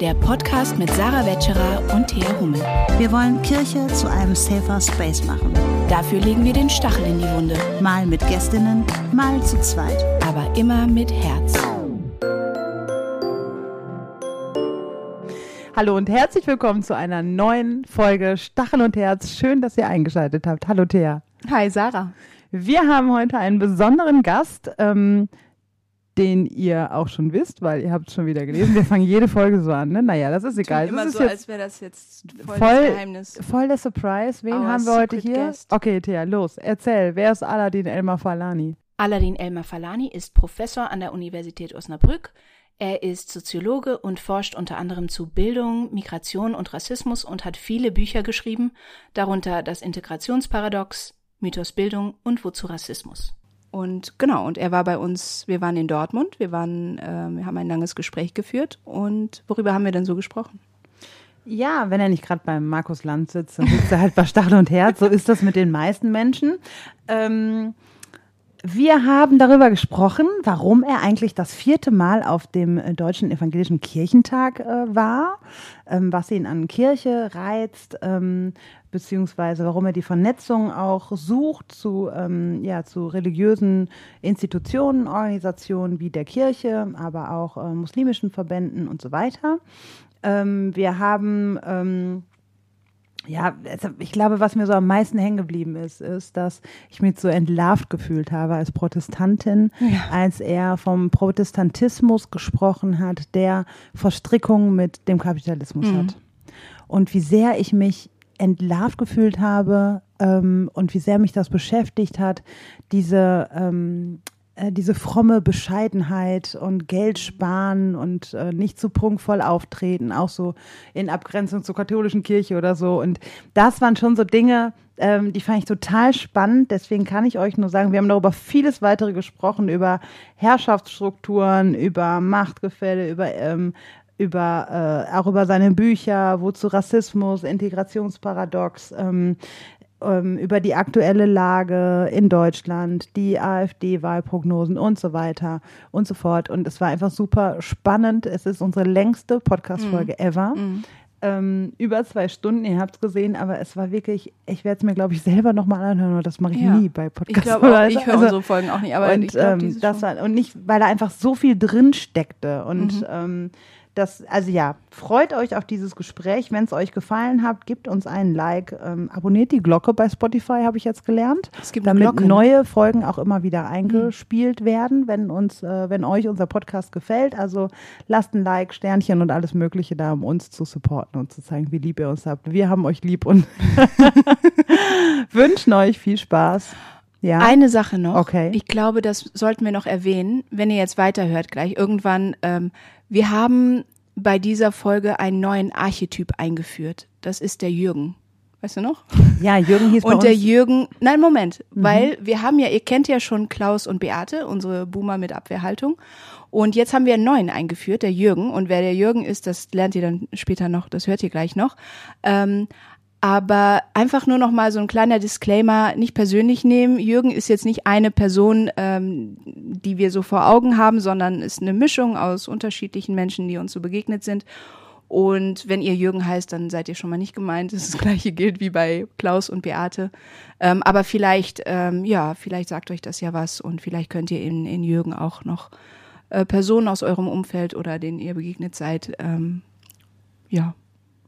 der Podcast mit Sarah Wetscherer und Thea Hummel. Wir wollen Kirche zu einem safer Space machen. Dafür legen wir den Stachel in die Wunde. Mal mit Gästinnen, mal zu zweit. Aber immer mit Herz. Hallo und herzlich willkommen zu einer neuen Folge Stachel und Herz. Schön, dass ihr eingeschaltet habt. Hallo Thea. Hi Sarah. Wir haben heute einen besonderen Gast. Ähm, den ihr auch schon wisst, weil ihr habt es schon wieder gelesen. Wir fangen jede Folge so an, ne? Naja, das ist egal. Immer das ist so, jetzt als wäre das jetzt voll, voll, das Geheimnis. voll der Surprise. Wen Our haben wir heute secret hier? guest. Okay, Thea, los. Erzähl, wer ist Aladin Elmar Falani? Aladin Elmar Falani ist Professor an der Universität Osnabrück. Er ist Soziologe und forscht unter anderem zu Bildung, Migration und Rassismus und hat viele Bücher geschrieben, darunter das Integrationsparadox, Mythos Bildung und Wozu Rassismus. Und genau, und er war bei uns, wir waren in Dortmund, wir waren, äh, wir haben ein langes Gespräch geführt und worüber haben wir denn so gesprochen? Ja, wenn er nicht gerade beim Markus Land sitzt, dann sitzt er halt bei Stachel und Herz. So ist das mit den meisten Menschen. Ähm, wir haben darüber gesprochen, warum er eigentlich das vierte Mal auf dem Deutschen Evangelischen Kirchentag äh, war, ähm, was ihn an Kirche reizt, ähm, beziehungsweise warum er die Vernetzung auch sucht zu, ähm, ja, zu religiösen Institutionen, Organisationen wie der Kirche, aber auch äh, muslimischen Verbänden und so weiter. Ähm, wir haben ähm, ja, ich glaube, was mir so am meisten hängen geblieben ist, ist, dass ich mich so entlarvt gefühlt habe als Protestantin, als er vom Protestantismus gesprochen hat, der Verstrickung mit dem Kapitalismus hat. Und wie sehr ich mich entlarvt gefühlt habe ähm, und wie sehr mich das beschäftigt hat, diese ähm, äh, diese fromme Bescheidenheit und Geld sparen und äh, nicht zu prunkvoll auftreten, auch so in Abgrenzung zur katholischen Kirche oder so. Und das waren schon so Dinge, ähm, die fand ich total spannend. Deswegen kann ich euch nur sagen, wir haben darüber vieles weitere gesprochen, über Herrschaftsstrukturen, über Machtgefälle, über ähm, über äh, auch über seine Bücher, wozu Rassismus, Integrationsparadox, ähm, ähm, über die aktuelle Lage in Deutschland, die AfD-Wahlprognosen und so weiter und so fort. Und es war einfach super spannend. Es ist unsere längste Podcast-Folge ever. Ähm, über zwei Stunden, ihr habt es gesehen, aber es war wirklich, ich werde es mir, glaube ich, selber nochmal anhören, aber das mache ich Ja. nie bei Ich Podcasts. glaube auch, oder ich so. höre Also- unsere Folgen auch nicht, aber und ich glaube, ähm, das war, und nicht, weil da einfach so viel drin steckte. Und Mhm. ähm, das, also ja, freut euch auf dieses Gespräch. Wenn es euch gefallen hat, gebt uns einen Like. Ähm, abonniert die Glocke bei Spotify, habe ich jetzt gelernt. Es gibt damit Glocke, ne? neue Folgen auch immer wieder eingespielt werden, wenn uns, äh, wenn euch unser Podcast gefällt. Also lasst ein Like, Sternchen und alles Mögliche da, um uns zu supporten und zu zeigen, wie lieb ihr uns habt. Wir haben euch lieb und wünschen euch viel Spaß. Ja. Eine Sache noch. Okay. Ich glaube, das sollten wir noch erwähnen, wenn ihr jetzt weiterhört gleich. Irgendwann, ähm, wir haben bei dieser Folge einen neuen Archetyp eingeführt. Das ist der Jürgen. Weißt du noch? ja, Jürgen hieß bei Und der. Jürgen, nein, Moment, Mhm. weil wir haben ja, ihr kennt ja schon Klaus und Beate, unsere Boomer mit Abwehrhaltung. Und jetzt haben wir einen neuen eingeführt, der Jürgen. Und wer der Jürgen ist, das lernt ihr dann später noch, das hört ihr gleich noch. Ähm, aber einfach nur noch mal so ein kleiner Disclaimer, nicht persönlich nehmen. Jürgen ist jetzt nicht eine Person, ähm, die wir so vor Augen haben, sondern ist eine Mischung aus unterschiedlichen Menschen, die uns so begegnet sind. Und wenn ihr Jürgen heißt, dann seid ihr schon mal nicht gemeint. Das gleiche gilt wie bei Klaus und Beate. Ähm, aber vielleicht, ähm, ja, vielleicht sagt euch das ja was und vielleicht könnt ihr in, in Jürgen auch noch äh, Personen aus eurem Umfeld oder denen ihr begegnet seid, ähm, ja,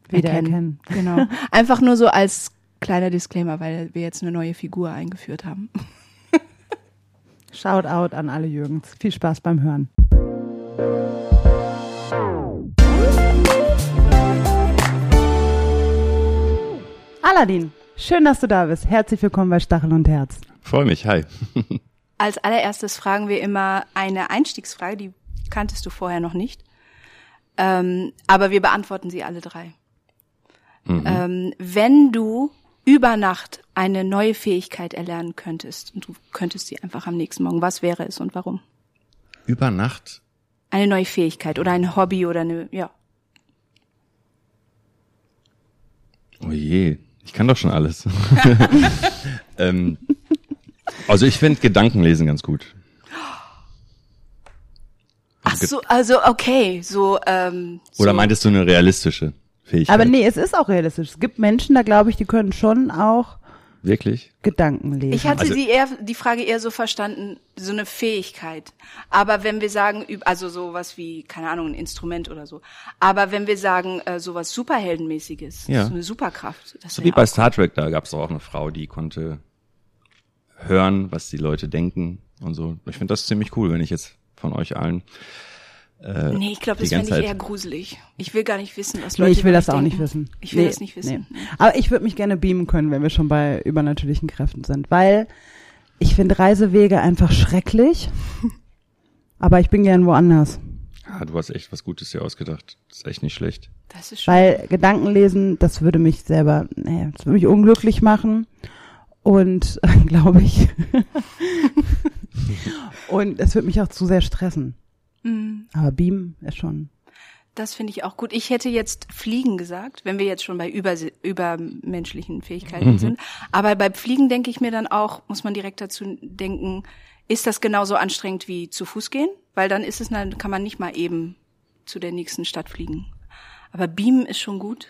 Wiedererkennen. Genau. Einfach nur so als kleiner Disclaimer, weil wir jetzt eine neue Figur eingeführt haben. Shout out an alle Jürgens. Viel Spaß beim Hören. Aladin, schön, dass du da bist. Herzlich willkommen bei Stachel und Herz. Freue mich, hi. Als allererstes fragen wir immer eine Einstiegsfrage, die kanntest du vorher noch nicht. Ähm, aber wir beantworten sie alle drei. Ähm, wenn du über Nacht eine neue Fähigkeit erlernen könntest und du könntest sie einfach am nächsten Morgen, was wäre es und warum? Über Nacht Eine neue Fähigkeit oder ein Hobby oder eine, ja. Oh je, ich kann doch schon alles. ähm, also ich finde Gedankenlesen ganz gut. Ach so, also okay, so, ähm, Oder so. meintest du eine realistische Fähigkeit? Aber nee, es ist auch realistisch. Es gibt Menschen, da glaube ich, die können schon auch Wirklich? Gedanken lesen. Ich hatte Also- die eher, die Frage eher so verstanden, so eine Fähigkeit. Aber wenn wir sagen, also sowas wie, keine Ahnung, ein Instrument oder so. Aber wenn wir sagen, äh, sowas Superheldenmäßiges, Ja. so eine Superkraft. Das So wie bei Star Trek, da gab es auch eine Frau, die konnte hören, was die Leute denken und so. Ich finde das ziemlich cool, wenn ich jetzt von euch allen. Äh, Nee, ich glaube, das fände ich Zeit- eher gruselig. Ich will gar nicht wissen, was Nee, Leute ich will das auch denken. nicht wissen. Ich will Nee, das nicht wissen. nee. Aber ich würde mich gerne beamen können, wenn wir schon bei übernatürlichen Kräften sind, weil ich finde Reisewege einfach schrecklich. Aber ich bin gern woanders. Ah, du hast echt was Gutes dir ausgedacht. Das ist echt nicht schlecht. Das ist schon. Weil Gedankenlesen, das würde mich selber, naja, das würde mich unglücklich machen. Und glaube ich. Und es würde mich auch zu sehr stressen. Mhm. Aber Beam ist schon. Das finde ich auch gut. Ich hätte jetzt Fliegen gesagt, wenn wir jetzt schon bei über, übermenschlichen Fähigkeiten Mhm. sind. Aber bei Fliegen denke ich mir dann auch, muss man direkt dazu denken, ist das genauso anstrengend wie zu Fuß gehen? Weil dann ist es, dann kann man nicht mal eben zu der nächsten Stadt fliegen. Aber Beamen ist schon gut.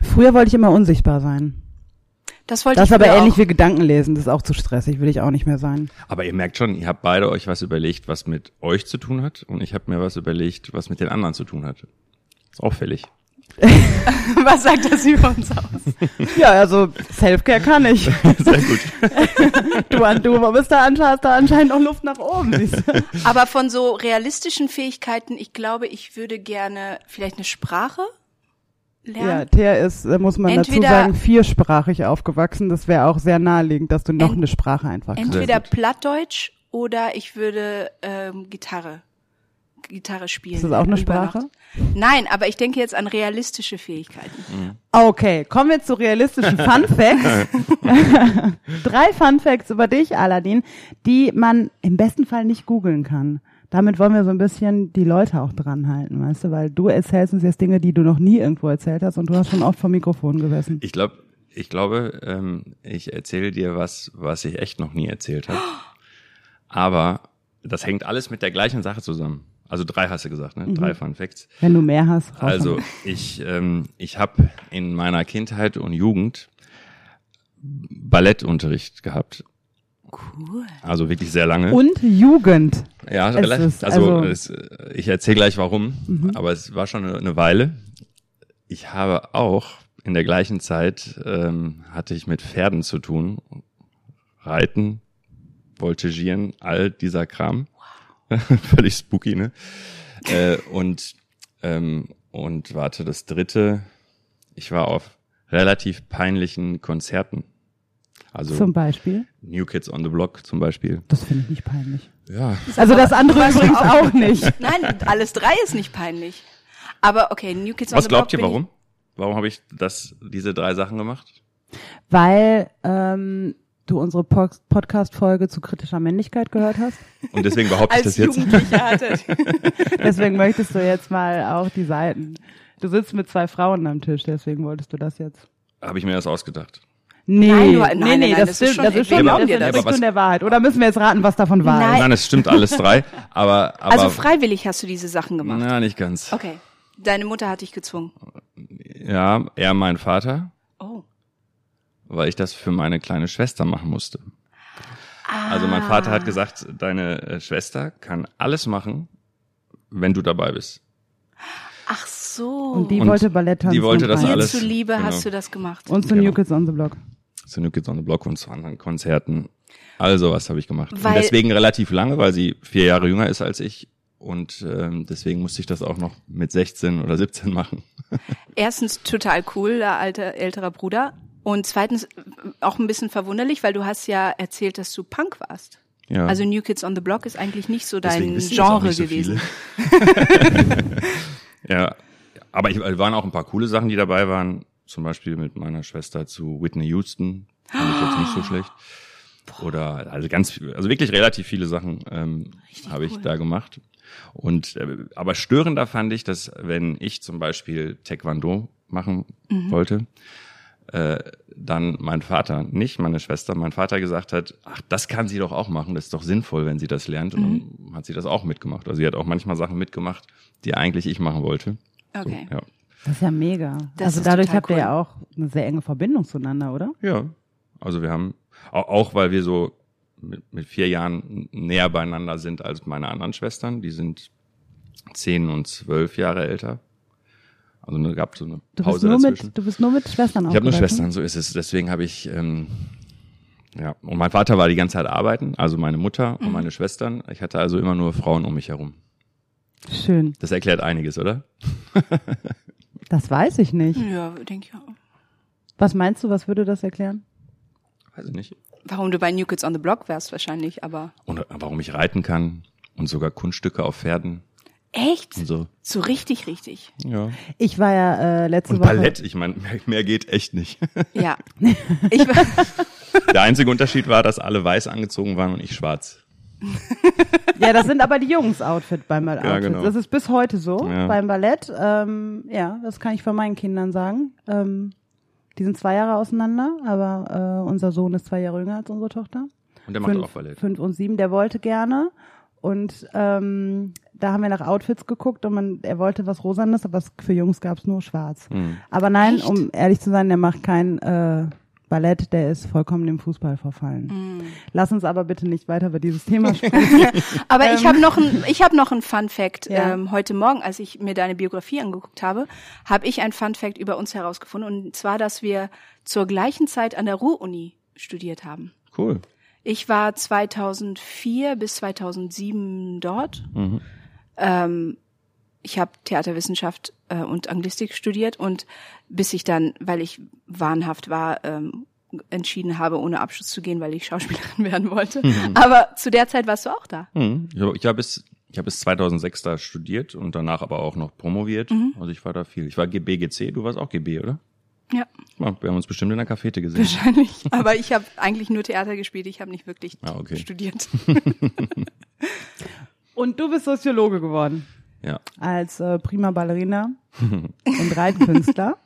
Früher wollte ich immer unsichtbar sein. Das wollte Das ist ich aber früher ähnlich auch. wie Gedankenlesen. Das ist auch zu stressig. Will ich auch nicht mehr sein. Aber ihr merkt schon, ihr habt beide euch was überlegt, was mit euch zu tun hat. Und ich habe mir was überlegt, was mit den anderen zu tun hat. Ist auffällig. Was sagt das über uns aus? Ja, also Selfcare kann ich. Sehr gut. Du, an- du bist da anscheinend, da anscheinend noch Luft nach oben. Siehst du? Aber von so realistischen Fähigkeiten, ich glaube, ich würde gerne vielleicht eine Sprache Ja, lernen. Thea ist, äh, muss man dazu Entweder- sagen, viersprachig aufgewachsen. Das wäre auch sehr naheliegend, dass du noch Ent- eine Sprache einfach kannst. Entweder. Plattdeutsch oder ich würde ähm, Gitarre. Gitarre spielen. Ist das auch eine Sprache? Nein, aber ich denke jetzt an realistische Fähigkeiten. Okay, kommen wir zu realistischen Fun Facts. Drei Fun Facts über dich, Aladdin, die man im besten Fall nicht googeln kann. Damit wollen wir so ein bisschen die Leute auch dran halten, weißt du, weil du erzählst uns jetzt Dinge, die du noch nie irgendwo erzählt hast und du hast schon oft vor Mikrofon gesessen. Ich glaube, ich glaube, ähm, ich erzähle dir was, was ich echt noch nie erzählt habe. Aber das hängt alles mit der gleichen Sache zusammen. Also drei hast du gesagt, ne? Drei Fun Facts. Wenn du mehr hast. raus Also ich, ähm, ich habe in meiner Kindheit und Jugend Ballettunterricht gehabt. Cool. Also wirklich sehr lange. Und Jugend. ja, es relativ. ist Also, also- es, äh, ich erzähle gleich warum, aber es war schon eine, Weile. Ich habe auch in der gleichen Zeit ähm, hatte ich mit Pferden zu tun, Reiten, Voltigieren, all dieser Kram. Völlig spooky, ne? äh, und ähm, und warte, das dritte, ich war auf relativ peinlichen Konzerten. Also Zum Beispiel. New Kids on the Block zum Beispiel. Das finde ich nicht peinlich. Ja, Also das andere übrigens auch nicht. Nein, alles drei ist nicht peinlich. Aber okay, New Kids on Was the glaubt Block ihr, bin warum? Warum habe ich das, diese drei Sachen gemacht? Weil ähm, du unsere Po- Podcast-Folge zu kritischer Männlichkeit gehört hast. Und deswegen behaupte ich das jetzt. Deswegen möchtest du jetzt mal auch die Seiten. Du sitzt mit zwei Frauen am Tisch, deswegen wolltest du das jetzt. Habe ich mir das ausgedacht. Nee, Nein, du- nein, nee, nein, nee, das, das ist stimmt, schon- das ist schon, das das. der Wahrheit. Oder müssen wir jetzt raten, was davon wahr Nein. ist? Nein, es stimmt alles drei, aber, aber Also freiwillig hast du diese Sachen gemacht. na, nicht ganz. Okay. Deine Mutter hat dich gezwungen. Ja, eher mein Vater, Oh. weil ich das für meine kleine Schwester machen musste. Also mein Vater hat gesagt, deine äh, Schwester kann alles machen, wenn du dabei bist. Ach so. Und die Und wollte Ballett tanzen. die wollte und das rein. Dir alles- zuliebe genau. hast du das gemacht. Und zu Genau. New Kids on the Block. Zu New Kids on the Block und zu anderen Konzerten. All sowas habe ich gemacht. Weil- und deswegen relativ lange, weil sie vier Jahre jünger ist als ich. Und ähm, deswegen musste ich das auch noch mit 16 oder 17 machen. Erstens total cool, der alte älterer Bruder. Und zweitens äh, auch ein bisschen verwunderlich, weil du hast ja erzählt, dass du Punk warst. Ja. Also New Kids on the Block ist eigentlich nicht so dein Genre so gewesen. ja, aber ich, waren auch ein paar coole Sachen, die dabei waren. Zum Beispiel mit meiner Schwester zu Whitney Houston. Fand ich jetzt nicht so schlecht. Oder also ganz, also wirklich relativ viele Sachen ähm, habe ich cool. da gemacht. Und äh, aber störender fand ich, dass wenn ich zum Beispiel Taekwondo machen Mhm. wollte, äh, dann mein Vater, nicht meine Schwester, mein Vater gesagt hat, ach, das kann sie doch auch machen, das ist doch sinnvoll, wenn sie das lernt. Und Mhm. dann hat sie das auch mitgemacht. Also sie hat auch manchmal Sachen mitgemacht, die eigentlich ich machen wollte. Okay. So, ja. Das ist ja mega. Das also dadurch habt ihr cool. ja auch eine sehr enge Verbindung zueinander, oder? ja, also wir haben, auch, weil wir so mit, mit vier Jahren näher beieinander sind als meine anderen Schwestern, die sind zehn und zwölf Jahre älter. Also ne, gab so eine Du bist, Pause nur dazwischen. mit, du bist nur mit Schwestern Ich habe nur? Schwestern, so ist es. Deswegen habe ich, ähm, ja, und mein Vater war die ganze Zeit arbeiten, also meine Mutter Mhm. und meine Schwestern. Ich hatte also immer nur Frauen um mich herum. Schön. Das erklärt einiges, oder? Das weiß ich nicht. Ja, denke ich auch. Was meinst du, was würde das erklären? Weiß ich nicht. Warum du bei New Kids on the Block wärst wahrscheinlich, aber Und warum ich reiten kann und sogar Kunststücke auf Pferden echt? und so. So richtig, richtig. Ja. Ich war ja äh, letzte Und Woche. Ballett, ich meine, mehr, mehr geht echt nicht. Ja. Ich war, Der einzige Unterschied war, dass alle weiß angezogen waren und ich schwarz. Ja, das sind aber die Jungs-Outfit beim Ballett. Ja, genau. Das ist bis heute so Ja. beim Ballett. Ähm, ja, das kann ich von meinen Kindern sagen. Ähm, die sind zwei Jahre auseinander, aber äh, unser Sohn ist zwei Jahre jünger als unsere Tochter. Und der macht fünf, auch Ballett. fünf und sieben, der wollte gerne. Und ähm, da haben wir nach Outfits geguckt und man, er wollte was Rosanes, aber für Jungs gab's nur schwarz. Hm. Aber nein, Echt? um ehrlich zu sein, der macht kein äh, Ballett, der ist vollkommen dem Fußball verfallen. Mm. Lass uns aber bitte nicht weiter über dieses Thema sprechen. aber ich habe noch ein, ich habe noch ein Fun Fact. Ja. Ähm, heute Morgen, als ich mir deine Biografie angeguckt habe, habe ich ein Fun Fact über uns herausgefunden und zwar, dass wir zur gleichen Zeit an der Ruhr-Uni studiert haben. Cool. Ich war 2004 bis 2007 dort. Mhm. Ähm, ich habe Theaterwissenschaft äh, und Anglistik studiert und bis ich dann, weil ich wahnhaft war, ähm, entschieden habe, ohne Abschluss zu gehen, weil ich Schauspielerin werden wollte. Aber zu der Zeit warst du auch da. Mhm. Ich habe bis, ich hab bis 2006 da studiert und danach aber auch noch promoviert. Mhm. Also ich war da viel. Ich war BGC, du warst auch GB, oder? Ja, Ja, Wir haben uns bestimmt in der Cafete gesehen. wahrscheinlich. Aber ich habe eigentlich nur Theater gespielt. Ich habe nicht wirklich Ah, okay. studiert. Und du bist Soziologe geworden. Ja. Als äh, prima Ballerina und Reitkünstler.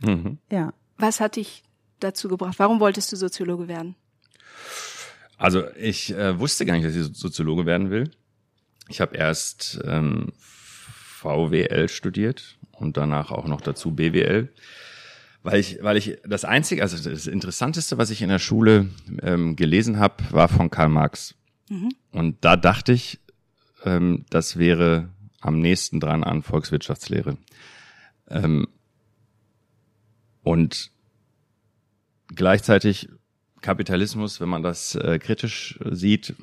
Mhm. Ja. Was hat dich dazu gebracht? Warum wolltest du Soziologe werden? Also ich äh, wusste gar nicht, dass ich Soziologe werden will. Ich habe erst ähm, VWL studiert und danach auch noch dazu BWL, weil ich, weil ich das einzige, also das Interessanteste, was ich in der Schule ähm, gelesen habe, war von Karl Marx. Und da dachte ich, ähm, das wäre am nächsten dran an Volkswirtschaftslehre. Ähm, und gleichzeitig Kapitalismus, wenn man das äh, kritisch sieht,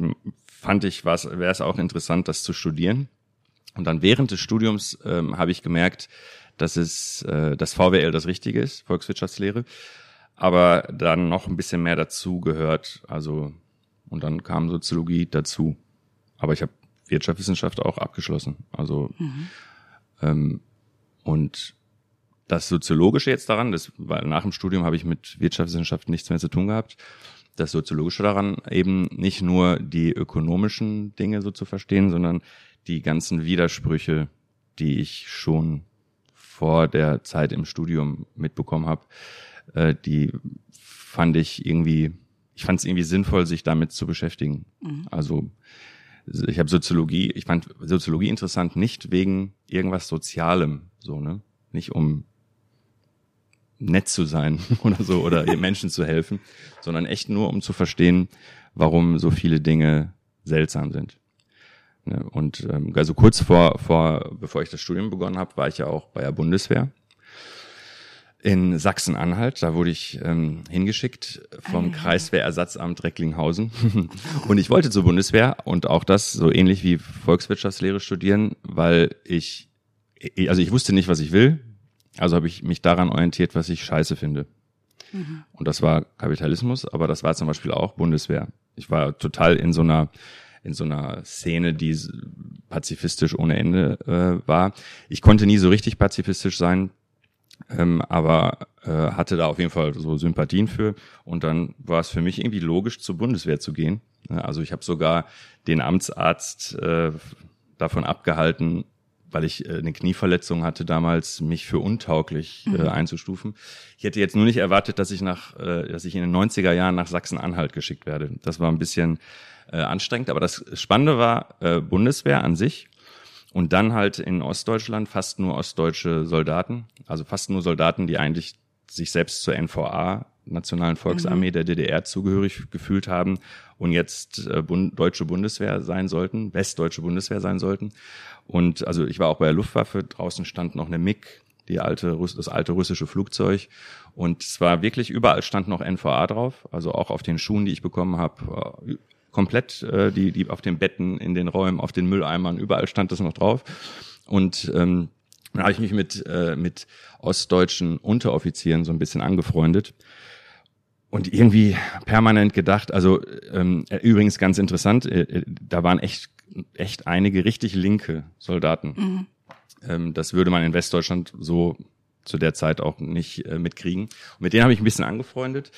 fand ich, wäre es auch interessant, das zu studieren. Und dann während des Studiums ähm, habe ich gemerkt, dass es äh, das VWL das Richtige ist, Volkswirtschaftslehre, aber dann noch ein bisschen mehr dazu gehört. Also und dann kam Soziologie dazu. Aber ich habe Wirtschaftswissenschaft auch abgeschlossen. Also ähm, und das Soziologische jetzt daran, das, weil nach dem Studium habe ich mit Wirtschaftswissenschaft nichts mehr zu tun gehabt. Das Soziologische daran eben nicht nur die ökonomischen Dinge so zu verstehen, sondern die ganzen Widersprüche, die ich schon vor der Zeit im Studium mitbekommen habe, äh, die fand ich irgendwie, ich fand es irgendwie sinnvoll, sich damit zu beschäftigen. Also ich habe Soziologie, ich fand Soziologie interessant nicht wegen irgendwas Sozialem, so ne, nicht um nett zu sein oder so oder Menschen zu helfen, sondern echt nur um zu verstehen, warum so viele Dinge seltsam sind. Ne? Und ähm, also kurz vor, vor, bevor ich das Studium begonnen habe, war ich ja auch bei der Bundeswehr in Sachsen-Anhalt. Da wurde ich ähm, hingeschickt vom Kreiswehrersatzamt Recklinghausen. und ich wollte zur Bundeswehr und auch das so ähnlich wie Volkswirtschaftslehre studieren, weil ich, also ich wusste nicht, was ich will. Also habe ich mich daran orientiert, was ich scheiße finde. Und das war Kapitalismus, aber das war zum Beispiel auch Bundeswehr. Ich war total in so einer in so einer Szene, die pazifistisch ohne Ende äh, war. Ich konnte nie so richtig pazifistisch sein, ähm, aber äh, hatte da auf jeden Fall so Sympathien für. Und dann war es für mich irgendwie logisch, zur Bundeswehr zu gehen. Also ich habe sogar den Amtsarzt äh, davon abgehalten, weil ich äh, eine Knieverletzung hatte damals, mich für untauglich äh, einzustufen. Ich hätte jetzt nur nicht erwartet, dass ich nach, äh, dass ich in den 90er Jahren nach Sachsen-Anhalt geschickt werde. Das war ein bisschen äh, anstrengend, aber das Spannende war äh, Bundeswehr an sich. Und dann halt in Ostdeutschland fast nur ostdeutsche Soldaten, also fast nur Soldaten, die eigentlich sich selbst zur NVA, Nationalen Volksarmee der DDR, zugehörig gefühlt haben und jetzt äh, Bund, deutsche Bundeswehr sein sollten, westdeutsche Bundeswehr sein sollten. Und also ich war auch bei der Luftwaffe, draußen stand noch eine MiG, die alte, das alte russische Flugzeug. Und es war wirklich, überall stand noch NVA drauf, also auch auf den Schuhen, die ich bekommen habe, äh, komplett, äh, die, die auf den Betten, in den Räumen, auf den Mülleimern, überall stand das noch drauf. Und ähm, dann habe ich mich mit, äh, mit ostdeutschen Unteroffizieren so ein bisschen angefreundet und irgendwie permanent gedacht, also ähm, äh, übrigens ganz interessant, äh, äh, da waren echt, echt einige richtig linke Soldaten. Ähm, das würde man in Westdeutschland so zu der Zeit auch nicht äh, mitkriegen. Und mit denen habe ich ein bisschen angefreundet,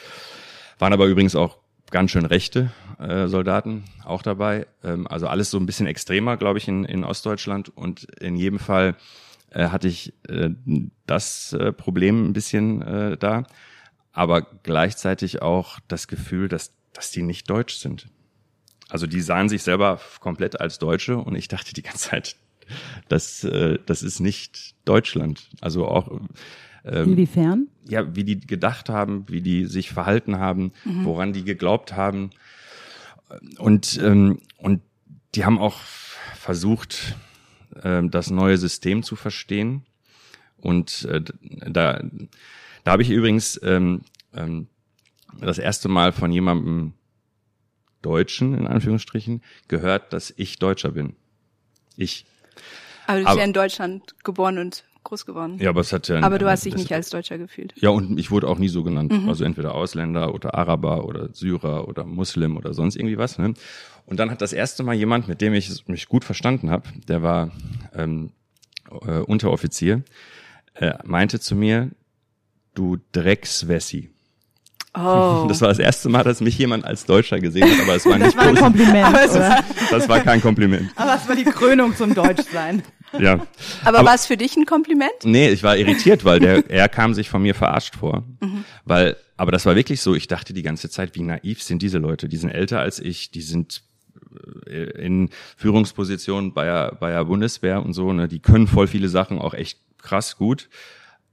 waren aber übrigens auch ganz schön rechte äh, Soldaten auch dabei. Ähm, also alles so ein bisschen extremer, glaube ich, in, in Ostdeutschland. Und in jedem Fall äh, hatte ich äh, das äh, Problem ein bisschen äh, da, aber gleichzeitig auch das Gefühl, dass, dass die nicht deutsch sind. Also die sahen sich selber komplett als Deutsche und ich dachte die ganze Zeit, das, äh, das ist nicht Deutschland. Also auch ähm, Inwiefern? ja, wie die gedacht haben, wie die sich verhalten haben, woran die geglaubt haben. Und, ähm, und die haben auch versucht, ähm, das neue System zu verstehen. Und äh, da, da habe ich übrigens ähm, ähm, das erste Mal von jemandem Deutschen, in Anführungsstrichen, gehört, dass ich Deutscher bin. Ich. Aber du bist ja in Deutschland geboren und groß geworden. Ja, aber es hat ja. Aber du hast dich nicht als Deutscher gefühlt. Ja, und ich wurde auch nie so genannt. Also entweder Ausländer oder Araber oder Syrer oder Muslim oder sonst irgendwie was. Ne? Und dann hat das erste Mal jemand, mit dem ich mich gut verstanden habe, der war ähm, äh, Unteroffizier, äh, meinte zu mir, du Dreckswessi. Oh. Das war das erste Mal, dass mich jemand als Deutscher gesehen hat, aber es war nicht Das war ein. Kompliment, es? Das war kein Kompliment. Aber das war die Krönung zum Deutschsein. Ja. aber aber- war es für dich ein Kompliment? Nee, ich war irritiert, weil der, er kam sich von mir verarscht vor. Weil, aber das war wirklich so, ich dachte die ganze Zeit, wie naiv sind diese Leute? Die sind älter als ich, die sind äh, in Führungspositionen bei der, bei der Bundeswehr und so, ne, die können voll viele Sachen auch echt krass gut.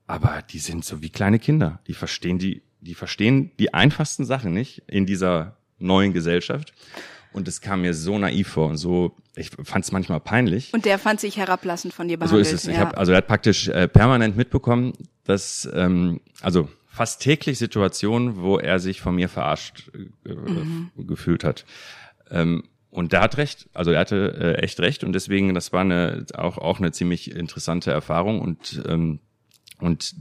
Aber die sind so wie kleine Kinder. Die verstehen die, die verstehen die einfachsten Sachen nicht in dieser neuen Gesellschaft. Und es kam mir so naiv vor und so, ich fand es manchmal peinlich. Und der fand sich herablassend von dir So behandelt. ist es. Ich ja. hab, also er hat praktisch äh, permanent mitbekommen, dass ähm, also fast täglich Situationen, wo er sich von mir verarscht äh, Mhm. gefühlt hat. Ähm, und der hat recht. Also er hatte äh, echt recht und deswegen das war eine auch auch eine ziemlich interessante Erfahrung und ähm, und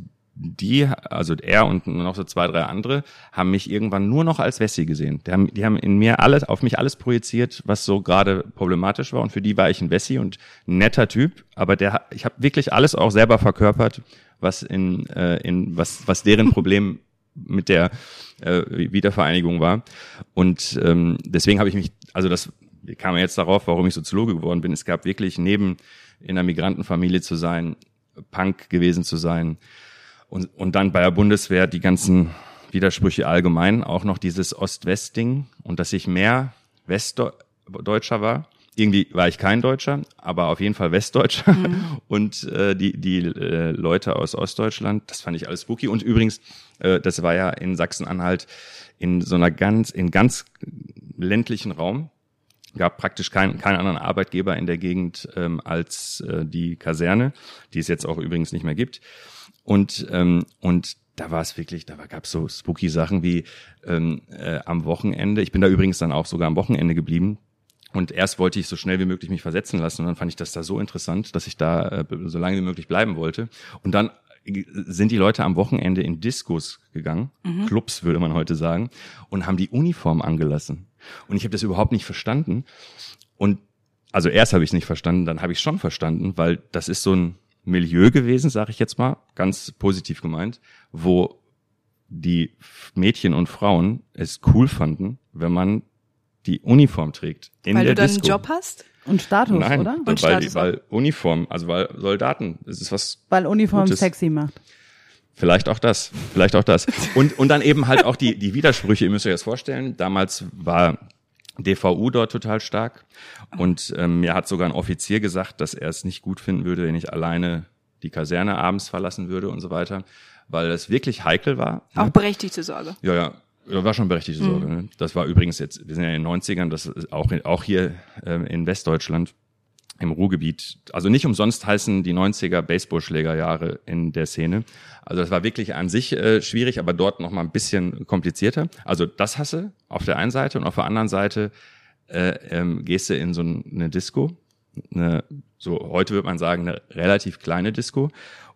die, also er und noch so zwei, drei andere, haben mich irgendwann nur noch als Wessi gesehen. Die haben, die haben in mir alles, auf mich alles projiziert, was so gerade problematisch war. Und für die war ich ein Wessi und ein netter Typ. Aber der, ich habe wirklich alles auch selber verkörpert, was in, äh, in was, was deren Problem mit der äh, Wiedervereinigung war. Und ähm, deswegen habe ich mich, also das kamen jetzt darauf, warum ich Soziologe geworden bin. Es gab wirklich neben in einer Migrantenfamilie zu sein, Punk gewesen zu sein und, und dann bei der Bundeswehr die ganzen Widersprüche allgemein, auch noch dieses Ost-West-Ding und dass ich mehr Westdeutscher war. Irgendwie war ich kein Deutscher, aber auf jeden Fall Westdeutscher. Und äh, die, die äh, Leute aus Ostdeutschland, das fand ich alles spooky. Und übrigens, äh, das war ja in Sachsen-Anhalt in so einer ganz, in ganz ländlichen Raum gab praktisch keinen keinen anderen Arbeitgeber in der Gegend ähm, als äh, die Kaserne, die es jetzt auch übrigens nicht mehr gibt. Und ähm, und da war es wirklich, da gab es so spooky Sachen wie ähm, äh, am Wochenende. Ich bin da übrigens dann auch sogar am Wochenende geblieben. Und erst wollte ich so schnell wie möglich mich versetzen lassen und dann fand ich das da so interessant, dass ich da äh, so lange wie möglich bleiben wollte. Und dann sind die Leute am Wochenende in Diskos gegangen, Clubs würde man heute sagen, und haben die Uniform angelassen. Und ich habe das überhaupt nicht verstanden. Und also erst habe ich es nicht verstanden, dann habe ich es schon verstanden, weil das ist so ein Milieu gewesen, sage ich jetzt mal, ganz positiv gemeint, wo die Mädchen und Frauen es cool fanden, wenn man die Uniform trägt in Weil der du dann Disco. einen Job hast? Und Status, Nein, oder? Und weil, Status weil Uniform, also weil Soldaten, es ist was Weil Uniform Gutes. sexy macht. Vielleicht auch das, vielleicht auch das. Und, und dann eben halt auch die, die Widersprüche, ihr müsst euch das vorstellen. Damals war DVU dort total stark und ähm, mir hat sogar ein Offizier gesagt, dass er es nicht gut finden würde, wenn ich alleine die Kaserne abends verlassen würde und so weiter, weil es wirklich heikel war. Auch ne? berechtigte Sorge. Ja, ja. War schon berechtigte Sorge. Ne? Das war übrigens jetzt, wir sind ja in den 90ern, das ist auch, auch hier ähm, in Westdeutschland im Ruhrgebiet. Also nicht umsonst heißen die 90er Baseballschlägerjahre in der Szene. Also das war wirklich an sich äh, schwierig, aber dort noch mal ein bisschen komplizierter. Also das hasse auf der einen Seite und auf der anderen Seite äh, ähm, gehst du in so eine Disco, eine, so heute würde man sagen eine relativ kleine Disco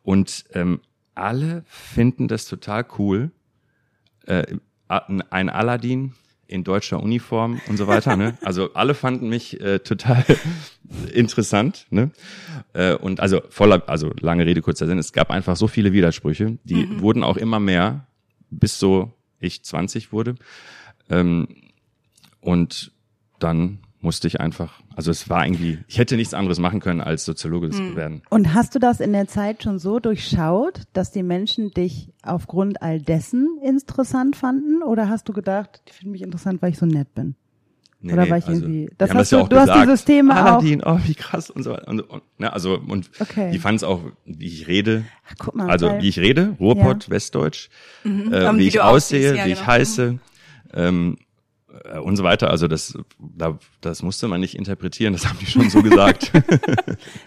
und ähm, alle finden das total cool, äh, ein Aladdin in deutscher Uniform und so weiter. Ne? Also alle fanden mich äh, total interessant. Ne? Äh, und also voller, also lange Rede, kurzer Sinn, es gab einfach so viele Widersprüche, die wurden auch immer mehr, bis so ich 20 wurde. Ähm, und dann musste ich einfach, also es war irgendwie, ich hätte nichts anderes machen können, als Soziologe zu werden. Und hast du das in der Zeit schon so durchschaut, dass die Menschen dich aufgrund all dessen interessant fanden? Oder hast du gedacht, die finden mich interessant, weil ich so nett bin? Nee, Oder nee, war ich also, irgendwie- das hast ja du- auch du hast die gesagt, Systeme auch- Aladdin, oh, wie krass und so weiter. Und, und, ne, also, und Okay. die fanden es auch, wie ich rede, Ach, guck mal. also weil- wie ich rede, Ruhrpott, Westdeutsch, äh, Ähm, wie wie ich aussehe, ja, wie ich genau. heiße, ähm, äh, und so weiter. Also das, da, das musste man nicht interpretieren, das haben die schon so gesagt.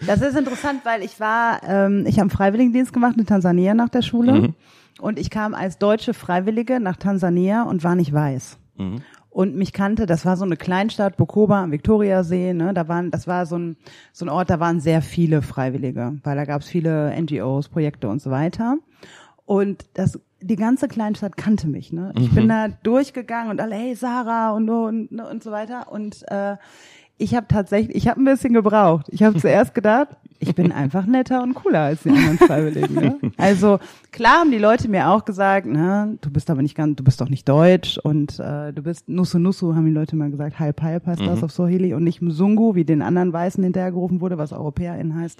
Das ist interessant, weil ich war, ähm, ich habe einen Freiwilligendienst gemacht in Tansania nach der Schule Mhm. und ich kam als deutsche Freiwillige nach Tansania und war nicht weiß. Mhm. Und mich kannte, das war so eine Kleinstadt, Bukoba am Viktoriasee, ne, da waren, das war so ein, so ein Ort, da waren sehr viele Freiwillige, weil da gab es viele NGOs, Projekte und so weiter. Und das, die ganze Kleinstadt kannte mich, ne. Ich bin da durchgegangen und alle, hey Sarah und, und, ne, und so weiter. Und äh, ich habe tatsächlich, ich habe ein bisschen gebraucht. Ich habe zuerst gedacht, ich bin einfach netter und cooler als die anderen Freiwilligen. Ne? Also klar haben die Leute mir auch gesagt, ne, du bist aber nicht ganz, du bist doch nicht deutsch und äh, du bist Nusu Nusu, haben die Leute mal gesagt, halb halb heißt das auf Swahili und nicht Mzungu, wie den anderen Weißen hinterhergerufen wurde, was EuropäerInnen heißt.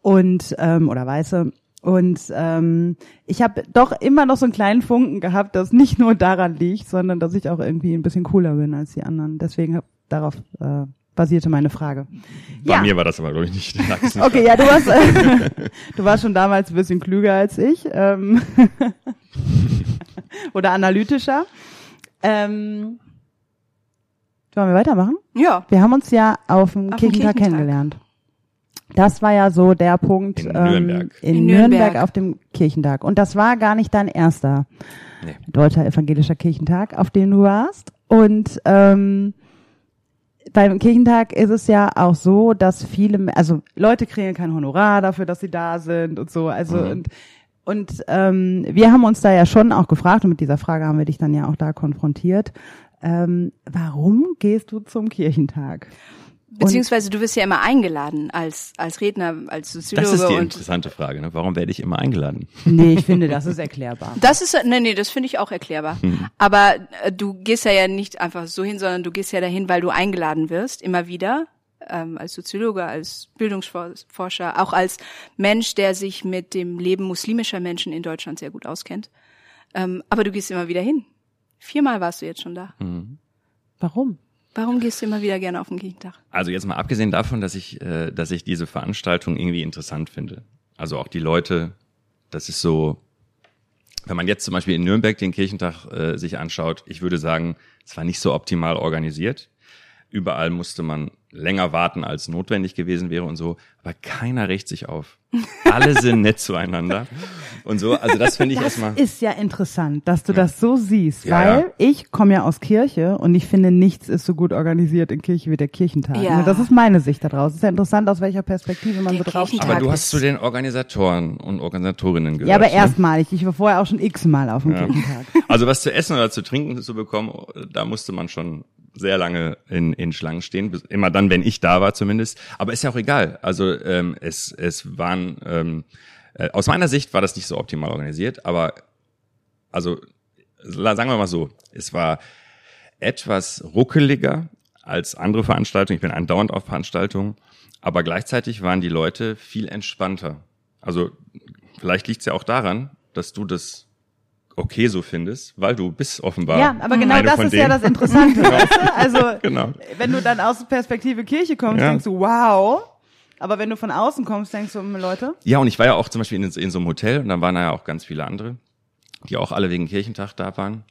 Und ähm, oder Weiße. Und ähm, ich habe doch immer noch so einen kleinen Funken gehabt, dass nicht nur daran liegt, sondern dass ich auch irgendwie ein bisschen cooler bin als die anderen. Deswegen hab, darauf äh, basierte meine Frage. Bei ja. mir war das aber, glaube ich, nicht. nicht Okay, ja, du warst, äh, du warst schon damals ein bisschen klüger als ich ähm, oder analytischer. Ähm, wollen wir weitermachen? Ja. Wir haben uns ja auf dem Auf dem Kirchentag Kirchentag. kennengelernt. Das war ja so der Punkt In ähm, Nürnberg. in, In Nürnberg. Nürnberg. auf dem Kirchentag. Und das war gar nicht dein erster Nee. deutscher evangelischer Kirchentag, auf dem du warst. Und ähm, beim Kirchentag ist es ja auch so, dass viele, also Leute kriegen kein Honorar dafür, dass sie da sind und so. Also Mhm. und und ähm, wir haben uns da ja schon auch gefragt und mit dieser Frage haben wir dich dann ja auch da konfrontiert. Ähm, warum gehst du zum Kirchentag? Beziehungsweise du wirst ja immer eingeladen als, als Redner, als Soziologe. Das ist die interessante Frage. Ne? Warum werde ich immer eingeladen? Nee, ich finde, das ist erklärbar. Das ist, nee, nee, das finde ich auch erklärbar. Aber äh, du gehst ja, ja nicht einfach so hin, sondern du gehst ja dahin, weil du eingeladen wirst, immer wieder, ähm, als Soziologe, als Bildungsforscher, auch als Mensch, der sich mit dem Leben muslimischer Menschen in Deutschland sehr gut auskennt. Ähm, aber du gehst immer wieder hin. Viermal warst du jetzt schon da. Warum? Warum gehst du immer wieder gerne auf den Kirchentag? Also jetzt mal abgesehen davon, dass ich, äh, dass ich diese Veranstaltung irgendwie interessant finde. Also auch die Leute, das ist so, wenn man jetzt zum Beispiel in Nürnberg den Kirchentag äh, sich anschaut, ich würde sagen, es war nicht so optimal organisiert. Überall musste man länger warten, als notwendig gewesen wäre und so. Aber keiner rächt sich auf. Alle sind nett zueinander und so. Also das finde ich Das erstmal. ist ja interessant, dass du das so siehst, Ja, weil ja. ich komme ja aus Kirche und ich finde, nichts ist so gut organisiert in Kirche wie der Kirchentag. Ja. Ne, Das ist meine Sicht daraus. Es ist ja interessant, aus welcher Perspektive man Der so drauf aber du hast zu den Organisatoren und Organisatorinnen gehört. Ja, aber ne? erstmalig. Ich war vorher auch schon x-mal auf dem Ja. Kirchentag. Also was zu essen oder zu trinken zu bekommen, da musste man schon sehr lange in, in Schlangen stehen. Immer dann, wenn ich da war zumindest. Aber ist ja auch egal. Also ähm, es, es waren, ähm, äh, aus meiner Sicht war das nicht so optimal organisiert, aber also sagen wir mal so, es war etwas ruckeliger als andere Veranstaltungen. Ich bin andauernd auf Veranstaltungen, aber gleichzeitig waren die Leute viel entspannter. Also vielleicht liegt es ja auch daran, dass du das okay so findest, weil du bist offenbar. Ja, aber genau das ist ja denen. das Interessante. weißt du? Also, Genau. wenn du dann aus der Perspektive Kirche kommst, Ja. denkst du, wow. Aber wenn du von außen kommst, denkst du, hm, Leute, Ja, und ich war ja auch zum Beispiel in, in so einem Hotel und dann waren da ja auch ganz viele andere, die auch alle wegen Kirchentag da waren.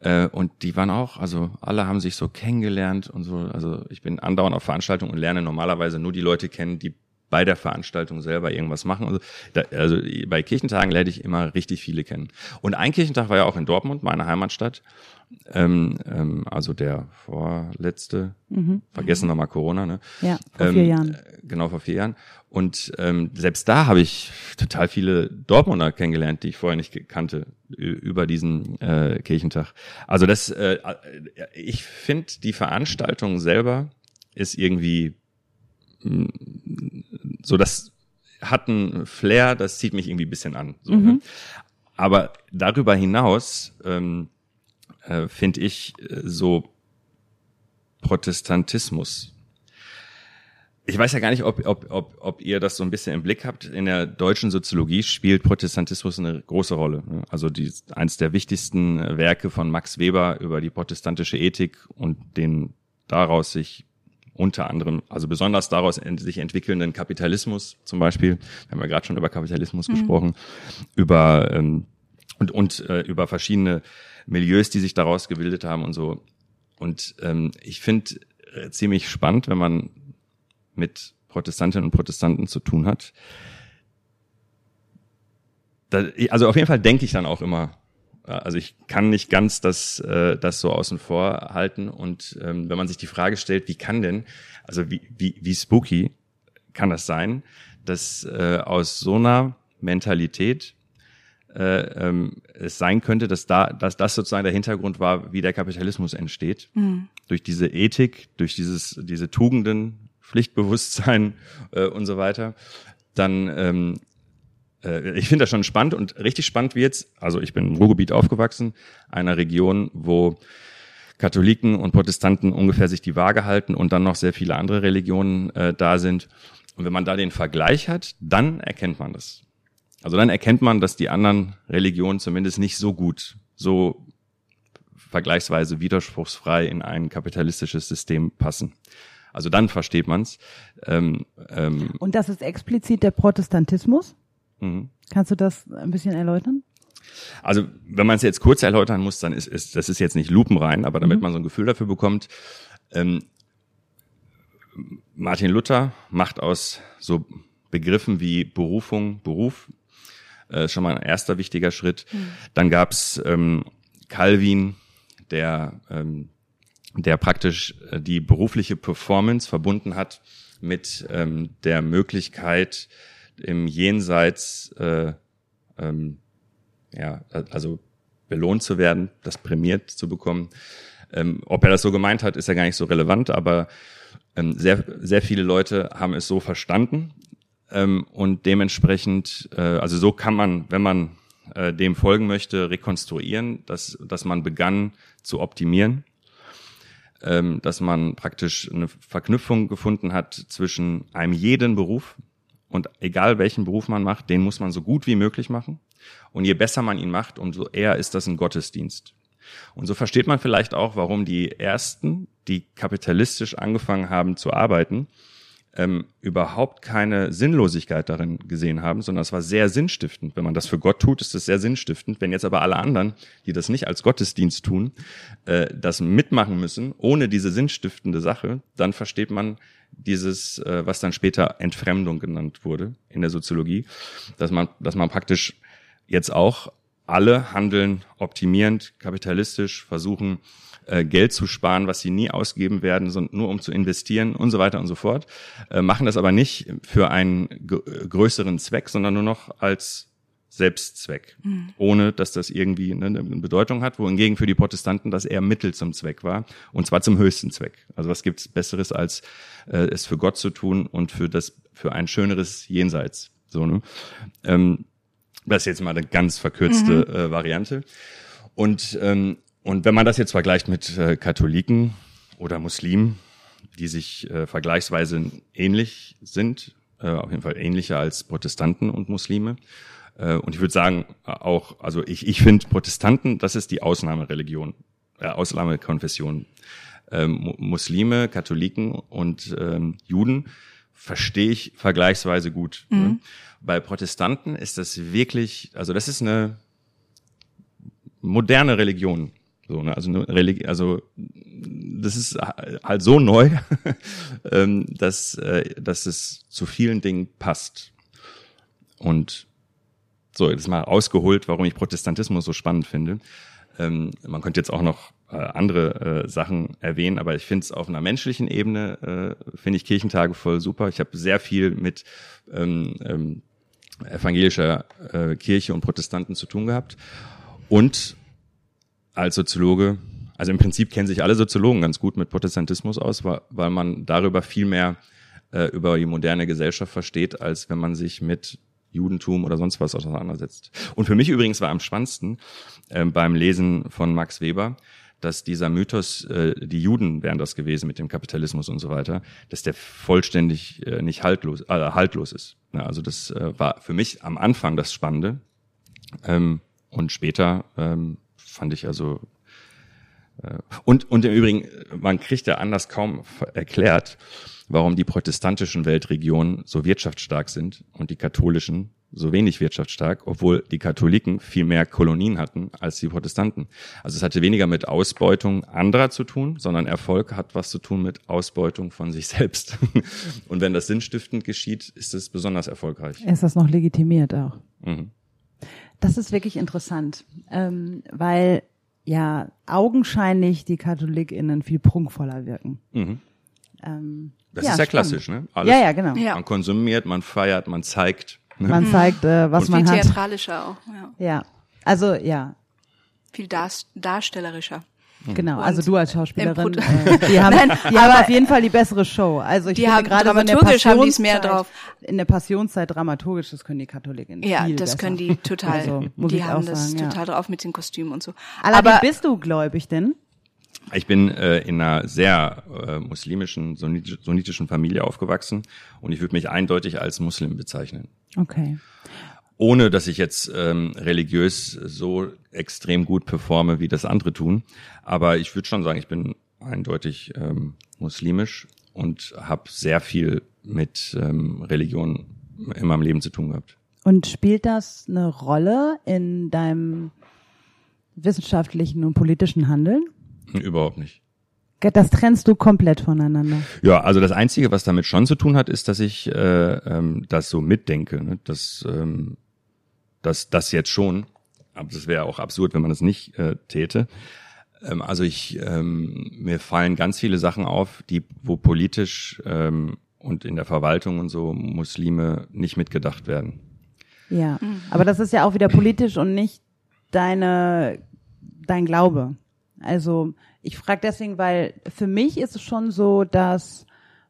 Äh, und die waren auch, also alle haben sich so kennengelernt und so. Also ich bin andauernd auf Veranstaltungen und lerne normalerweise nur die Leute kennen, die bei der Veranstaltung selber irgendwas machen. Also, da, also bei Kirchentagen lerne ich immer richtig viele kennen. Und ein Kirchentag war ja auch in Dortmund, meine Heimatstadt. Ähm, ähm, also der vorletzte, vergessen wir mal Corona, ne? Ja, vor vier Jahren. äh, Genau, vor vier Jahren. Und ähm, selbst da habe ich total viele Dortmunder kennengelernt, die ich vorher nicht kannte, über diesen äh, Kirchentag. Also das, äh, äh, ich finde, die Veranstaltung selber ist irgendwie mh, so, das hat einen Flair, das zieht mich irgendwie ein bisschen an. So, ne? Aber darüber hinaus ähm, äh, finde ich äh, so Protestantismus. Ich weiß ja gar nicht, ob, ob, ob, ob ihr das so ein bisschen im Blick habt. In der deutschen Soziologie spielt Protestantismus eine große Rolle. ne? Also die, eins der wichtigsten Werke von Max Weber über die protestantische Ethik und den daraus sich unter anderem, also besonders daraus ent sich entwickelnden Kapitalismus zum Beispiel. Wir haben ja gerade schon über Kapitalismus gesprochen, über ähm, und, und äh, über verschiedene Milieus, die sich daraus gebildet haben und so. Und ähm, ich finde äh, ziemlich spannend, wenn man mit Protestantinnen und Protestanten zu tun hat. Da, also auf jeden Fall denke ich dann auch immer, also ich kann nicht ganz das, äh, das so außen vor halten. Und ähm, wenn man sich die Frage stellt, wie kann denn, also wie, wie, wie spooky kann das sein, dass äh, aus so einer Mentalität äh, ähm, es sein könnte, dass da, dass das sozusagen der Hintergrund war, wie der Kapitalismus entsteht. Durch diese Ethik, durch dieses, diese Tugenden, Pflichtbewusstsein äh, und so weiter. Dann, ähm, äh, ich finde das schon spannend und richtig spannend jetzt, also ich bin im Ruhrgebiet aufgewachsen, einer Region, wo Katholiken und Protestanten ungefähr sich die Waage halten und dann noch sehr viele andere Religionen äh, da sind. Und wenn man da den Vergleich hat, dann erkennt man das. Also dann erkennt man, dass die anderen Religionen zumindest nicht so gut, so vergleichsweise widerspruchsfrei in ein kapitalistisches System passen. Also dann versteht man's. Ähm, ähm, Und das ist explizit der Protestantismus. Mhm. Kannst du das ein bisschen erläutern? Also wenn man es jetzt kurz erläutern muss, dann ist, ist das ist jetzt nicht lupenrein, aber damit man so ein Gefühl dafür bekommt. Ähm, Martin Luther macht aus so Begriffen wie Berufung Beruf. Äh, schon mal ein erster wichtiger Schritt. Dann gab's ähm, Calvin, der, ähm, der praktisch äh, die berufliche Performance verbunden hat mit ähm, der Möglichkeit, im Jenseits äh, ähm, ja, also belohnt zu werden, das prämiert zu bekommen. Ähm, ob er das so gemeint hat, ist ja gar nicht so relevant, aber ähm, sehr, sehr viele Leute haben es so verstanden ähm, und dementsprechend, äh, also so kann man, wenn man äh, dem folgen möchte, rekonstruieren, dass, dass man begann zu optimieren, ähm, dass man praktisch eine Verknüpfung gefunden hat zwischen einem jeden Beruf und egal welchen Beruf man macht, den muss man so gut wie möglich machen. Und je besser man ihn macht, umso eher ist das ein Gottesdienst. Und so versteht man vielleicht auch, warum die Ersten, die kapitalistisch angefangen haben zu arbeiten, ähm, überhaupt keine Sinnlosigkeit darin gesehen haben, sondern es war sehr sinnstiftend. Wenn man das für Gott tut, ist es sehr sinnstiftend. Wenn jetzt aber alle anderen, die das nicht als Gottesdienst tun, äh, das mitmachen müssen, ohne diese sinnstiftende Sache, dann versteht man dieses, äh, was dann später Entfremdung genannt wurde in der Soziologie, dass man, dass man praktisch jetzt auch alle handeln optimierend, kapitalistisch, versuchen äh, Geld zu sparen, was sie nie ausgeben werden, sondern nur um zu investieren und so weiter und so fort, äh, machen das aber nicht für einen gr- größeren Zweck, sondern nur noch als Selbstzweck, ohne dass das irgendwie ne, eine Bedeutung hat, wohingegen für die Protestanten das eher Mittel zum Zweck war und zwar zum höchsten Zweck. Also was gibt's Besseres als äh, es für Gott zu tun und für das für ein schöneres Jenseits. So ne. Ähm, das ist jetzt mal eine ganz verkürzte äh, Variante. Und, ähm, Und wenn man das jetzt vergleicht mit äh, Katholiken oder Muslimen, die sich äh, vergleichsweise ähnlich sind, äh, auf jeden Fall ähnlicher als Protestanten und Muslime. Äh, und ich würde sagen, auch, also ich, ich finde Protestanten, das ist die Ausnahmereligion, äh, Ausnahmekonfession. Ähm, Muslime, Katholiken und ähm, Juden verstehe ich vergleichsweise gut. Ne? Mhm. Bei Protestanten ist das wirklich, also das ist eine moderne Religion. So, ne? also, eine Religi also das ist halt so neu, ähm, dass, äh, dass es zu vielen Dingen passt. Und so, jetzt mal ausgeholt, warum ich Protestantismus so spannend finde. Ähm, man könnte jetzt auch noch äh, andere äh, Sachen erwähnen, aber ich finde es auf einer menschlichen Ebene, äh, finde ich Kirchentage voll super. Ich habe sehr viel mit ähm, ähm, evangelischer äh, Kirche und Protestanten zu tun gehabt. Und als Soziologe, also im Prinzip kennen sich alle Soziologen ganz gut mit Protestantismus aus, weil, weil man darüber viel mehr äh, über die moderne Gesellschaft versteht, als wenn man sich mit Judentum oder sonst was auseinandersetzt. Und für mich übrigens war am spannendsten äh, beim Lesen von Max Weber, dass dieser Mythos, äh, die Juden wären das gewesen mit dem Kapitalismus und so weiter, dass der vollständig äh, nicht haltlos, äh, haltlos ist. Ja, also das äh, war für mich am Anfang das Spannende. Ähm, und später ähm, fand ich also und, und im Übrigen, man kriegt ja anders kaum erklärt, warum die protestantischen Weltregionen so wirtschaftsstark sind und die katholischen so wenig wirtschaftsstark, obwohl die Katholiken viel mehr Kolonien hatten als die Protestanten. Also es hatte weniger mit Ausbeutung anderer zu tun, sondern Erfolg hat was zu tun mit Ausbeutung von sich selbst. Und wenn das sinnstiftend geschieht, ist es besonders erfolgreich. Ist das noch legitimiert auch? Mhm. Das ist wirklich interessant, ähm, weil ja augenscheinlich die KatholikInnen viel prunkvoller wirken. Mhm. Ähm, das ja, ist ja spannend. klassisch, ne? Alles, ja, ja, genau. Ja. Man konsumiert, man feiert, man zeigt. Ne? Man zeigt, äh, was Und man viel hat. theatralischer auch. Ja. ja, also ja. Viel dar darstellerischer. Genau, also du als Schauspielerin, äh, die haben, Nein, die haben auf jeden Fall die bessere Show. Also ich die finde gerade so in der Passionszeit, mehr drauf. in der Passionszeit dramaturgisch, das können die Katholiken. Ja, das besser. können die total. Also, die haben das sagen, total ja. drauf mit den Kostümen und so. Aber wie bist du gläubig denn? Ich bin äh, in einer sehr äh, muslimischen, sunnitischen Familie aufgewachsen und ich würde mich eindeutig als Muslim bezeichnen. Okay ohne dass ich jetzt ähm, religiös so extrem gut performe, wie das andere tun. Aber ich würde schon sagen, ich bin eindeutig ähm, muslimisch und habe sehr viel mit ähm, Religion in meinem Leben zu tun gehabt. Und spielt das eine Rolle in deinem wissenschaftlichen und politischen Handeln? Überhaupt nicht. Das trennst du komplett voneinander. Ja, also das Einzige, was damit schon zu tun hat, ist, dass ich äh, ähm, das so mitdenke. Ne? Dass ähm, das, das jetzt schon. Aber das wäre auch absurd, wenn man das nicht äh, täte. Ähm, also ich, ähm, mir fallen ganz viele Sachen auf, die, wo politisch ähm, und in der Verwaltung und so Muslime nicht mitgedacht werden. Ja, mhm. aber das ist ja auch wieder politisch und nicht deine, dein Glaube. Also ich frage deswegen, weil für mich ist es schon so, dass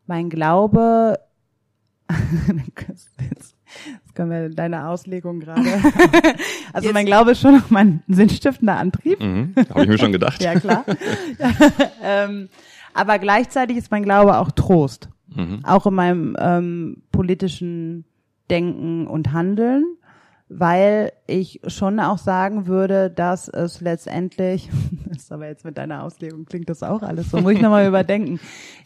mein Glaube Jetzt können wir deine Auslegung gerade. Also Jetzt. mein Glaube ist schon noch mein sinnstiftender Antrieb. Mhm, Habe ich mir schon gedacht. ja, klar. ähm, aber gleichzeitig ist mein Glaube auch Trost. Mhm. Auch in meinem ähm, politischen Denken und Handeln, weil ich schon auch sagen würde, dass es letztendlich, das ist aber jetzt mit deiner Auslegung klingt das auch alles so, muss ich nochmal überdenken,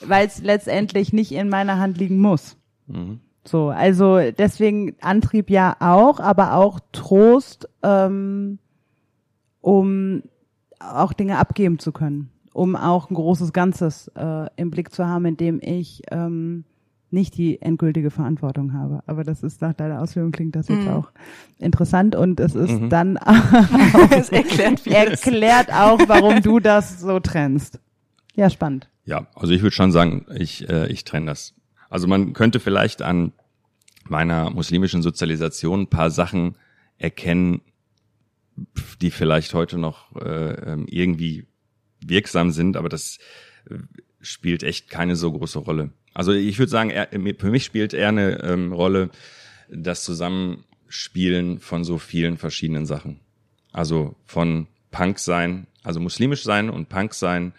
weil es letztendlich nicht in meiner Hand liegen muss. Mhm. So, also deswegen Antrieb ja auch, aber auch Trost, ähm, um auch Dinge abgeben zu können, um auch ein großes Ganzes äh, im Blick zu haben, in dem ich ähm, nicht die endgültige Verantwortung habe. Aber das ist nach deiner Ausführung klingt das jetzt mhm. auch interessant und es ist mhm. dann auch, es erklärt, erklärt auch, warum du das so trennst. Ja, spannend. Ja, also ich würde schon sagen, ich, äh, ich trenne das. Also man könnte vielleicht an meiner muslimischen Sozialisation ein paar Sachen erkennen, die vielleicht heute noch äh, ähm, irgendwie wirksam sind, aber das äh, spielt echt keine so große Rolle. Also ich würde sagen, für mich spielt eher eine ähm, Rolle das Zusammenspielen von so vielen verschiedenen Sachen. Also von Punk sein Also muslimisch sein und Punk sein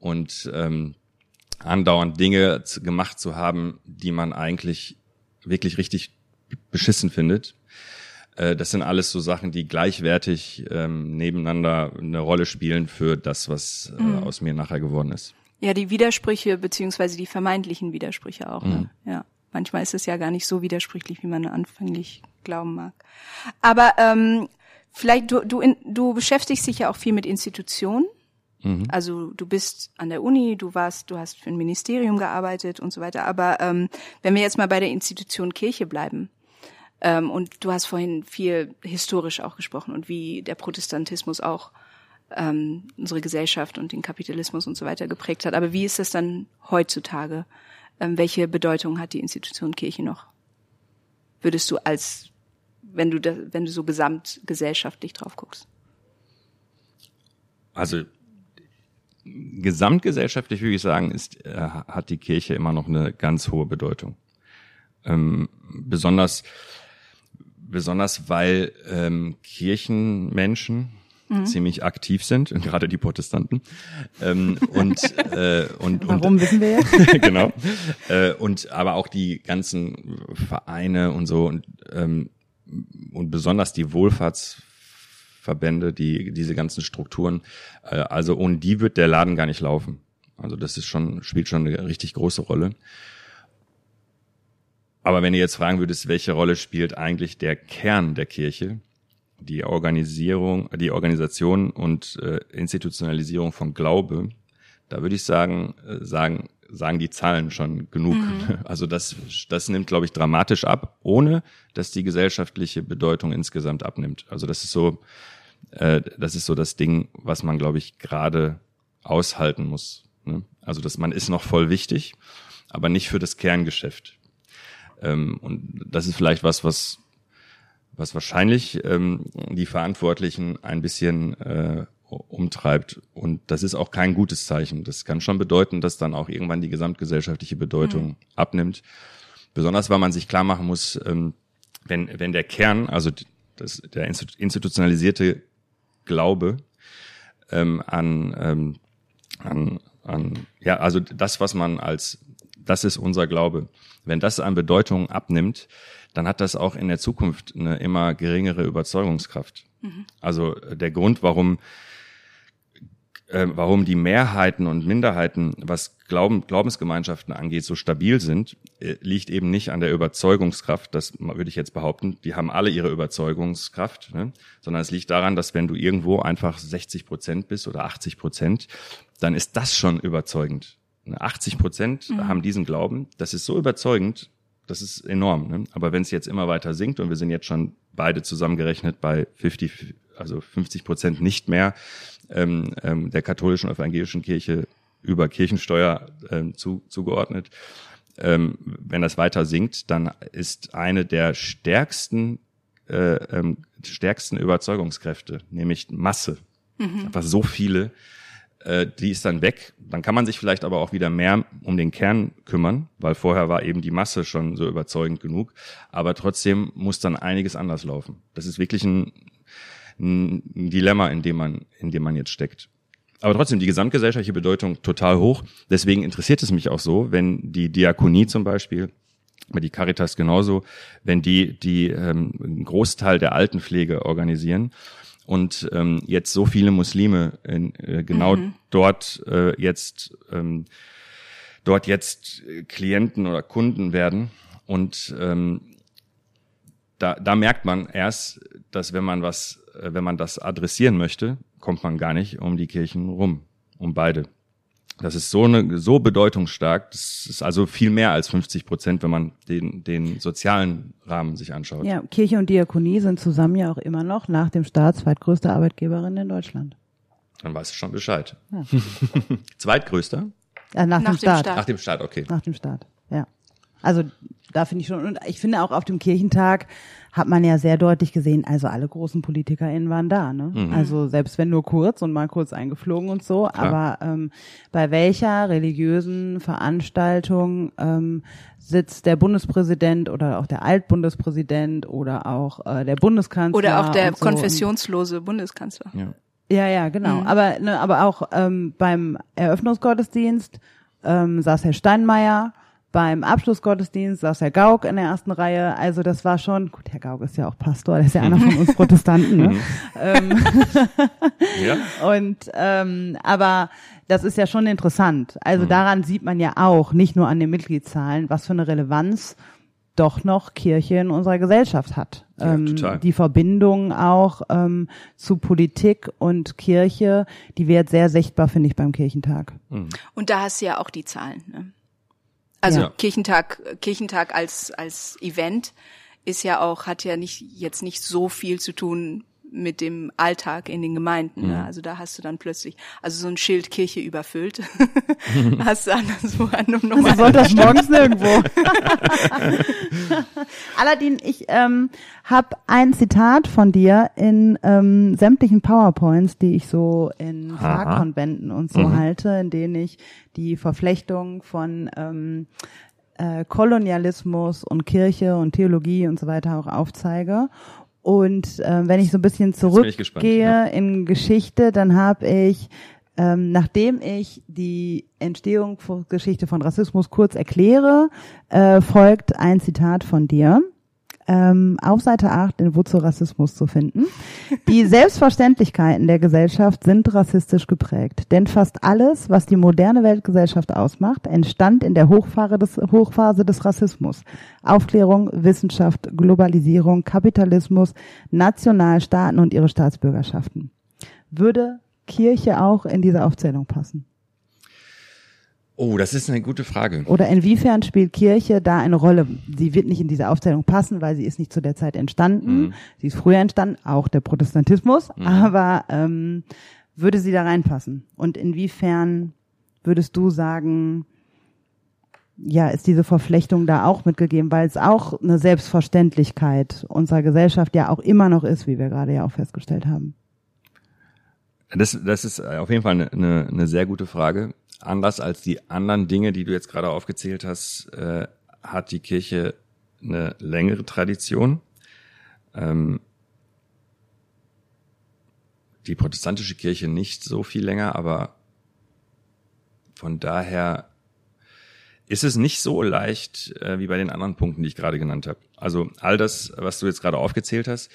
und ähm, andauernd Dinge gemacht zu haben, die man eigentlich wirklich richtig beschissen findet. Äh, das sind alles so Sachen, die gleichwertig ähm, nebeneinander eine Rolle spielen für das, was äh, Mhm. aus mir nachher geworden ist. Ja, die Widersprüche beziehungsweise die vermeintlichen Widersprüche auch. Mhm. Ne? Ja, manchmal ist es ja gar nicht so widersprüchlich, wie man anfänglich glauben mag. Aber ähm, vielleicht du du in, du beschäftigst dich ja auch viel mit Institutionen. Mhm. Also du bist an der Uni, du warst, du hast für ein Ministerium gearbeitet und so weiter. Aber ähm, wenn wir jetzt mal bei der Institution Kirche bleiben, ähm, und du hast vorhin viel historisch auch gesprochen und wie der Protestantismus auch ähm, unsere Gesellschaft und den Kapitalismus und so weiter geprägt hat. Aber wie ist das dann heutzutage? Ähm, welche Bedeutung hat die Institution Kirche noch? Würdest du als, wenn du da, wenn du so gesamtgesellschaftlich drauf guckst? Also gesamtgesellschaftlich würde ich sagen, ist, äh, hat die Kirche immer noch eine ganz hohe Bedeutung. Ähm, besonders, besonders weil ähm, Kirchenmenschen ziemlich aktiv sind, und gerade die Protestanten. Ähm, und, äh, und, Warum und, wissen wir jetzt? genau. Äh, und aber auch die ganzen Vereine und so und, ähm, und besonders die Wohlfahrtsverbände, die diese ganzen Strukturen. Äh, also ohne die wird der Laden gar nicht laufen. Also das ist schon spielt schon eine richtig große Rolle. Aber wenn ihr jetzt fragen würdest, welche Rolle spielt eigentlich der Kern der Kirche, die Organisierung, die Organisation und äh, Institutionalisierung von Glaube, da würde ich sagen, äh, sagen, sagen die Zahlen schon genug. Also das, das nimmt, glaube ich, dramatisch ab, ohne dass die gesellschaftliche Bedeutung insgesamt abnimmt. Also das ist so, äh, das ist so das Ding, was man, glaube ich, gerade aushalten muss. Ne? Also dass man ist noch voll wichtig, aber nicht für das Kerngeschäft. Ähm, und das ist vielleicht was, was was wahrscheinlich ähm, die Verantwortlichen ein bisschen äh, umtreibt. Und das ist auch kein gutes Zeichen. Das kann schon bedeuten, dass dann auch irgendwann die gesamtgesellschaftliche Bedeutung abnimmt. Besonders weil man sich klar machen muss, ähm, wenn, wenn der Kern, also das, der institutionalisierte Glaube ähm, an, ähm, an, an, ja, also das, was man als, das ist unser Glaube, wenn das an Bedeutung abnimmt, dann hat das auch in der Zukunft eine immer geringere Überzeugungskraft. Also äh, der Grund, warum äh, warum die Mehrheiten und Minderheiten, was Glauben, Glaubensgemeinschaften angeht, so stabil sind, äh, liegt eben nicht an der Überzeugungskraft, das würde ich jetzt behaupten, die haben alle ihre Überzeugungskraft, ne? sondern es liegt daran, dass wenn du irgendwo einfach 60 Prozent bist oder 80 Prozent, dann ist das schon überzeugend. 80 Prozent haben diesen Glauben, das ist so überzeugend, das ist enorm. Ne? Aber wenn es jetzt immer weiter sinkt und wir sind jetzt schon beide zusammengerechnet bei 50, also 50 Prozent nicht mehr ähm, ähm, der katholischen evangelischen Kirche über Kirchensteuer ähm, zu, zugeordnet. Ähm, wenn das weiter sinkt, dann ist eine der stärksten, äh, ähm, stärksten Überzeugungskräfte, nämlich Masse. Einfach so viele, äh, die ist dann weg. Dann kann man sich vielleicht aber auch wieder mehr um den Kern kümmern, weil vorher war eben die Masse schon so überzeugend genug. Aber trotzdem muss dann einiges anders laufen. Das ist wirklich ein, ein Dilemma, in dem man, in dem man jetzt steckt. Aber trotzdem, die gesamtgesellschaftliche Bedeutung total hoch. Deswegen interessiert es mich auch so, wenn die Diakonie zum Beispiel, aber die Caritas genauso, wenn die, die ähm, einen Großteil der Altenpflege organisieren und ähm, jetzt so viele Muslime in, äh, genau dort äh, jetzt ähm, dort jetzt Klienten oder Kunden werden und ähm, da, da merkt man erst, dass wenn man was, wenn man das adressieren möchte, kommt man gar nicht um die Kirchen rum, um beide. Das ist so eine, so bedeutungsstark. Das ist also viel mehr als 50 Prozent, wenn man den, den sozialen Rahmen sich anschaut. Ja, Kirche und Diakonie sind zusammen ja auch immer noch nach dem Staat zweitgrößte Arbeitgeberin in Deutschland. Dann weißt du schon Bescheid. Zweitgrößter? Ja, nach, Nach dem dem Staat. Staat. Nach dem Staat, okay. Nach dem Staat, ja. Also da finde ich schon, und ich finde auch auf dem Kirchentag hat man ja sehr deutlich gesehen, also alle großen PolitikerInnen waren da, ne? Mhm. Also selbst wenn nur kurz und mal kurz eingeflogen und so, aber ähm, bei welcher religiösen Veranstaltung ähm, sitzt der Bundespräsident oder auch der Altbundespräsident oder auch äh, der Bundeskanzler Oder auch der so. konfessionslose Bundeskanzler. Ja. Ja, ja, genau. Mhm. Aber, ne, aber auch ähm, beim Eröffnungsgottesdienst ähm, saß Herr Steinmeier, beim Abschlussgottesdienst saß Herr Gauck in der ersten Reihe. Also das war schon, gut, Herr Gauck ist ja auch Pastor, der ist ja einer von uns Protestanten. Ne? ähm, Ja? und ähm, aber das ist ja schon interessant. Also daran sieht man ja auch, nicht nur an den Mitgliedszahlen, was für eine Relevanz doch noch Kirche in unserer Gesellschaft hat. Ja, ähm, total. Die Verbindung auch ähm, zu Politik und Kirche, die wird sehr sichtbar, finde ich, beim Kirchentag. Und da hast du ja auch die Zahlen. Ne? Also Ja. Kirchentag, Kirchentag als als Event ist ja auch hat ja nicht jetzt nicht so viel zu tun mit dem Alltag in den Gemeinden. Mhm. Ne? Also da hast du dann plötzlich also so ein Schild Kirche überfüllt hast du anderswo an einem normalen Sonntags morgens nirgendwo. Aladdin, ich ähm, habe ein Zitat von dir in ähm, sämtlichen PowerPoints, die ich so in. Fahrkonventen und so halte, in denen ich die Verflechtung von ähm, äh, Kolonialismus und Kirche und Theologie und so weiter auch aufzeige. Und äh, wenn ich so ein bisschen zurückgehe ja. in Geschichte, dann habe ich, ähm, nachdem ich die Entstehung von Geschichte von Rassismus kurz erkläre, äh, folgt ein Zitat von dir. Ähm, auf Seite 8 in Wozu Rassismus zu finden. Die Selbstverständlichkeiten der Gesellschaft sind rassistisch geprägt. Denn fast alles, was die moderne Weltgesellschaft ausmacht, entstand in der Hochphase des, Hochphase des Rassismus. Aufklärung, Wissenschaft, Globalisierung, Kapitalismus, Nationalstaaten und ihre Staatsbürgerschaften. Würde Kirche auch in diese Aufzählung passen? Oh, das ist eine gute Frage. Oder inwiefern spielt Kirche da eine Rolle? Sie wird nicht in diese Aufzählung passen, weil sie ist nicht zu der Zeit entstanden. Sie ist früher entstanden, auch der Protestantismus. Aber ähm, würde sie da reinpassen? Und inwiefern würdest du sagen, ja, ist diese Verflechtung da auch mitgegeben, weil es auch eine Selbstverständlichkeit unserer Gesellschaft ja auch immer noch ist, wie wir gerade ja auch festgestellt haben. Das, das ist auf jeden Fall eine, eine, eine sehr gute Frage. Anders als die anderen Dinge, die du jetzt gerade aufgezählt hast, äh, hat die Kirche eine längere Tradition. Ähm, die protestantische Kirche nicht so viel länger, aber von daher ist es nicht so leicht äh, wie bei den anderen Punkten, die ich gerade genannt habe. Also all das, was du jetzt gerade aufgezählt hast,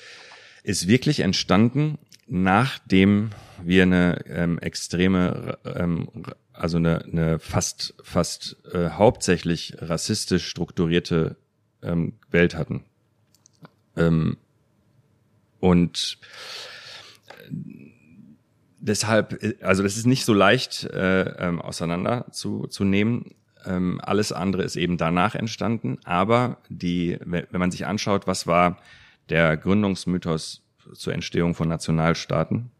ist wirklich entstanden, nachdem wir eine ähm, extreme, ähm, also eine, eine fast fast äh, hauptsächlich rassistisch strukturierte ähm, Welt hatten. Ähm, und deshalb, äh, also das ist nicht so leicht äh, ähm, auseinander zu, zu nehmen. Ähm, alles andere ist eben danach entstanden. Aber die, wenn wenn man sich anschaut, was war der Gründungsmythos zur Entstehung von Nationalstaaten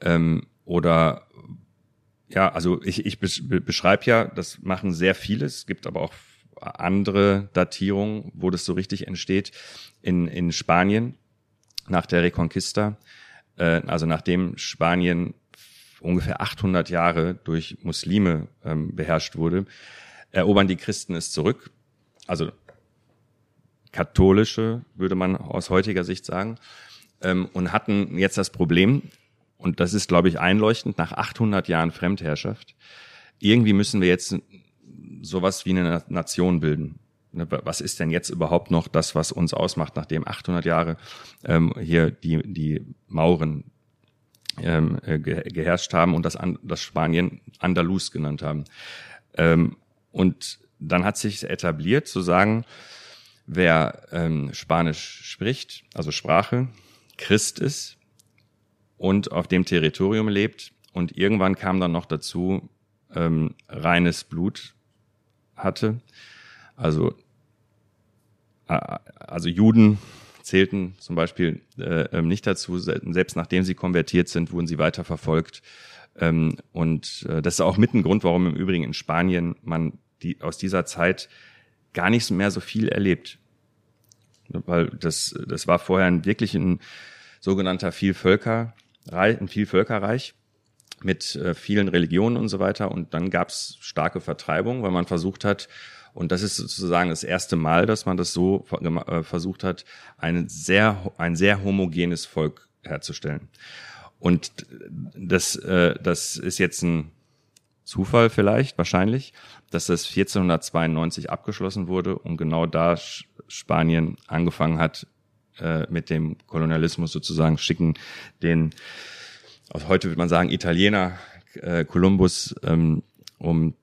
ähm, oder ja, also ich, ich besch- be- beschreibe ja, das machen sehr viele. Es gibt aber auch andere Datierungen, wo das so richtig entsteht. In, in Spanien nach der Reconquista, äh, also nachdem Spanien ungefähr 800 Jahre durch Muslime ähm, beherrscht wurde, erobern die Christen es zurück. Also katholische, würde man aus heutiger Sicht sagen, ähm, und hatten jetzt das Problem, und das ist, glaube ich, einleuchtend, nach 800 Jahren Fremdherrschaft, irgendwie müssen wir jetzt sowas wie eine Na- Nation bilden. Ne, Was ist denn jetzt überhaupt noch das, was uns ausmacht, nachdem 800 Jahre ähm, hier die, die Mauren ähm, äh, ge geherrscht haben und das, An das Spanien Andalus genannt haben. Ähm, und dann hat sich etabliert zu sagen, wer ähm, Spanisch spricht, also Sprache, Christ ist und auf dem Territorium lebt und irgendwann kam dann noch dazu ähm, reines Blut hatte, also äh, also Juden zählten zum Beispiel äh, ähm, nicht dazu, se- selbst nachdem sie konvertiert sind, wurden sie weiter verfolgt. Ähm, und äh, das ist auch mit ein Grund, warum im Übrigen in Spanien man die aus dieser Zeit gar nicht mehr so viel erlebt. Weil das, das war vorher ein, wirklich ein sogenannter Vielvölkerreich, ein Vielvölkerreich mit äh, vielen Religionen und so weiter. Und dann gab es starke Vertreibung, weil man versucht hat, und das ist sozusagen das erste Mal, dass man das so äh, versucht hat, ein sehr, ein sehr homogenes Volk herzustellen. Und das, äh, das ist jetzt ein Zufall vielleicht, wahrscheinlich, dass das 1492 abgeschlossen wurde und genau da Spanien angefangen hat äh, mit dem Kolonialismus sozusagen, schicken den, also heute würde man sagen, Italiener äh, Kolumbus, ähm, um,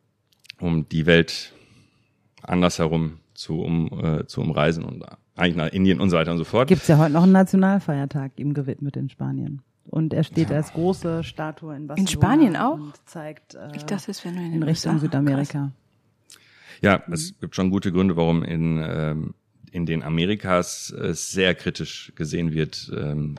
um die Welt andersherum zu, um, äh, zu umreisen und eigentlich nach Indien und so weiter und so fort. Gibt es ja heute noch einen Nationalfeiertag ihm gewidmet in Spanien. Und er steht ja. als große Statue in Barcelona. In Spanien auch? Und zeigt äh, ich dachte, es wäre nur in, in Richtung USA. Südamerika. Krass. Ja, es gibt schon gute Gründe, warum in, ähm, in den Amerikas es sehr kritisch gesehen wird, ähm,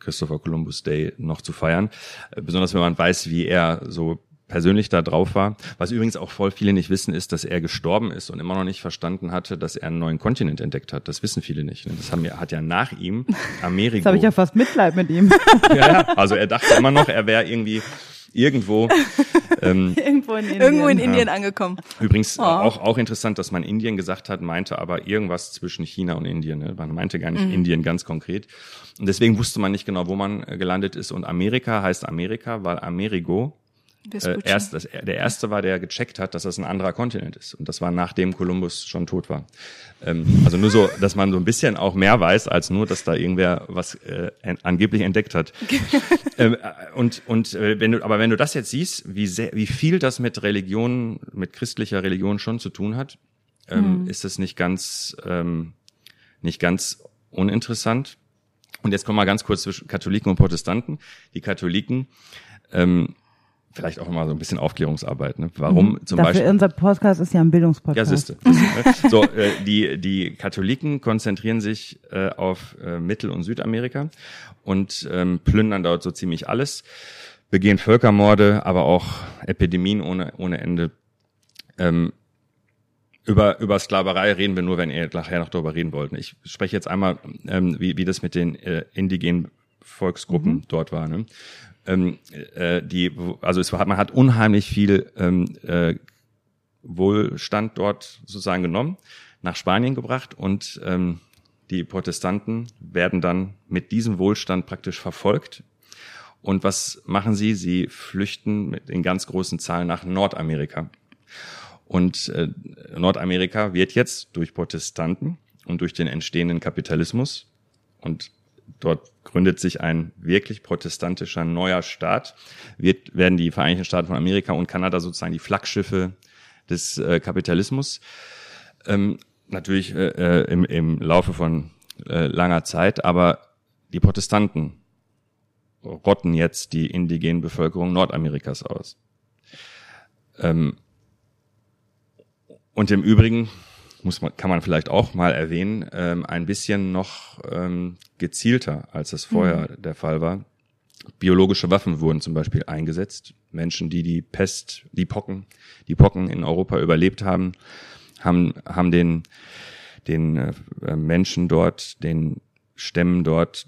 Christopher Columbus Day noch zu feiern. Äh, besonders wenn man weiß, wie er so persönlich da drauf war. Was übrigens auch voll viele nicht wissen, ist, dass er gestorben ist und immer noch nicht verstanden hatte, dass er einen neuen Kontinent entdeckt hat. Das wissen viele nicht. Das haben, hat ja nach ihm Amerika. Jetzt habe ich ja fast Mitleid mit ihm. ja, also er dachte immer noch, er wäre irgendwie irgendwo ähm, irgendwo in Indien, irgendwo in Indien ja. angekommen. Übrigens oh. auch auch interessant, dass man Indien gesagt hat, meinte aber irgendwas zwischen China und Indien. Ne? Man meinte gar nicht mhm. Indien ganz konkret. Und deswegen wusste man nicht genau, wo man äh, gelandet ist. Und Amerika heißt Amerika, weil Amerigo äh, erst, das, der erste war, der gecheckt hat, dass das ein anderer Kontinent ist. Und das war nachdem Kolumbus schon tot war. Ähm, also nur so, dass man so ein bisschen auch mehr weiß, als nur, dass da irgendwer was äh, angeblich entdeckt hat. ähm, äh, und und äh, wenn du, aber wenn du das jetzt siehst, wie sehr, wie viel das mit Religion, mit christlicher Religion schon zu tun hat, ähm, mhm. ist es nicht ganz, ähm, nicht ganz uninteressant. Und jetzt kommen wir ganz kurz zwischen Katholiken und Protestanten. Die Katholiken ähm, vielleicht auch immer so ein bisschen Aufklärungsarbeit. Ne? Warum mhm. zum Dafür Beispiel? Unser Podcast ist ja ein Bildungspodcast. Ja, siehste. So, äh, die die Katholiken konzentrieren sich äh, auf äh, Mittel- und Südamerika und ähm, plündern dort so ziemlich alles, begehen Völkermorde, aber auch Epidemien ohne ohne Ende. Ähm, über, über Sklaverei reden wir nur, wenn ihr nachher noch darüber reden wollt. Ich spreche jetzt einmal, ähm, wie, wie das mit den äh, indigenen Volksgruppen mhm. dort war. Ne? Ähm, äh, die, also es hat, man hat unheimlich viel ähm, äh, Wohlstand dort sozusagen genommen, nach Spanien gebracht und ähm, die Protestanten werden dann mit diesem Wohlstand praktisch verfolgt. Und was machen sie? Sie flüchten mit in ganz großen Zahlen nach Nordamerika. Und äh, Nordamerika wird jetzt durch Protestanten und durch den entstehenden Kapitalismus und Dort gründet sich ein wirklich protestantischer neuer Staat. Wird, werden die Vereinigten Staaten von Amerika und Kanada sozusagen die Flaggschiffe des äh, Kapitalismus. Ähm, natürlich äh, äh, im, im Laufe von äh, langer Zeit, aber die Protestanten rotten jetzt die indigenen Bevölkerung Nordamerikas aus. Ähm, und im Übrigen muss man, kann man vielleicht auch mal erwähnen, ähm, ein bisschen noch ähm, gezielter, als es vorher mhm. der Fall war. Biologische Waffen wurden zum Beispiel eingesetzt. Menschen, die die Pest, die Pocken, die Pocken in Europa überlebt haben, haben, haben den, den äh, Menschen dort, den Stämmen dort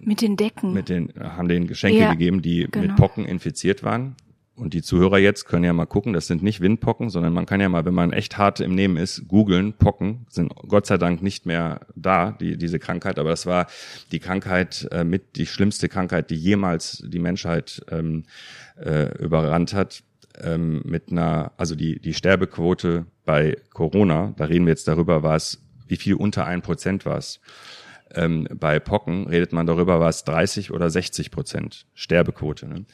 mit den Decken, mit den, haben den Geschenke ja, gegeben, die genau. mit Pocken infiziert waren und die Zuhörer jetzt können ja mal gucken, das sind nicht Windpocken, sondern man kann ja mal, wenn man echt hart im Nehmen ist, googeln, Pocken sind Gott sei Dank nicht mehr da, die, diese Krankheit, aber das war die Krankheit äh, mit die schlimmste Krankheit, die jemals die Menschheit ähm, äh, überrannt hat. Ähm, mit einer, also die, die Sterbequote bei Corona, da reden wir jetzt darüber, war es, wie viel unter ein Prozent war es ähm, bei Pocken redet man darüber, was 30 oder 60 Prozent Sterbequote. Ne?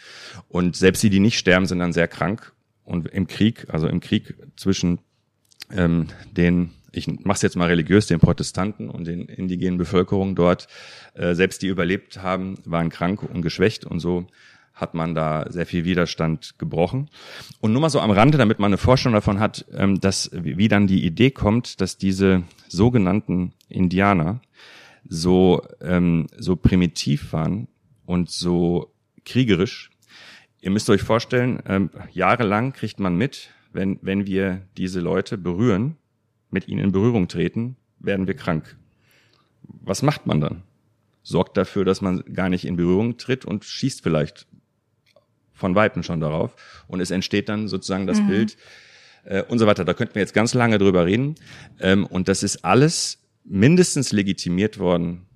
Und selbst die, die nicht sterben, sind dann sehr krank. Und im Krieg, also im Krieg zwischen ähm, den, ich mach's jetzt mal religiös, den Protestanten und den indigenen Bevölkerungen dort, äh, selbst die überlebt haben, waren krank und geschwächt und so hat man da sehr viel Widerstand gebrochen. Und nur mal so am Rande, damit man eine Vorstellung davon hat, ähm, dass wie dann die Idee kommt, dass diese sogenannten Indianer so, ähm, so primitiv waren und so kriegerisch. Ihr müsst euch vorstellen, ähm, jahrelang kriegt man mit, wenn, wenn wir diese Leute berühren, mit ihnen in Berührung treten, werden wir krank. Was macht man dann? Sorgt dafür, dass man gar nicht in Berührung tritt und schießt vielleicht von Weitem schon darauf. Und es entsteht dann sozusagen das mhm. Bild äh, und so weiter. Da könnten wir jetzt ganz lange drüber reden. Ähm, und das ist alles mindestens legitimiert worden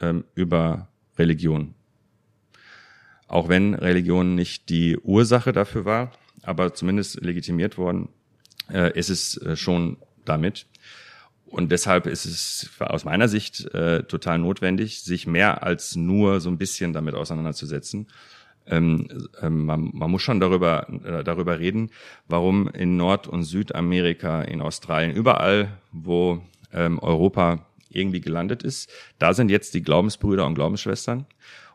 ähm, über Religion. auch wenn Religion nicht die Ursache dafür war, aber zumindest legitimiert worden äh, ist es äh, schon damit. Und deshalb ist es aus meiner Sicht äh, total notwendig, sich mehr als nur so ein bisschen damit auseinanderzusetzen. Ähm, ähm, man, man muss schon darüber, äh, darüber reden, warum in Nord- und Südamerika, in Australien, überall, wo ähm, Europa irgendwie gelandet ist, da sind jetzt die Glaubensbrüder und Glaubensschwestern.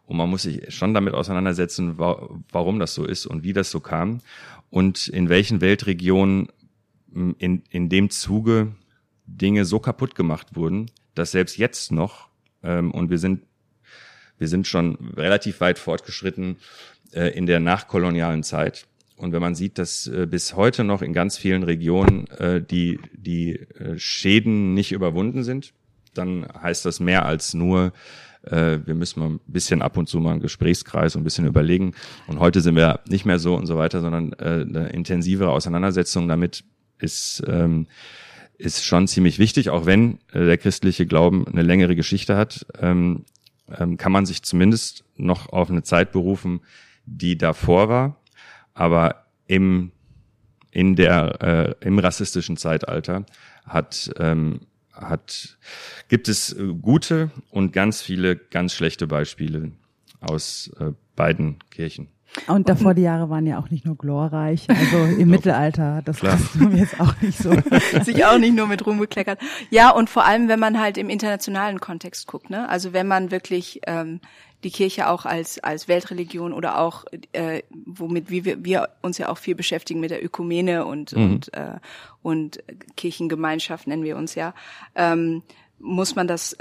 Und man muss sich schon damit auseinandersetzen, wa warum das so ist und wie das so kam und in welchen Weltregionen in, in dem Zuge Dinge so kaputt gemacht wurden, dass selbst jetzt noch, ähm, und wir sind, wir sind schon relativ weit fortgeschritten äh, in der nachkolonialen Zeit. Und wenn man sieht, dass äh, bis heute noch in ganz vielen Regionen äh, die, die äh, Schäden nicht überwunden sind, dann heißt das mehr als nur, äh, wir müssen mal ein bisschen ab und zu mal einen Gesprächskreis und ein bisschen überlegen. Und heute sind wir nicht mehr so und so weiter, sondern äh, eine intensivere Auseinandersetzung damit ist, ähm, ist schon ziemlich wichtig, auch wenn äh, der christliche Glauben eine längere Geschichte hat, ähm, ähm, kann man sich zumindest noch auf eine Zeit berufen, die davor war, aber im in der äh, im rassistischen Zeitalter hat ähm, hat gibt es äh, gute und ganz viele ganz schlechte Beispiele aus äh, beiden Kirchen. Und davor die Jahre waren ja auch nicht nur glorreich, also im Mittelalter, das du mir jetzt auch nicht so. Sich auch nicht nur mit Ruhm bekleckert. Ja, und vor allem, wenn man halt im internationalen Kontext guckt, ne? Also wenn man wirklich ähm, die Kirche auch als als Weltreligion oder auch äh, womit wie wir, wir uns ja auch viel beschäftigen mit der Ökumene und mhm. und äh, und Kirchengemeinschaft nennen wir uns ja, ähm, muss man das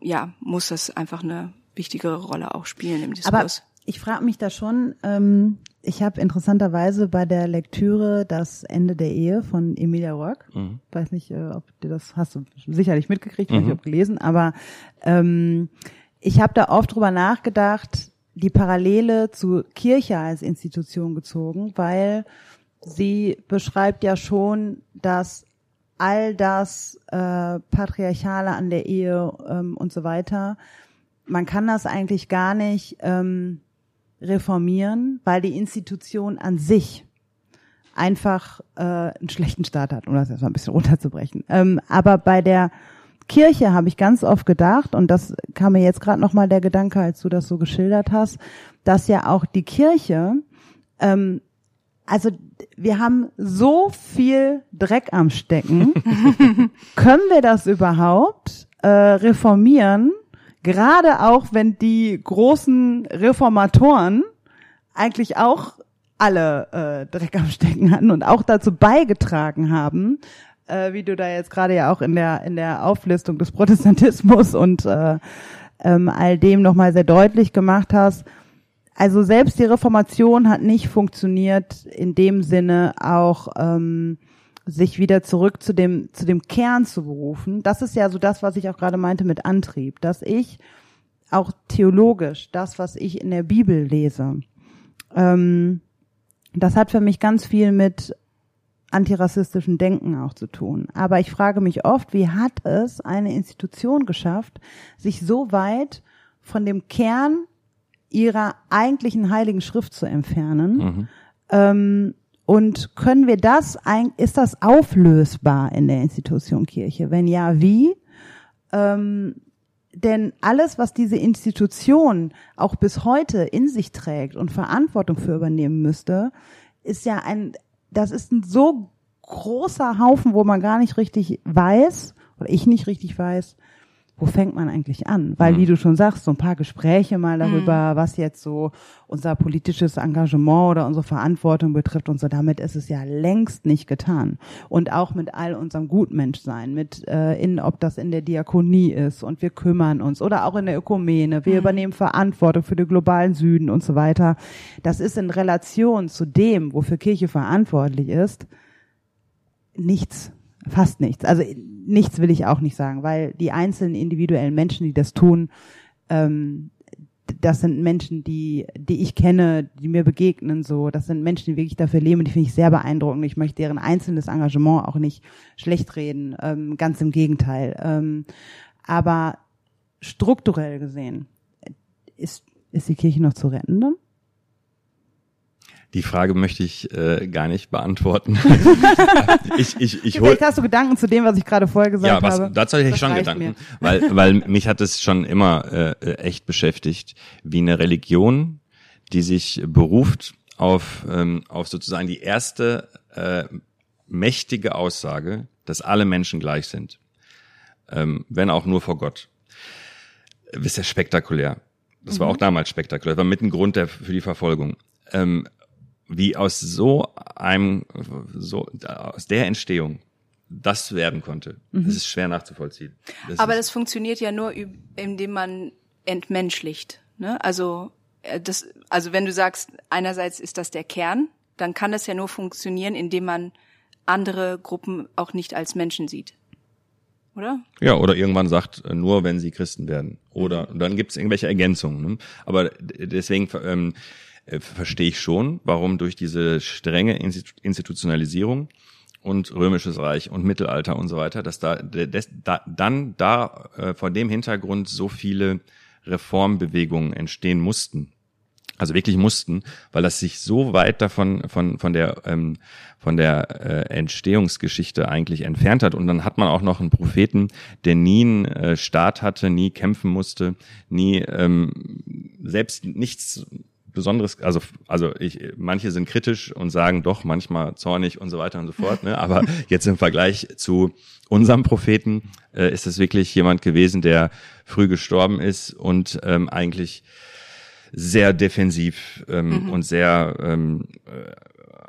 ja muss das einfach eine wichtigere Rolle auch spielen im Diskurs. Aber ich frage mich da schon, ähm, ich habe interessanterweise bei der Lektüre das Ende der Ehe von Emilia Rock, mhm. weiß nicht, äh, ob du das hast du sicherlich mitgekriegt, mhm. ich habe gelesen, aber ähm, ich habe da oft drüber nachgedacht, die Parallele zu Kirche als Institution gezogen, weil sie beschreibt ja schon, dass all das äh, Patriarchale an der Ehe ähm, und so weiter, man kann das eigentlich gar nicht ähm, reformieren, weil die Institution an sich einfach äh, einen schlechten Start hat, um das jetzt mal ein bisschen runterzubrechen. Ähm, aber bei der Kirche habe ich ganz oft gedacht, und das kam mir jetzt gerade nochmal der Gedanke, als du das so geschildert hast, dass ja auch die Kirche, ähm, also wir haben so viel Dreck am Stecken, können wir das überhaupt äh, reformieren, Gerade auch, wenn die großen Reformatoren eigentlich auch alle äh, Dreck am Stecken hatten und auch dazu beigetragen haben, äh, wie du da jetzt gerade ja auch in der in der Auflistung des Protestantismus und äh, ähm, all dem nochmal sehr deutlich gemacht hast. Also selbst die Reformation hat nicht funktioniert in dem Sinne auch ähm, sich wieder zurück zu dem, zu dem Kern zu berufen. Das ist ja so das, was ich auch gerade meinte mit Antrieb, dass ich auch theologisch das, was ich in der Bibel lese, ähm, das hat für mich ganz viel mit antirassistischem Denken auch zu tun. Aber ich frage mich oft, wie hat es eine Institution geschafft, sich so weit von dem Kern ihrer eigentlichen heiligen Schrift zu entfernen, mhm. ähm, und können wir das, ist das auflösbar in der Institution Kirche? Wenn ja, wie? Ähm, denn alles, was diese Institution auch bis heute in sich trägt und Verantwortung für übernehmen müsste, ist ja ein, das ist ein so großer Haufen, wo man gar nicht richtig weiß, oder ich nicht richtig weiß, wo fängt man eigentlich an? Weil, mhm. wie du schon sagst, so ein paar Gespräche mal darüber, mhm. was jetzt so unser politisches Engagement oder unsere Verantwortung betrifft und so, damit ist es ja längst nicht getan. Und auch mit all unserem Gutmenschsein, mit äh, in, ob das in der Diakonie ist und wir kümmern uns oder auch in der Ökumene, wir mhm. übernehmen Verantwortung für den globalen Süden und so weiter. Das ist in Relation zu dem, wofür Kirche verantwortlich ist, nichts fast nichts. Also nichts will ich auch nicht sagen, weil die einzelnen individuellen Menschen, die das tun, ähm, das sind Menschen, die, die ich kenne, die mir begegnen, so. Das sind Menschen, die wirklich dafür leben die finde ich sehr beeindruckend. Ich möchte deren einzelnes Engagement auch nicht schlecht reden, ähm, ganz im Gegenteil. Ähm, aber strukturell gesehen ist, ist die Kirche noch zu retten dann? Die Frage möchte ich äh, gar nicht beantworten. ich, ich, ich Vielleicht hast du Gedanken zu dem, was ich gerade vorher gesagt ja, was, habe. dazu hätte ich Das schon Gedanken, mir. weil, weil mich hat es schon immer äh, echt beschäftigt, wie eine Religion, die sich beruft auf, ähm, auf sozusagen die erste äh, mächtige Aussage, dass alle Menschen gleich sind, ähm, wenn auch nur vor Gott. Äh, Ist ja spektakulär. Das war auch damals spektakulär. Das war mit ein Grund der, für die Verfolgung. Ähm, wie aus so einem, so aus der Entstehung das werden konnte, das ist schwer nachzuvollziehen. Das Aber das funktioniert ja nur, indem man entmenschlicht. Ne? Also äh, das, also wenn du sagst, einerseits ist das der Kern, dann kann das ja nur funktionieren, indem man andere Gruppen auch nicht als Menschen sieht. Oder? Ja, oder irgendwann sagt, äh, nur wenn sie Christen werden. Oder dann gibt es irgendwelche Ergänzungen. Ne? Aber deswegen ähm, äh, verstehe ich schon, warum durch diese strenge Institu- Institutionalisierung und römisches Reich und Mittelalter und so weiter, dass da, des, da dann da äh, vor dem Hintergrund so viele Reformbewegungen entstehen mussten. Also wirklich mussten, weil das sich so weit davon von von der ähm, von der äh, Entstehungsgeschichte eigentlich entfernt hat und dann hat man auch noch einen Propheten, der nie einen äh, Staat hatte, nie kämpfen musste, nie ähm, selbst nichts Besonderes, also also ich manche sind kritisch und sagen doch manchmal zornig und so weiter und so fort, ne? aber jetzt im Vergleich zu unserem Propheten äh, ist es wirklich jemand gewesen, der früh gestorben ist und ähm, eigentlich sehr defensiv ähm, und sehr, ähm, äh,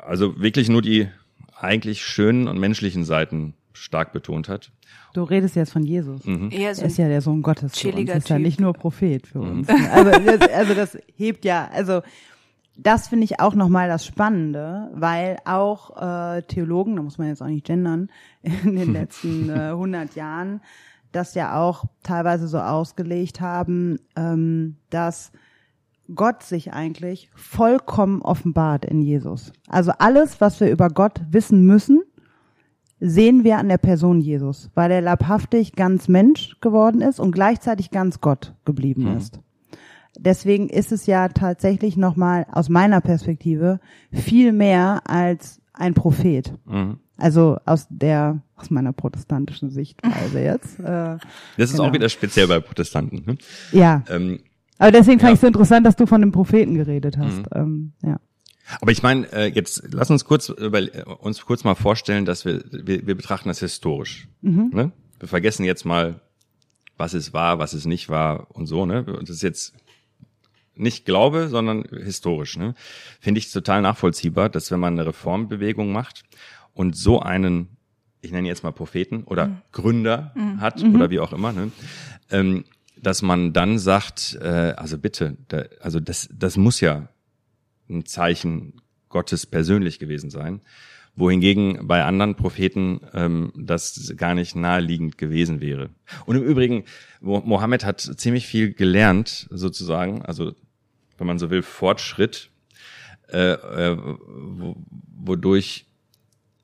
also wirklich nur die eigentlich schönen und menschlichen Seiten stark betont hat. Du redest jetzt von Jesus. So Er ist ja der Sohn Gottes für uns. Ist ja nicht nur Prophet für uns. Also das, also das hebt ja, also das finde ich auch nochmal das Spannende, weil auch äh, Theologen, da muss man jetzt auch nicht gendern, in den letzten äh, 100 Jahren das ja auch teilweise so ausgelegt haben, ähm, dass Gott sich eigentlich vollkommen offenbart in Jesus. Also alles, was wir über Gott wissen müssen, sehen wir an der Person Jesus, weil er leibhaftig ganz Mensch geworden ist und gleichzeitig ganz Gott geblieben ist. Deswegen ist es ja tatsächlich nochmal aus meiner Perspektive viel mehr als ein Prophet. Mhm. Also aus der, aus meiner protestantischen Sichtweise jetzt. Äh, Das ist Genau. auch wieder speziell bei Protestanten. Ne? ja, Ähm, aber deswegen fand Ja. ich es so interessant, dass du von dem Propheten geredet hast. Ähm, ja. Aber ich meine, äh, jetzt lass uns kurz über, äh, uns kurz mal vorstellen, dass wir, wir, wir betrachten das historisch. Ne? Wir vergessen jetzt mal, was es war, was es nicht war und so. Ne? Und das ist jetzt nicht Glaube, sondern historisch. Ne? Finde ich total nachvollziehbar, dass wenn man eine Reformbewegung macht und so einen, ich nenne jetzt mal Propheten oder Gründer hat oder wie auch immer, ne? ähm, dass man dann sagt, äh, also bitte, da, also das, das muss ja ein Zeichen Gottes persönlich gewesen sein, wohingegen bei anderen Propheten ähm, das gar nicht naheliegend gewesen wäre. Und im Übrigen, Mo Mohammed hat ziemlich viel gelernt, sozusagen, also wenn man so will, Fortschritt, äh, äh, wo, wodurch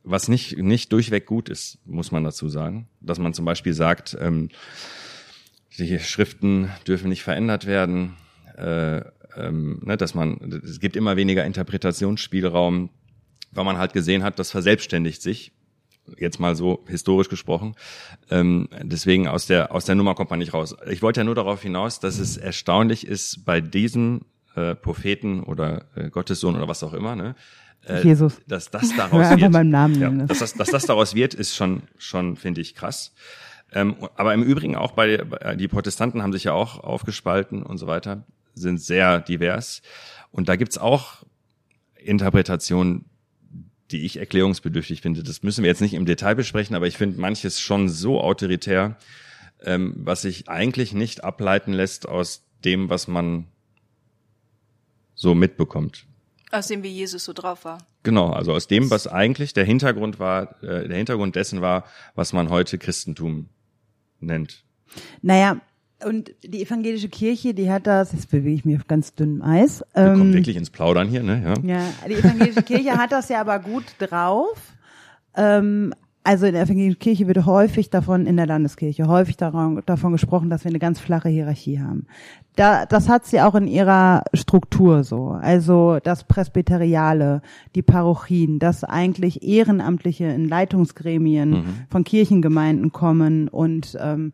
was nicht nicht durchweg gut ist, muss man dazu sagen, dass man zum Beispiel sagt, ähm, die Schriften dürfen nicht verändert werden, äh, ähm, ne, dass man, es gibt immer weniger Interpretationsspielraum, weil man halt gesehen hat, das verselbstständigt sich, jetzt mal so historisch gesprochen. Ähm, deswegen aus der, aus der Nummer kommt man nicht raus. Ich wollte ja nur darauf hinaus, dass es erstaunlich ist, bei diesem äh, Propheten oder äh, Gottessohn oder was auch immer, ne, äh, Jesus. dass das daraus wird. beim Namen Ja, nennen. dass, das, dass das daraus wird, ist schon, schon finde ich, krass. Ähm, aber im Übrigen auch bei, bei die Protestanten haben sich ja auch aufgespalten und so weiter, sind sehr divers. Und da gibt's auch Interpretationen, die ich erklärungsbedürftig finde. Das müssen wir jetzt nicht im Detail besprechen, aber ich finde manches schon so autoritär, ähm, was sich eigentlich nicht ableiten lässt aus dem, was man so mitbekommt. Aus dem, wie Jesus so drauf war. Genau, also aus dem, was eigentlich der Hintergrund war, äh, der Hintergrund dessen war, was man heute Christentum nennt. Naja, und die evangelische Kirche, die hat das, jetzt bewege ich mich auf ganz dünnem Eis. Ähm, wirklich ins Plaudern hier, ne? Ja. Ja, die evangelische Kirche hat das ja aber gut drauf. Ähm, also in der evangelischen Kirche wird häufig davon, in der Landeskirche, häufig daran, davon gesprochen, dass wir eine ganz flache Hierarchie haben. Da, das hat sie auch in ihrer Struktur so. Also das Presbyteriale, die Parochien, dass eigentlich Ehrenamtliche in Leitungsgremien Mhm. von Kirchengemeinden kommen und ähm,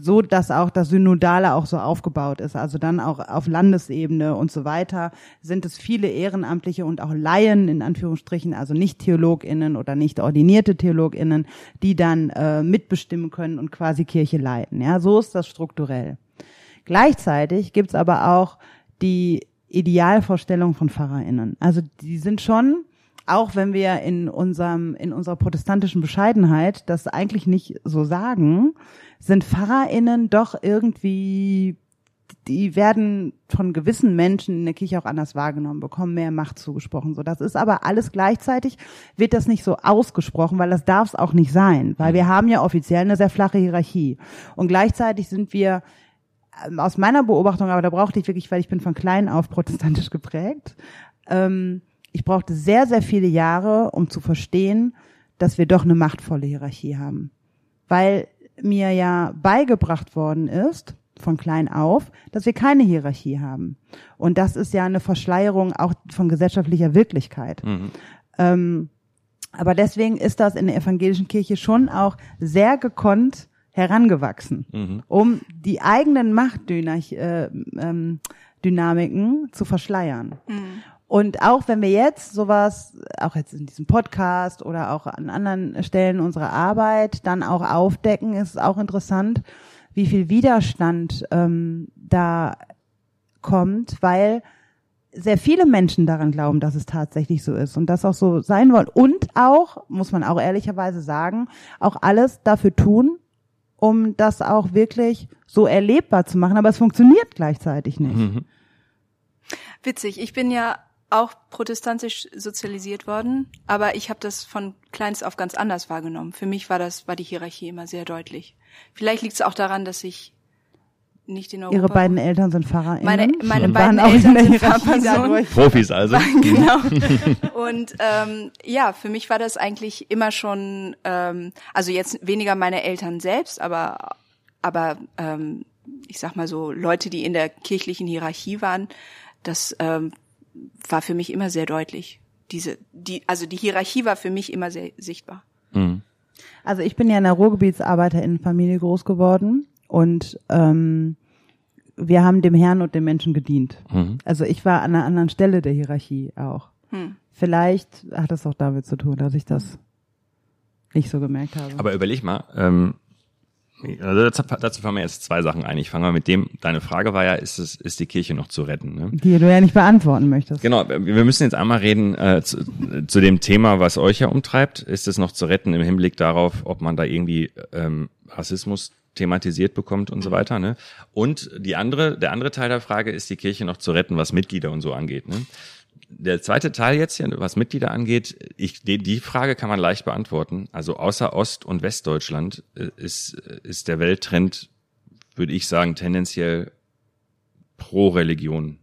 so, dass auch das Synodale auch so aufgebaut ist. Also dann auch auf Landesebene und so weiter sind es viele Ehrenamtliche und auch Laien in Anführungsstrichen, also nicht TheologInnen oder nicht ordinierte TheologInnen, die dann äh, mitbestimmen können und quasi Kirche leiten. Ja, so ist das strukturell. Gleichzeitig gibt's aber auch die Idealvorstellung von PfarrerInnen. Also die sind schon, auch wenn wir in unserem, in unserer protestantischen Bescheidenheit das eigentlich nicht so sagen, sind PfarrerInnen doch irgendwie, die werden von gewissen Menschen in der Kirche auch anders wahrgenommen, bekommen mehr Macht zugesprochen. So, das ist aber alles gleichzeitig, wird das nicht so ausgesprochen, weil das darf es auch nicht sein, weil wir haben ja offiziell eine sehr flache Hierarchie. Und gleichzeitig sind wir aus meiner Beobachtung, aber da brauchte ich wirklich, weil ich bin von klein auf protestantisch geprägt, ähm, ich brauchte sehr, sehr viele Jahre, um zu verstehen, dass wir doch eine machtvolle Hierarchie haben. Weil mir ja beigebracht worden ist, von klein auf, dass wir keine Hierarchie haben. Und das ist ja eine Verschleierung auch von gesellschaftlicher Wirklichkeit. Mhm. Ähm, aber deswegen ist das in der evangelischen Kirche schon auch sehr gekonnt herangewachsen, Mhm. um die eigenen Machtdynamiken äh, ähm, Dynamiken zu verschleiern. Und auch wenn wir jetzt sowas, auch jetzt in diesem Podcast oder auch an anderen Stellen unserer Arbeit dann auch aufdecken, ist es auch interessant, wie viel Widerstand ähm, da kommt, weil sehr viele Menschen daran glauben, dass es tatsächlich so ist und das auch so sein wollen. Und auch, muss man auch ehrlicherweise sagen, auch alles dafür tun, um das auch wirklich so erlebbar zu machen. Aber es funktioniert gleichzeitig nicht. Mhm. Witzig, ich bin ja auch protestantisch sozialisiert worden, aber ich habe das von kleins auf ganz anders wahrgenommen. Für mich war das war die Hierarchie immer sehr deutlich. Vielleicht liegt es auch daran, dass ich nicht in Europa Ihre beiden Eltern sind PfarrerInnen. meine meine beiden waren auch in Eltern der sind Pfarrpersonen. Profis also. genau. Und ähm, ja, für mich war das eigentlich immer schon, ähm, also jetzt weniger meine Eltern selbst, aber aber ähm, ich sag mal so Leute, die in der kirchlichen Hierarchie waren, das ähm, war für mich immer sehr deutlich. Diese, die, also die Hierarchie war für mich immer sehr sichtbar. Mhm. Also ich bin ja in einer Ruhrgebietsarbeiterinnenfamilie groß geworden und ähm, wir haben dem Herrn und dem Menschen gedient. Mhm. Also ich war an einer anderen Stelle der Hierarchie auch. Hm. Vielleicht hat es auch damit zu tun, dass ich das nicht so gemerkt habe. Aber überleg mal, ähm, also dazu, dazu fangen wir jetzt zwei Sachen ein. Ich fange mal mit dem, deine Frage war ja, ist es, ist die Kirche noch zu retten? Ne? die du ja nicht beantworten möchtest. Genau, wir müssen jetzt einmal reden äh, zu, zu dem Thema, was euch ja umtreibt. Ist es noch zu retten im Hinblick darauf, ob man da irgendwie ähm, Rassismus thematisiert bekommt und so weiter. Ne? Und die andere, der andere Teil der Frage ist die Kirche noch zu retten, was Mitglieder und so angeht. Ne? Der zweite Teil jetzt hier, was Mitglieder angeht, ich, die, die Frage kann man leicht beantworten. Also außer Ost- und Westdeutschland äh, ist, ist der Welttrend, würde ich sagen, tendenziell pro Religion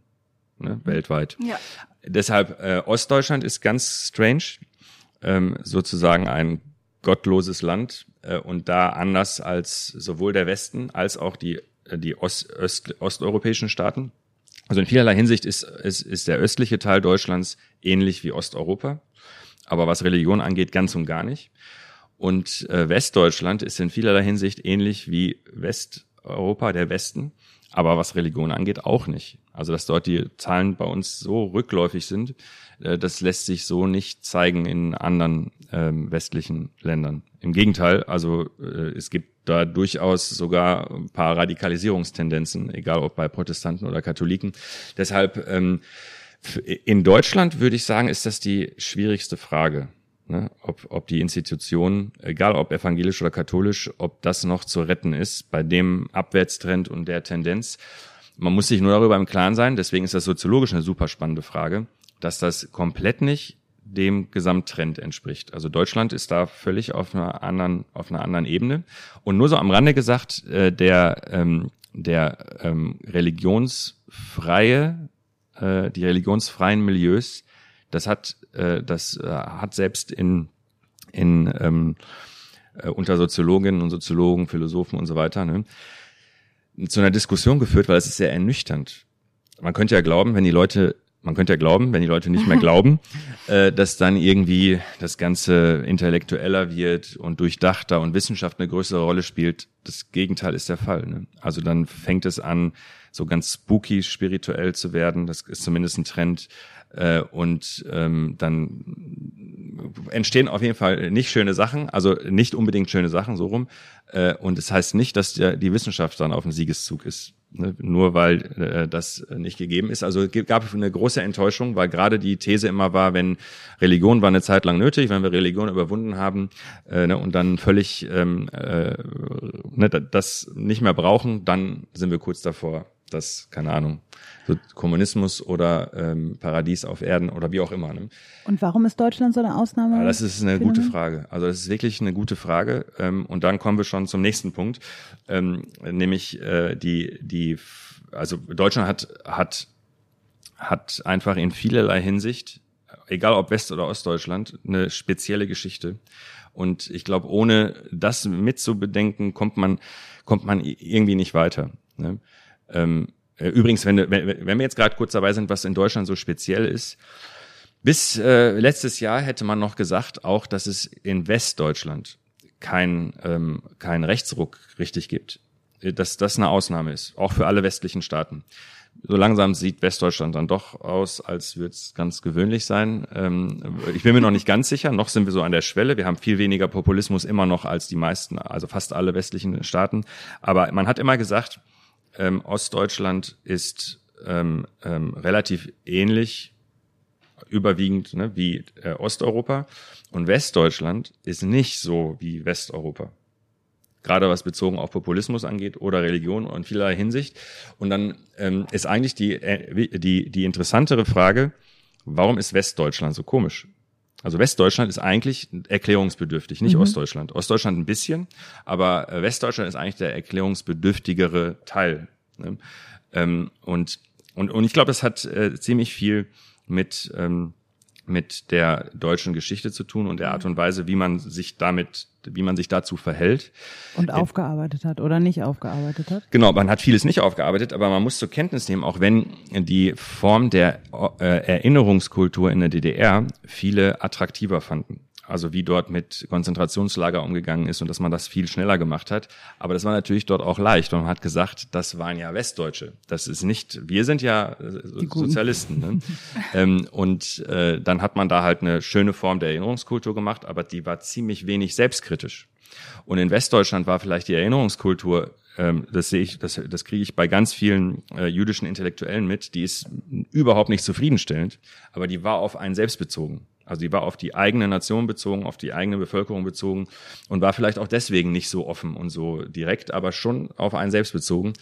ne, weltweit. Ja. Deshalb äh, Ostdeutschland ist ganz strange, ähm, sozusagen ein gottloses Land äh, und da anders als sowohl der Westen als auch die äh, die Ost, Öst, osteuropäischen Staaten. Also in vielerlei Hinsicht ist, ist, ist der östliche Teil Deutschlands ähnlich wie Osteuropa, aber was Religion angeht, ganz und gar nicht. Und äh, Westdeutschland ist in vielerlei Hinsicht ähnlich wie Westeuropa, der Westen, aber was Religion angeht, auch nicht. Also dass dort die Zahlen bei uns so rückläufig sind, das lässt sich so nicht zeigen in anderen ähm, westlichen Ländern. Im Gegenteil, also äh, es gibt da durchaus sogar ein paar Radikalisierungstendenzen, egal ob bei Protestanten oder Katholiken. Deshalb ähm, in Deutschland würde ich sagen, ist das die schwierigste Frage. Ne? Ob, ob die Institution, egal ob evangelisch oder katholisch, ob das noch zu retten ist bei dem Abwärtstrend und der Tendenz. Man muss sich nur darüber im Klaren sein, deswegen ist das soziologisch eine super spannende Frage, dass das komplett nicht dem Gesamttrend entspricht. Also Deutschland ist da völlig auf einer anderen, auf einer anderen Ebene. Und nur so am Rande gesagt, äh, der, ähm, der ähm, religionsfreie, äh, die religionsfreien Milieus, das hat, äh, das äh, hat selbst in, in ähm, äh, unter Soziologinnen und Soziologen, Philosophen und so weiter, ne, zu einer Diskussion geführt, weil es ist sehr ernüchternd. Man könnte ja glauben, wenn die Leute man könnte ja glauben, wenn die Leute nicht mehr glauben, äh, dass dann irgendwie das Ganze intellektueller wird und durchdachter und Wissenschaft eine größere Rolle spielt. Das Gegenteil ist der Fall. Ne? Also dann fängt es an, so ganz spooky spirituell zu werden. Das ist zumindest ein Trend. Äh, und ähm, dann entstehen auf jeden Fall nicht schöne Sachen, also nicht unbedingt schöne Sachen, so rum. Äh, und es das heißt nicht, dass der, die Wissenschaft dann auf dem Siegeszug ist nur weil äh, das nicht gegeben ist. Also es gab eine große Enttäuschung, weil gerade die These immer war, wenn Religion war eine Zeit lang nötig, wenn wir Religion überwunden haben äh, ne, und dann völlig ähm, äh, ne, das nicht mehr brauchen, dann sind wir kurz davor, das, keine Ahnung, so Kommunismus oder ähm, Paradies auf Erden oder wie auch immer. Ne? Und warum ist Deutschland so eine Ausnahme? Ja, das ist eine gute Frage. Also das ist wirklich eine gute Frage. Ähm, und dann kommen wir schon zum nächsten Punkt, ähm, nämlich äh, die die also Deutschland hat hat hat einfach in vielerlei Hinsicht, egal ob West- oder Ostdeutschland, eine spezielle Geschichte. Und ich glaube, ohne das mitzubedenken, kommt man kommt man irgendwie nicht weiter. Ne? Ähm, äh, übrigens, wenn, wenn, wenn wir jetzt gerade kurz dabei sind, was in Deutschland so speziell ist, bis äh, letztes Jahr hätte man noch gesagt, auch, dass es in Westdeutschland kein, ähm, kein Rechtsruck richtig gibt. Äh, dass das eine Ausnahme ist, auch für alle westlichen Staaten. So langsam sieht Westdeutschland dann doch aus, als würde es ganz gewöhnlich sein. Ähm, ich bin mir noch nicht ganz sicher, noch sind wir so an der Schwelle. Wir haben viel weniger Populismus immer noch als die meisten, also fast alle westlichen Staaten. Aber man hat immer gesagt, ähm, Ostdeutschland ist ähm, ähm, relativ ähnlich, überwiegend ne, wie äh, Osteuropa. Und Westdeutschland ist nicht so wie Westeuropa. Gerade was bezogen auf Populismus angeht oder Religion und vielerlei Hinsicht. Und dann ähm, ist eigentlich die, äh, die, die interessantere Frage, warum ist Westdeutschland so komisch? Also Westdeutschland ist eigentlich erklärungsbedürftig, nicht mhm. Ostdeutschland. Ostdeutschland ein bisschen, aber äh, Westdeutschland ist eigentlich der erklärungsbedürftigere Teil. Ne? Ähm, und, und, und ich glaube, das hat äh, ziemlich viel mit, ähm, mit der deutschen Geschichte zu tun und der Art und Weise, wie man sich damit, wie man sich dazu verhält. Und aufgearbeitet hat oder nicht aufgearbeitet hat? Genau, man hat vieles nicht aufgearbeitet, aber man muss zur Kenntnis nehmen, auch wenn die Form der äh, Erinnerungskultur in der DDR viele attraktiver fanden also wie dort mit Konzentrationslager umgegangen ist und dass man das viel schneller gemacht hat. Aber das war natürlich dort auch leicht und man hat gesagt, das waren ja Westdeutsche. Das ist nicht, wir sind ja äh, Sozialisten. Ne? ähm, und äh, dann hat man da halt eine schöne Form der Erinnerungskultur gemacht, aber die war ziemlich wenig selbstkritisch. Und in Westdeutschland war vielleicht die Erinnerungskultur ähm, das sehe ich, das, das kriege ich bei ganz vielen äh, jüdischen Intellektuellen mit, die ist überhaupt nicht zufriedenstellend, aber die war auf einen selbst bezogen. Also die war auf die eigene Nation bezogen, auf die eigene Bevölkerung bezogen und war vielleicht auch deswegen nicht so offen und so direkt, aber schon auf einen selbst bezogen.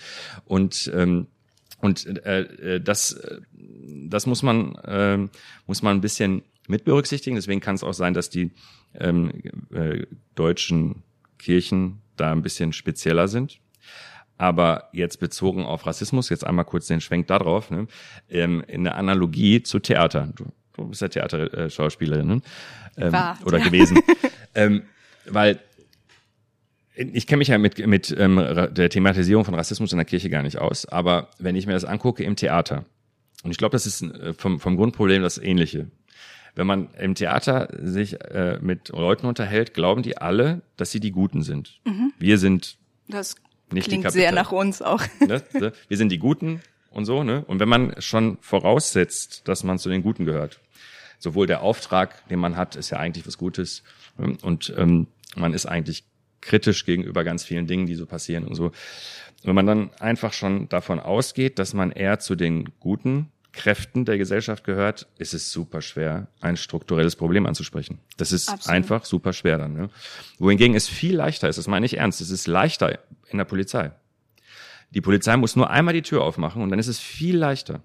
Und ähm, und äh, äh das äh, das muss man äh, muss man ein bisschen mit berücksichtigen. Deswegen kann es auch sein, dass die ähm, äh, deutschen Kirchen da ein bisschen spezieller sind. Aber jetzt bezogen auf Rassismus, jetzt einmal kurz den Schwenk darauf, ne, ähm, in der Analogie zu Theater. Du Du bist ja Theaterschauspielerin ne? ähm, War, oder ja. gewesen. ähm, weil ich kenne mich ja mit, mit ähm, der Thematisierung von Rassismus in der Kirche gar nicht aus, aber wenn ich mir das angucke im Theater, und ich glaube, das ist äh, vom, vom Grundproblem das Ähnliche. Wenn man im Theater sich äh, mit Leuten unterhält, glauben die alle, dass sie die Guten sind. Mhm. Wir sind das nicht klingt die sehr nach uns auch. Ne? Wir sind die Guten und so. Ne? Und wenn man schon voraussetzt, dass man zu den Guten gehört, sowohl der Auftrag, den man hat, ist ja eigentlich was Gutes ähm, und ähm, man ist eigentlich kritisch gegenüber ganz vielen Dingen, die so passieren und so. Wenn man dann einfach schon davon ausgeht, dass man eher zu den guten Kräften der Gesellschaft gehört, ist es super schwer, ein strukturelles Problem anzusprechen. Das ist Absolut. einfach super schwer dann. Ne? Wohingegen es viel leichter ist, das meine ich ernst, es ist leichter in der Polizei. Die Polizei muss nur einmal die Tür aufmachen und dann ist es viel leichter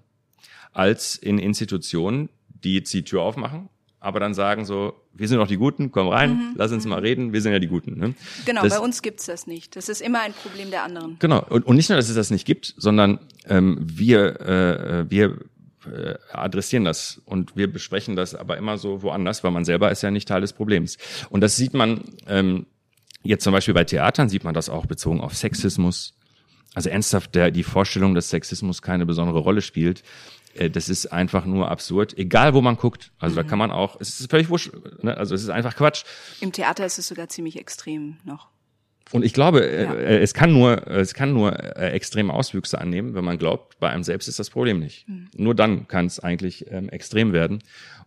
als in Institutionen, die jetzt die Tür aufmachen, aber dann sagen so, wir sind doch die Guten, komm rein, mhm. lass uns mal reden, wir sind ja die Guten. Ne? Genau, das, bei uns gibt's das nicht. Das ist immer ein Problem der anderen. Genau, und, und nicht nur, dass es das nicht gibt, sondern ähm, wir, äh, wir äh, adressieren das und wir besprechen das aber immer so woanders, weil man selber ist ja nicht Teil des Problems. Und das sieht man ähm, jetzt zum Beispiel bei Theatern, sieht man das auch bezogen auf Sexismus, also ernsthaft, der, die Vorstellung, dass Sexismus keine besondere Rolle spielt, das ist einfach nur absurd, egal wo man guckt. Also da kann man auch, es ist völlig wurscht, ne? also es ist einfach Quatsch. Im Theater ist es sogar ziemlich extrem noch. Und ich glaube, äh, Ja. äh, es kann nur, es kann nur äh, extreme Auswüchse annehmen, wenn man glaubt, bei einem selbst ist das Problem nicht. Nur dann kann es eigentlich ähm, extrem werden.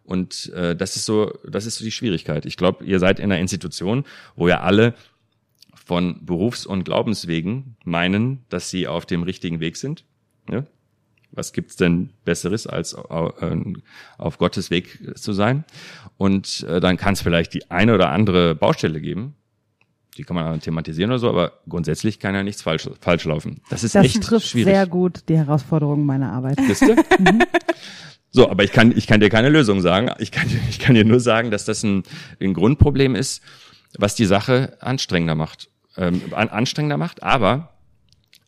Und äh, das ist so, das ist so die Schwierigkeit. Ich glaube, ihr seid in einer Institution, wo ja alle von Berufs- und Glaubenswegen meinen, dass sie auf dem richtigen Weg sind. Ja? Was gibt's denn Besseres, als au- äh, auf Gottes Weg zu sein? Und äh, dann kann es vielleicht die eine oder andere Baustelle geben, die kann man dann thematisieren oder so, aber grundsätzlich kann ja nichts falsch, falsch laufen. Das ist Das echt trifft schwierig. sehr gut die Herausforderungen meiner Arbeit. Wisst ihr? So, aber ich kann, ich kann dir keine Lösung sagen. Ich kann, dir- ich kann dir nur sagen, dass das ein, ein Grundproblem ist, was die Sache anstrengender macht. Ähm, an, anstrengender macht, aber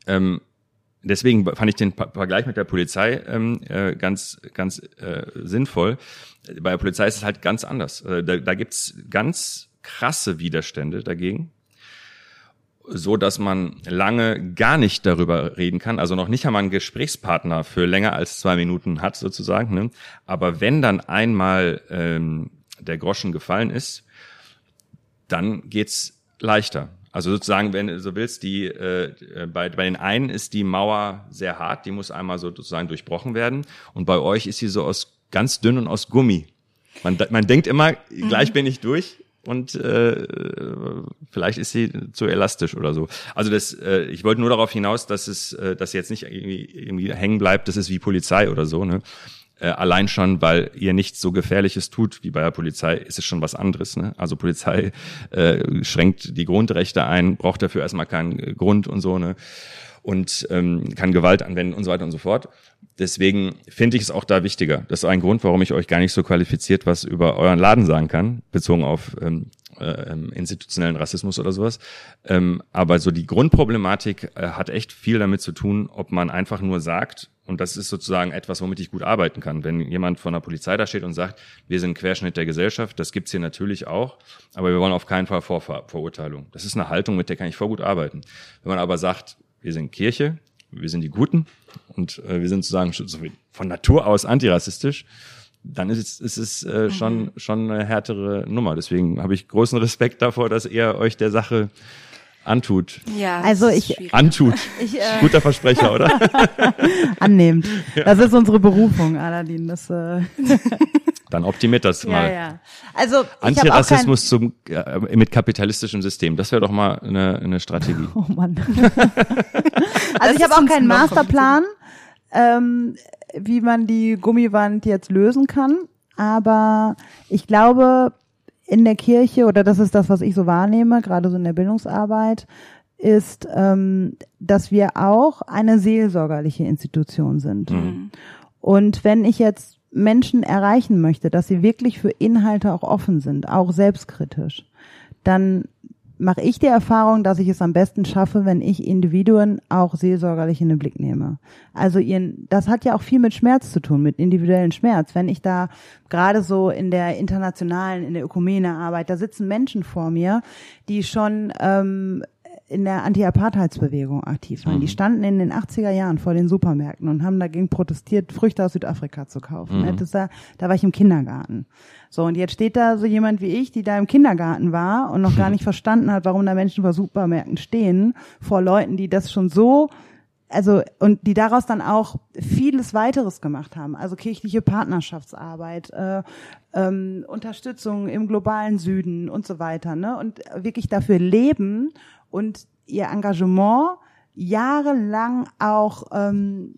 ähm, deswegen fand ich den Vergleich mit der Polizei ähm, äh, ganz, ganz äh, sinnvoll. Bei der Polizei ist es halt ganz anders. Äh, da, da gibt's ganz krasse Widerstände dagegen so dass man lange gar nicht darüber reden kann, also noch nicht einmal einen Gesprächspartner für länger als zwei Minuten hat sozusagen. Ne? Aber wenn dann einmal ähm, der Groschen gefallen ist, dann geht's leichter. Also sozusagen, wenn du so willst, die äh, äh, bei, bei den einen ist die Mauer sehr hart, die muss einmal so sozusagen durchbrochen werden. Und bei euch ist sie so aus ganz dünn und aus Gummi. Man, man denkt immer, gleich bin ich durch und äh, vielleicht ist sie zu elastisch oder so. Also das, äh, ich wollte nur darauf hinaus, dass es, äh, dass jetzt nicht irgendwie, irgendwie hängen bleibt, das ist wie Polizei oder so. Ne? Äh, allein schon, weil ihr nichts so Gefährliches tut wie bei der Polizei, ist es schon was anderes. Ne? Also Polizei äh, schränkt die Grundrechte ein, braucht dafür erstmal keinen Grund und so. Ne? und ähm, kann Gewalt anwenden und so weiter und so fort. Deswegen finde ich es auch da wichtiger. Das ist ein Grund, warum ich euch gar nicht so qualifiziert was über euren Laden sagen kann, bezogen auf ähm, äh, ähm, institutionellen Rassismus oder sowas. Ähm, aber so die Grundproblematik äh, hat echt viel damit zu tun, ob man einfach nur sagt, und das ist sozusagen etwas, womit ich gut arbeiten kann. Wenn jemand von der Polizei da steht und sagt, wir sind Querschnitt der Gesellschaft, das gibt's hier natürlich auch, aber wir wollen auf keinen Fall Vorver Verurteilung. Das ist eine Haltung, mit der kann ich voll gut arbeiten. Wenn man aber sagt, wir sind Kirche, wir sind die Guten und äh, wir sind sozusagen von Natur aus antirassistisch, dann ist es, ist es äh, schon, schon eine härtere Nummer. Deswegen habe ich großen Respekt davor, dass ihr euch der Sache antut. Ja, Also ich- schwierig. Antut. Ich, äh, Guter Versprecher, oder? annehmend. Das ist unsere Berufung, Aladdin. Das, äh, Dann optimiert das mal. ja, ja. Also ich hab auch kein, Antirassismus zum, äh, mit kapitalistischem System. Das wäre doch mal eine, eine Strategie. Oh Mann. also ich habe auch keinen Masterplan, ähm, wie man die Gummiwand jetzt lösen kann. Aber ich glaube, in der Kirche, oder das ist das, was ich so wahrnehme, gerade so in der Bildungsarbeit, ist, ähm, dass wir auch eine seelsorgerliche Institution sind. Und wenn ich jetzt Menschen erreichen möchte, dass sie wirklich für Inhalte auch offen sind, auch selbstkritisch, dann mache ich die Erfahrung, dass ich es am besten schaffe, wenn ich Individuen auch seelsorgerlich in den Blick nehme. Also ihren, das hat ja auch viel mit Schmerz zu tun, mit individuellen Schmerz. Wenn ich da gerade so in der internationalen, in der Ökumene-Arbeit, da sitzen Menschen vor mir, die schon ähm, in der Anti-Apartheidsbewegung aktiv waren. Die standen in den 80er Jahren vor den Supermärkten und haben dagegen protestiert, Früchte aus Südafrika zu kaufen. Ne? Das da, da war ich im Kindergarten. So, und jetzt steht da so jemand wie ich, die da im Kindergarten war und noch gar nicht verstanden hat, warum da Menschen vor Supermärkten stehen, vor Leuten, die das schon so also und die daraus dann auch vieles weiteres gemacht haben, also kirchliche Partnerschaftsarbeit, äh, ähm, Unterstützung im globalen Süden und so weiter, ne? Und wirklich dafür leben und ihr Engagement jahrelang auch ähm,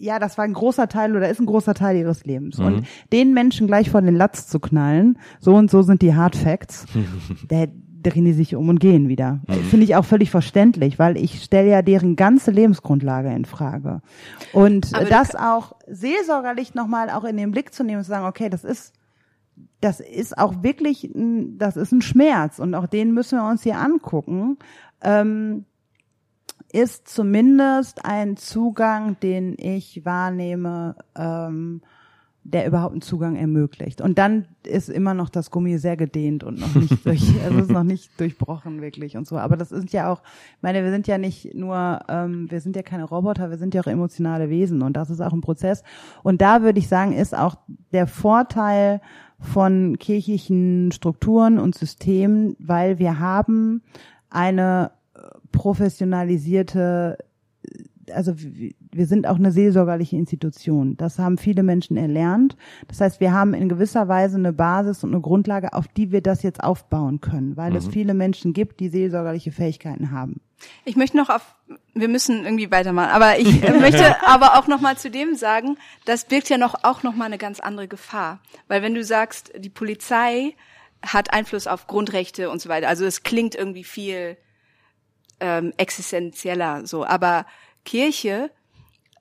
ja, das war ein großer Teil oder ist ein großer Teil ihres Lebens. Und den Menschen gleich vor den Latz zu knallen, so und so sind die Hard Facts, der drehen die sich um und gehen wieder. Finde ich auch völlig verständlich, weil ich stelle ja deren ganze Lebensgrundlage in Frage. Und Aber das auch seelsorgerlich nochmal auch in den Blick zu nehmen und zu sagen, okay, das ist das ist auch wirklich, ein, das ist ein Schmerz und auch den müssen wir uns hier angucken. Ähm, ist zumindest ein Zugang, den ich wahrnehme, ähm, der überhaupt einen Zugang ermöglicht. Und dann ist immer noch das Gummi sehr gedehnt und noch nicht durch, also ist noch nicht durchbrochen wirklich und so. Aber das ist ja auch, ich meine, wir sind ja nicht nur, ähm, wir sind ja keine Roboter, wir sind ja auch emotionale Wesen und das ist auch ein Prozess. Und da würde ich sagen, ist auch der Vorteil von kirchlichen Strukturen und Systemen, weil wir haben eine professionalisierte also wir sind auch eine seelsorgerliche Institution. Das haben viele Menschen erlernt. Das heißt, wir haben in gewisser Weise eine Basis und eine Grundlage, auf die wir das jetzt aufbauen können, weil mhm. es viele Menschen gibt, die seelsorgerliche Fähigkeiten haben. Ich möchte noch auf, wir müssen irgendwie weitermachen, aber ich möchte aber auch noch mal zu dem sagen, das birgt ja noch auch noch mal eine ganz andere Gefahr, weil wenn du sagst, die Polizei hat Einfluss auf Grundrechte und so weiter, also es klingt irgendwie viel ähm, existenzieller so, aber Kirche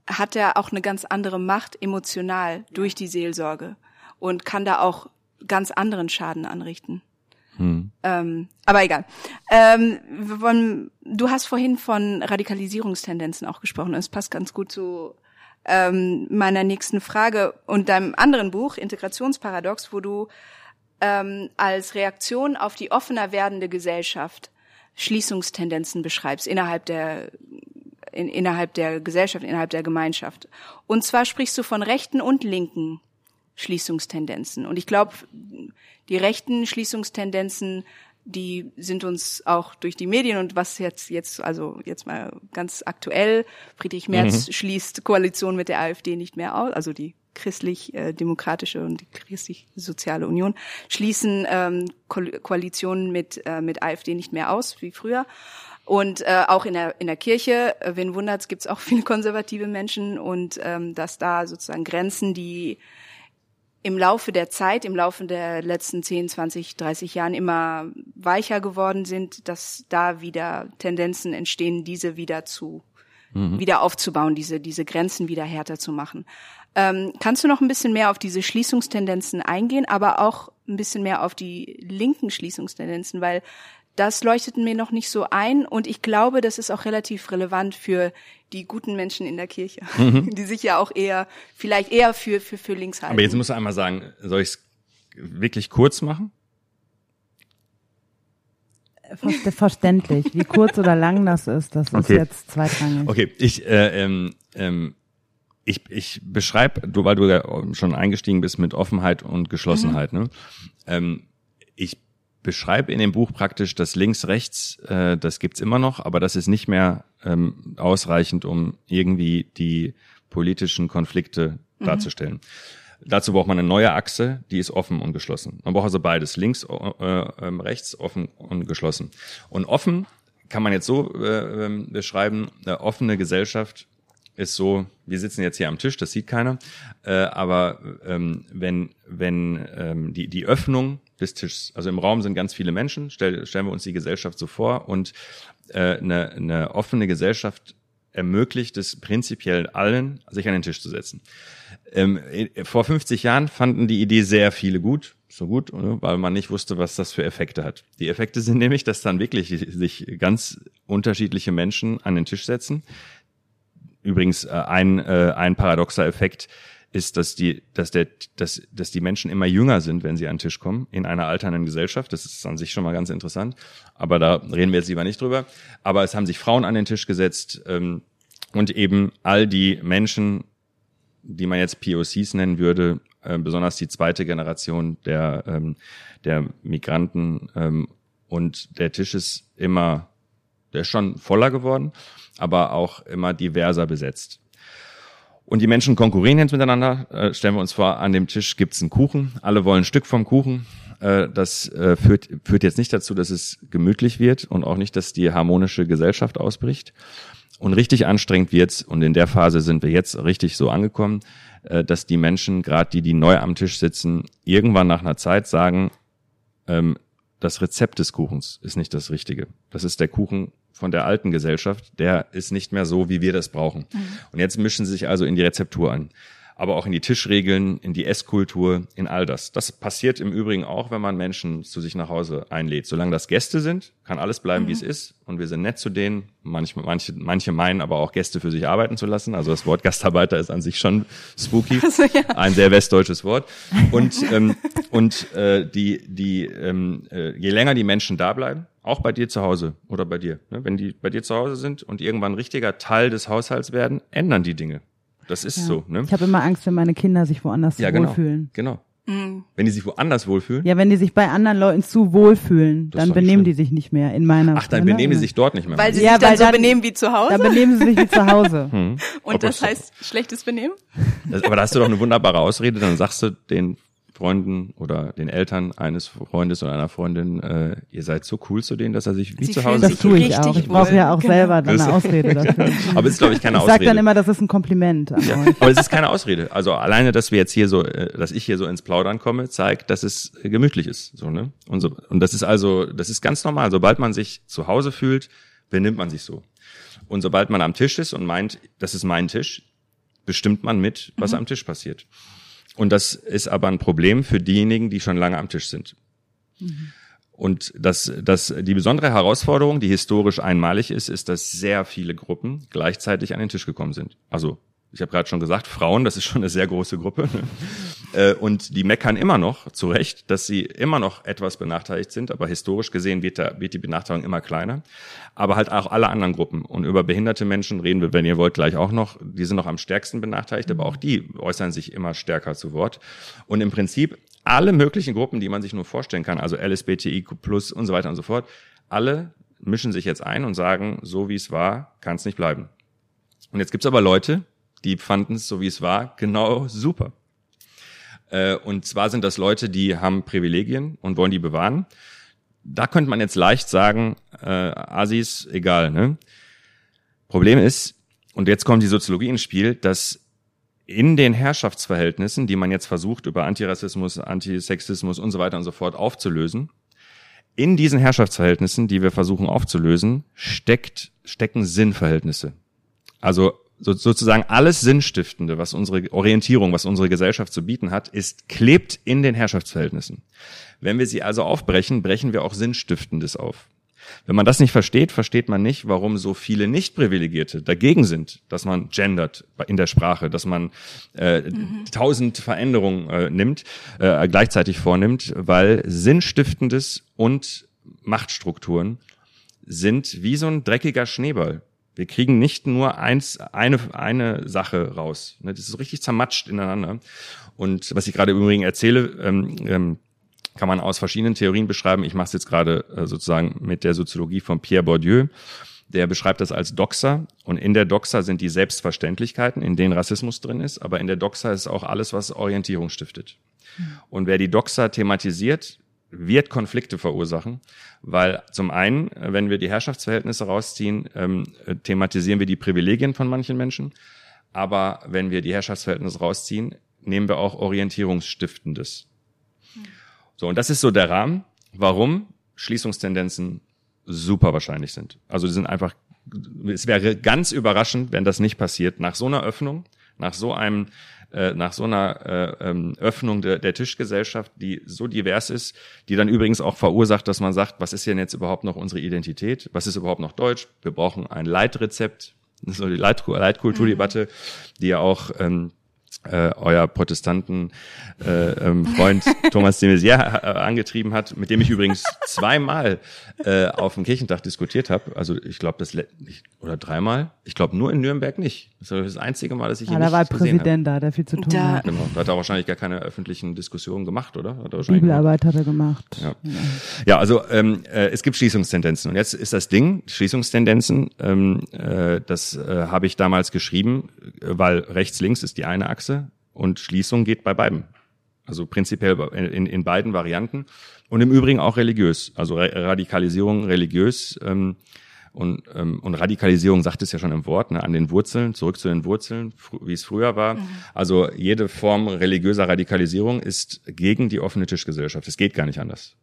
hat ja auch eine ganz andere Macht emotional durch die Seelsorge und kann da auch ganz anderen Schaden anrichten. Hm. Ähm, aber egal. Ähm, wollen, du hast vorhin von Radikalisierungstendenzen auch gesprochen. Es passt ganz gut zu ähm, meiner nächsten Frage und deinem anderen Buch, Integrationsparadox, wo du ähm, als Reaktion auf die offener werdende Gesellschaft Schließungstendenzen beschreibst innerhalb der in, innerhalb der Gesellschaft, innerhalb der Gemeinschaft. Und zwar sprichst du von rechten und linken Schließungstendenzen. Und ich glaube, die rechten Schließungstendenzen, die sind uns auch durch die Medien und was jetzt, jetzt, also jetzt mal ganz aktuell, Friedrich Merz mhm. schließt Koalition mit der AfD nicht mehr aus, also die christlich-demokratische und die christlich-soziale Union schließen ähm, Ko Koalitionen mit, äh, mit AfD nicht mehr aus wie früher. Und äh, auch in der, in der Kirche, äh, wen wundert's, gibt es auch viele konservative Menschen und ähm, dass da sozusagen Grenzen, die im Laufe der Zeit, im Laufe der letzten 10, 20, 30 Jahren immer weicher geworden sind, dass da wieder Tendenzen entstehen, diese wieder zu mhm. wieder aufzubauen, diese diese Grenzen wieder härter zu machen. Ähm, kannst du noch ein bisschen mehr auf diese Schließungstendenzen eingehen, aber auch ein bisschen mehr auf die linken Schließungstendenzen, weil das leuchtet mir noch nicht so ein und ich glaube, das ist auch relativ relevant für die guten Menschen in der Kirche, mhm. die sich ja auch eher, vielleicht eher für, für, für links halten. Aber jetzt musst du einmal sagen, soll ich es wirklich kurz machen? Verständlich. Wie kurz oder lang das ist, das okay. ist jetzt zweitrangig. Okay, ich, äh, ähm, ähm, ich, ich beschreibe, du, weil du ja schon eingestiegen bist mit Offenheit und Geschlossenheit, mhm. ne? Ähm, ich beschreibe in dem Buch praktisch das Links-Rechts, äh, das gibt's immer noch, aber das ist nicht mehr ähm, ausreichend, um irgendwie die politischen Konflikte mhm. darzustellen. Dazu braucht man eine neue Achse, die ist offen und geschlossen. Man braucht also beides, links, äh, äh, rechts, offen und geschlossen. Und offen kann man jetzt so äh, ähm, beschreiben, eine offene Gesellschaft ist so, wir sitzen jetzt hier am Tisch, das sieht keiner, äh, aber ähm, wenn, wenn ähm, die, die Öffnung des Tisches, also im Raum sind ganz viele Menschen, stell, stellen wir uns die Gesellschaft so vor und äh, eine, eine offene Gesellschaft ermöglicht es prinzipiell allen, sich an den Tisch zu setzen. Ähm, vor 50 Jahren fanden die Idee sehr viele gut, so gut, weil man nicht wusste, was das für Effekte hat. Die Effekte sind nämlich, dass dann wirklich sich ganz unterschiedliche Menschen an den Tisch setzen, Übrigens äh, ein, äh, ein paradoxer Effekt ist, dass die, dass der, dass, dass die Menschen immer jünger sind, wenn sie an den Tisch kommen, in einer alternden Gesellschaft. Das ist an sich schon mal ganz interessant. Aber da reden wir jetzt lieber nicht drüber. Aber es haben sich Frauen an den Tisch gesetzt ähm, und eben all die Menschen, die man jetzt POCs nennen würde, äh, besonders die zweite Generation der, ähm, der Migranten ähm, und der Tisch ist immer, der ist schon voller geworden aber auch immer diverser besetzt. Und die Menschen konkurrieren jetzt miteinander. Äh, stellen wir uns vor, an dem Tisch gibt's einen Kuchen. Alle wollen ein Stück vom Kuchen. Äh, das äh, führt, führt jetzt nicht dazu, dass es gemütlich wird und auch nicht, dass die harmonische Gesellschaft ausbricht. Und richtig anstrengend wird's. Und in der Phase sind wir jetzt richtig so angekommen, äh, dass die Menschen, gerade die, die neu am Tisch sitzen, irgendwann nach einer Zeit sagen, ähm, das Rezept des Kuchens ist nicht das Richtige. Das ist der Kuchen von der alten Gesellschaft, der ist nicht mehr so, wie wir das brauchen. Mhm. Und jetzt mischen sie sich also in die Rezeptur an. aber auch in die Tischregeln, in die Esskultur, in all das. Das passiert im Übrigen auch, wenn man Menschen zu sich nach Hause einlädt. Solange das Gäste sind, kann alles bleiben, mhm. wie es ist. Und wir sind nett zu denen. Manche, manche, manche meinen aber auch Gäste für sich arbeiten zu lassen. Also das Wort Gastarbeiter ist an sich schon spooky. Also, ja. Ein sehr westdeutsches Wort. Und, ähm, und äh, die, die, ähm, äh, je länger die Menschen da bleiben, auch bei dir zu Hause oder bei dir, ne? wenn die bei dir zu Hause sind und irgendwann richtiger Teil des Haushalts werden, ändern die Dinge. Das ist ja. so. Ne? Ich habe immer Angst, wenn meine Kinder sich woanders ja, genau, wohlfühlen. Genau. Mhm. Wenn die sich woanders wohlfühlen? Ja, wenn die sich bei anderen Leuten zu wohlfühlen, dann benehmen die sich nicht mehr in meiner. Ach, dann benehmen die sich dort nicht mehr. Weil sie ja, sich dann so dann, benehmen wie zu Hause? Dann benehmen sie sich wie zu Hause. Hm. Und das heißt schlechtes Benehmen? Das, aber da hast du doch eine wunderbare Ausrede, dann sagst du den Freunden oder den Eltern eines Freundes oder einer Freundin, äh, ihr seid so cool zu denen, dass er sich wie Sie zu Hause Das tue ich auch. Ich brauche ja auch genau. selber dann eine Ausrede dafür. aber es ist, glaube ich, keine ich Ausrede. Ich sage dann immer, das ist ein Kompliment ja. Aber es ist keine Ausrede. Also alleine, dass wir jetzt hier so, äh, dass ich hier so ins Plaudern komme, zeigt, dass es äh, gemütlich ist. So, ne? Und, so, und das ist also, das ist ganz normal. Sobald man sich zu Hause fühlt, benimmt man sich so. Und sobald man am Tisch ist und meint, das ist mein Tisch, bestimmt man mit, was mhm. am Tisch passiert. Und das ist aber ein Problem für diejenigen, die schon lange am Tisch sind. Mhm. Und das, das, die besondere Herausforderung, die historisch einmalig ist, ist, dass sehr viele Gruppen gleichzeitig an den Tisch gekommen sind. Also ich habe gerade schon gesagt, Frauen, das ist schon eine sehr große Gruppe. Äh, und die meckern immer noch, zu Recht, dass sie immer noch etwas benachteiligt sind, aber historisch gesehen wird, da, wird die Benachteiligung immer kleiner. Aber halt auch alle anderen Gruppen. Und über behinderte Menschen reden wir, wenn ihr wollt, gleich auch noch. Die sind noch am stärksten benachteiligt, aber auch die äußern sich immer stärker zu Wort. Und im Prinzip alle möglichen Gruppen, die man sich nur vorstellen kann, also LSBTIQ plus und so weiter und so fort, alle mischen sich jetzt ein und sagen, so wie es war, kann es nicht bleiben. Und jetzt gibt's aber Leute, die fanden es, so wie es war, genau super. Äh, und zwar sind das Leute, die haben Privilegien und wollen die bewahren. Da könnte man jetzt leicht sagen, äh, Asis, egal. Ne? Problem ist, und jetzt kommt die Soziologie ins Spiel, dass in den Herrschaftsverhältnissen, die man jetzt versucht, über Antirassismus, Antisexismus und so weiter und so fort aufzulösen, in diesen Herrschaftsverhältnissen, die wir versuchen aufzulösen, steckt, stecken Sinnverhältnisse. Also so, sozusagen alles Sinnstiftende, was unsere Orientierung, was unsere Gesellschaft zu bieten hat, ist, klebt in den Herrschaftsverhältnissen. Wenn wir sie also aufbrechen, brechen wir auch Sinnstiftendes auf. Wenn man das nicht versteht, versteht man nicht, warum so viele Nicht-Privilegierte dagegen sind, dass man gendert in der Sprache, dass man äh, mhm. tausend Veränderungen äh, nimmt, äh, gleichzeitig vornimmt, weil Sinnstiftendes und Machtstrukturen sind wie so ein dreckiger Schneeball. Wir kriegen nicht nur eins, eine, eine Sache raus. Ne, das ist so richtig zermatscht ineinander. Und was ich gerade im Übrigen erzähle, ähm, ähm, kann man aus verschiedenen Theorien beschreiben. Ich mache es jetzt gerade äh, sozusagen mit der Soziologie von Pierre Bourdieu. Der beschreibt das als Doxa. Und in der Doxa sind die Selbstverständlichkeiten, in denen Rassismus drin ist. Aber in der Doxa ist auch alles, was Orientierung stiftet. Und wer die Doxa thematisiert, wird Konflikte verursachen, weil zum einen, wenn wir die Herrschaftsverhältnisse rausziehen, ähm, thematisieren wir die Privilegien von manchen Menschen, aber wenn wir die Herrschaftsverhältnisse rausziehen, nehmen wir auch Orientierungsstiftendes. So, und das ist so der Rahmen, warum Schließungstendenzen super wahrscheinlich sind. Also die sind einfach, es wäre ganz überraschend, wenn das nicht passiert, nach so einer Öffnung, nach so einem äh, nach so einer äh, ähm, Öffnung de, der Tischgesellschaft, die so divers ist, die dann übrigens auch verursacht, dass man sagt, was ist denn jetzt überhaupt noch unsere Identität? Was ist überhaupt noch Deutsch? Wir brauchen ein Leitrezept. So die Leit Leitkulturdebatte, die ja auch ähm, äh, euer Protestanten äh, ähm, Freund Thomas de Maizière äh, angetrieben hat, mit dem ich übrigens zweimal äh, auf dem Kirchentag diskutiert habe. Also ich glaube das oder dreimal. Ich glaube nur in Nürnberg nicht. Das war das einzige Mal, dass ich ihn ja, da war Präsident da, der viel zu tun da, hat. Genau, da hat er wahrscheinlich gar keine öffentlichen Diskussionen gemacht, oder? Hat er Bibelarbeit hat er gemacht. Ja, ja also ähm, äh, es gibt Schließungstendenzen und jetzt ist das Ding Schließungstendenzen. Ähm, äh, das äh, habe ich damals geschrieben, weil rechts links ist die eine Achse und Schließung geht bei beiden. Also prinzipiell in, in beiden Varianten und im Übrigen auch religiös. Also Radikalisierung religiös ähm, und, ähm, und Radikalisierung sagt es ja schon im Wort, ne, an den Wurzeln, zurück zu den Wurzeln, wie es früher war. Mhm. Also jede Form religiöser Radikalisierung ist gegen die offene Tischgesellschaft. Es geht gar nicht anders.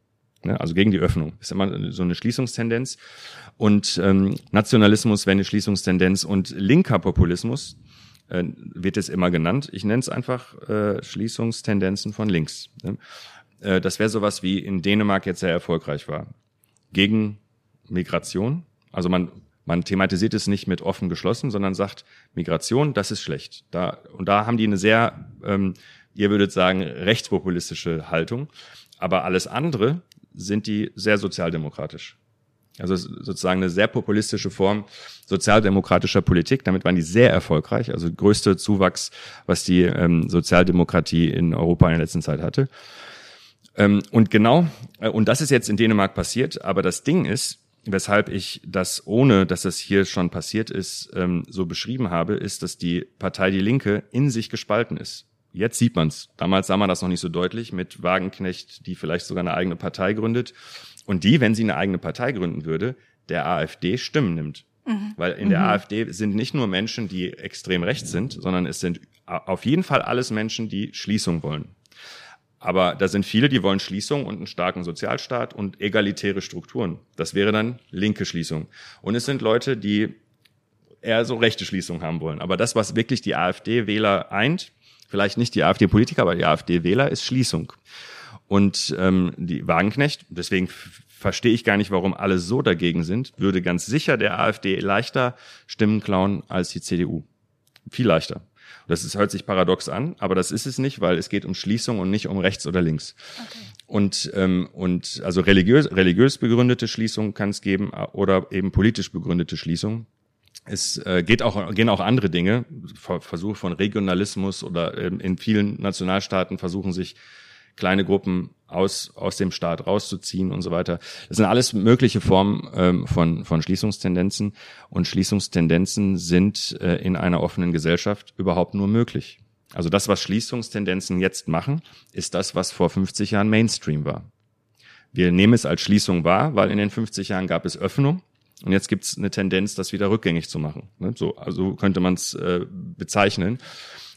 Ne? Also gegen die Öffnung. Ist immer so eine Schließungstendenz. Und ähm, Nationalismus wäre eine Schließungstendenz und linker Populismus äh, wird es immer genannt. Ich nenne es einfach äh, Schließungstendenzen von links. Ne? Äh, das wäre sowas wie in Dänemark jetzt sehr erfolgreich war. Gegen Migration. Also man, man thematisiert es nicht mit offen geschlossen, sondern sagt, Migration, das ist schlecht. Da, und da haben die eine sehr, ähm, ihr würdet sagen, rechtspopulistische Haltung. Aber alles andere sind die sehr sozialdemokratisch. Also sozusagen eine sehr populistische Form sozialdemokratischer Politik. Damit waren die sehr erfolgreich. Also größte Zuwachs, was die ähm, Sozialdemokratie in Europa in der letzten Zeit hatte. Ähm, und genau, äh, und das ist jetzt in Dänemark passiert. Aber das Ding ist, weshalb ich das, ohne dass das hier schon passiert ist, ähm, so beschrieben habe, ist, dass die Partei Die Linke in sich gespalten ist. Jetzt sieht man's. Damals sah man das noch nicht so deutlich mit Wagenknecht, die vielleicht sogar eine eigene Partei gründet und die, wenn sie eine eigene Partei gründen würde, der AfD Stimmen nimmt. Mhm. Weil in der mhm. AfD sind nicht nur Menschen, die extrem rechts sind, sondern es sind auf jeden Fall alles Menschen, die Schließung wollen. Aber da sind viele, die wollen Schließung und einen starken Sozialstaat und egalitäre Strukturen. Das wäre dann linke Schließung. Und es sind Leute, die eher so rechte Schließung haben wollen. Aber das, was wirklich die AfD-Wähler eint, vielleicht nicht die AfD-Politiker, aber die AfD-Wähler, ist Schließung. Und ähm, die Wagenknecht, deswegen verstehe ich gar nicht, warum alle so dagegen sind, würde ganz sicher der AfD leichter Stimmen klauen als die CDU. Viel leichter. Das ist, hört sich paradox an, aber das ist es nicht, weil es geht um Schließung und nicht um rechts oder links. Okay. Und, ähm, und also religiös, religiös begründete Schließung kann es geben oder eben politisch begründete Schließung. Es äh, geht auch, gehen auch andere Dinge, Versuche von Regionalismus oder ähm, in vielen Nationalstaaten versuchen sich kleine Gruppen aus, aus dem Staat rauszuziehen und so weiter. Das sind alles mögliche Formen ähm, von, von Schließungstendenzen und Schließungstendenzen sind äh, in einer offenen Gesellschaft überhaupt nur möglich. Also das, was Schließungstendenzen jetzt machen, ist das, was vor 50 Jahren Mainstream war. Wir nehmen es als Schließung wahr, weil in den 50 Jahren gab es Öffnung und jetzt gibt es eine Tendenz, das wieder rückgängig zu machen. Ne? So, also könnte man es äh, bezeichnen.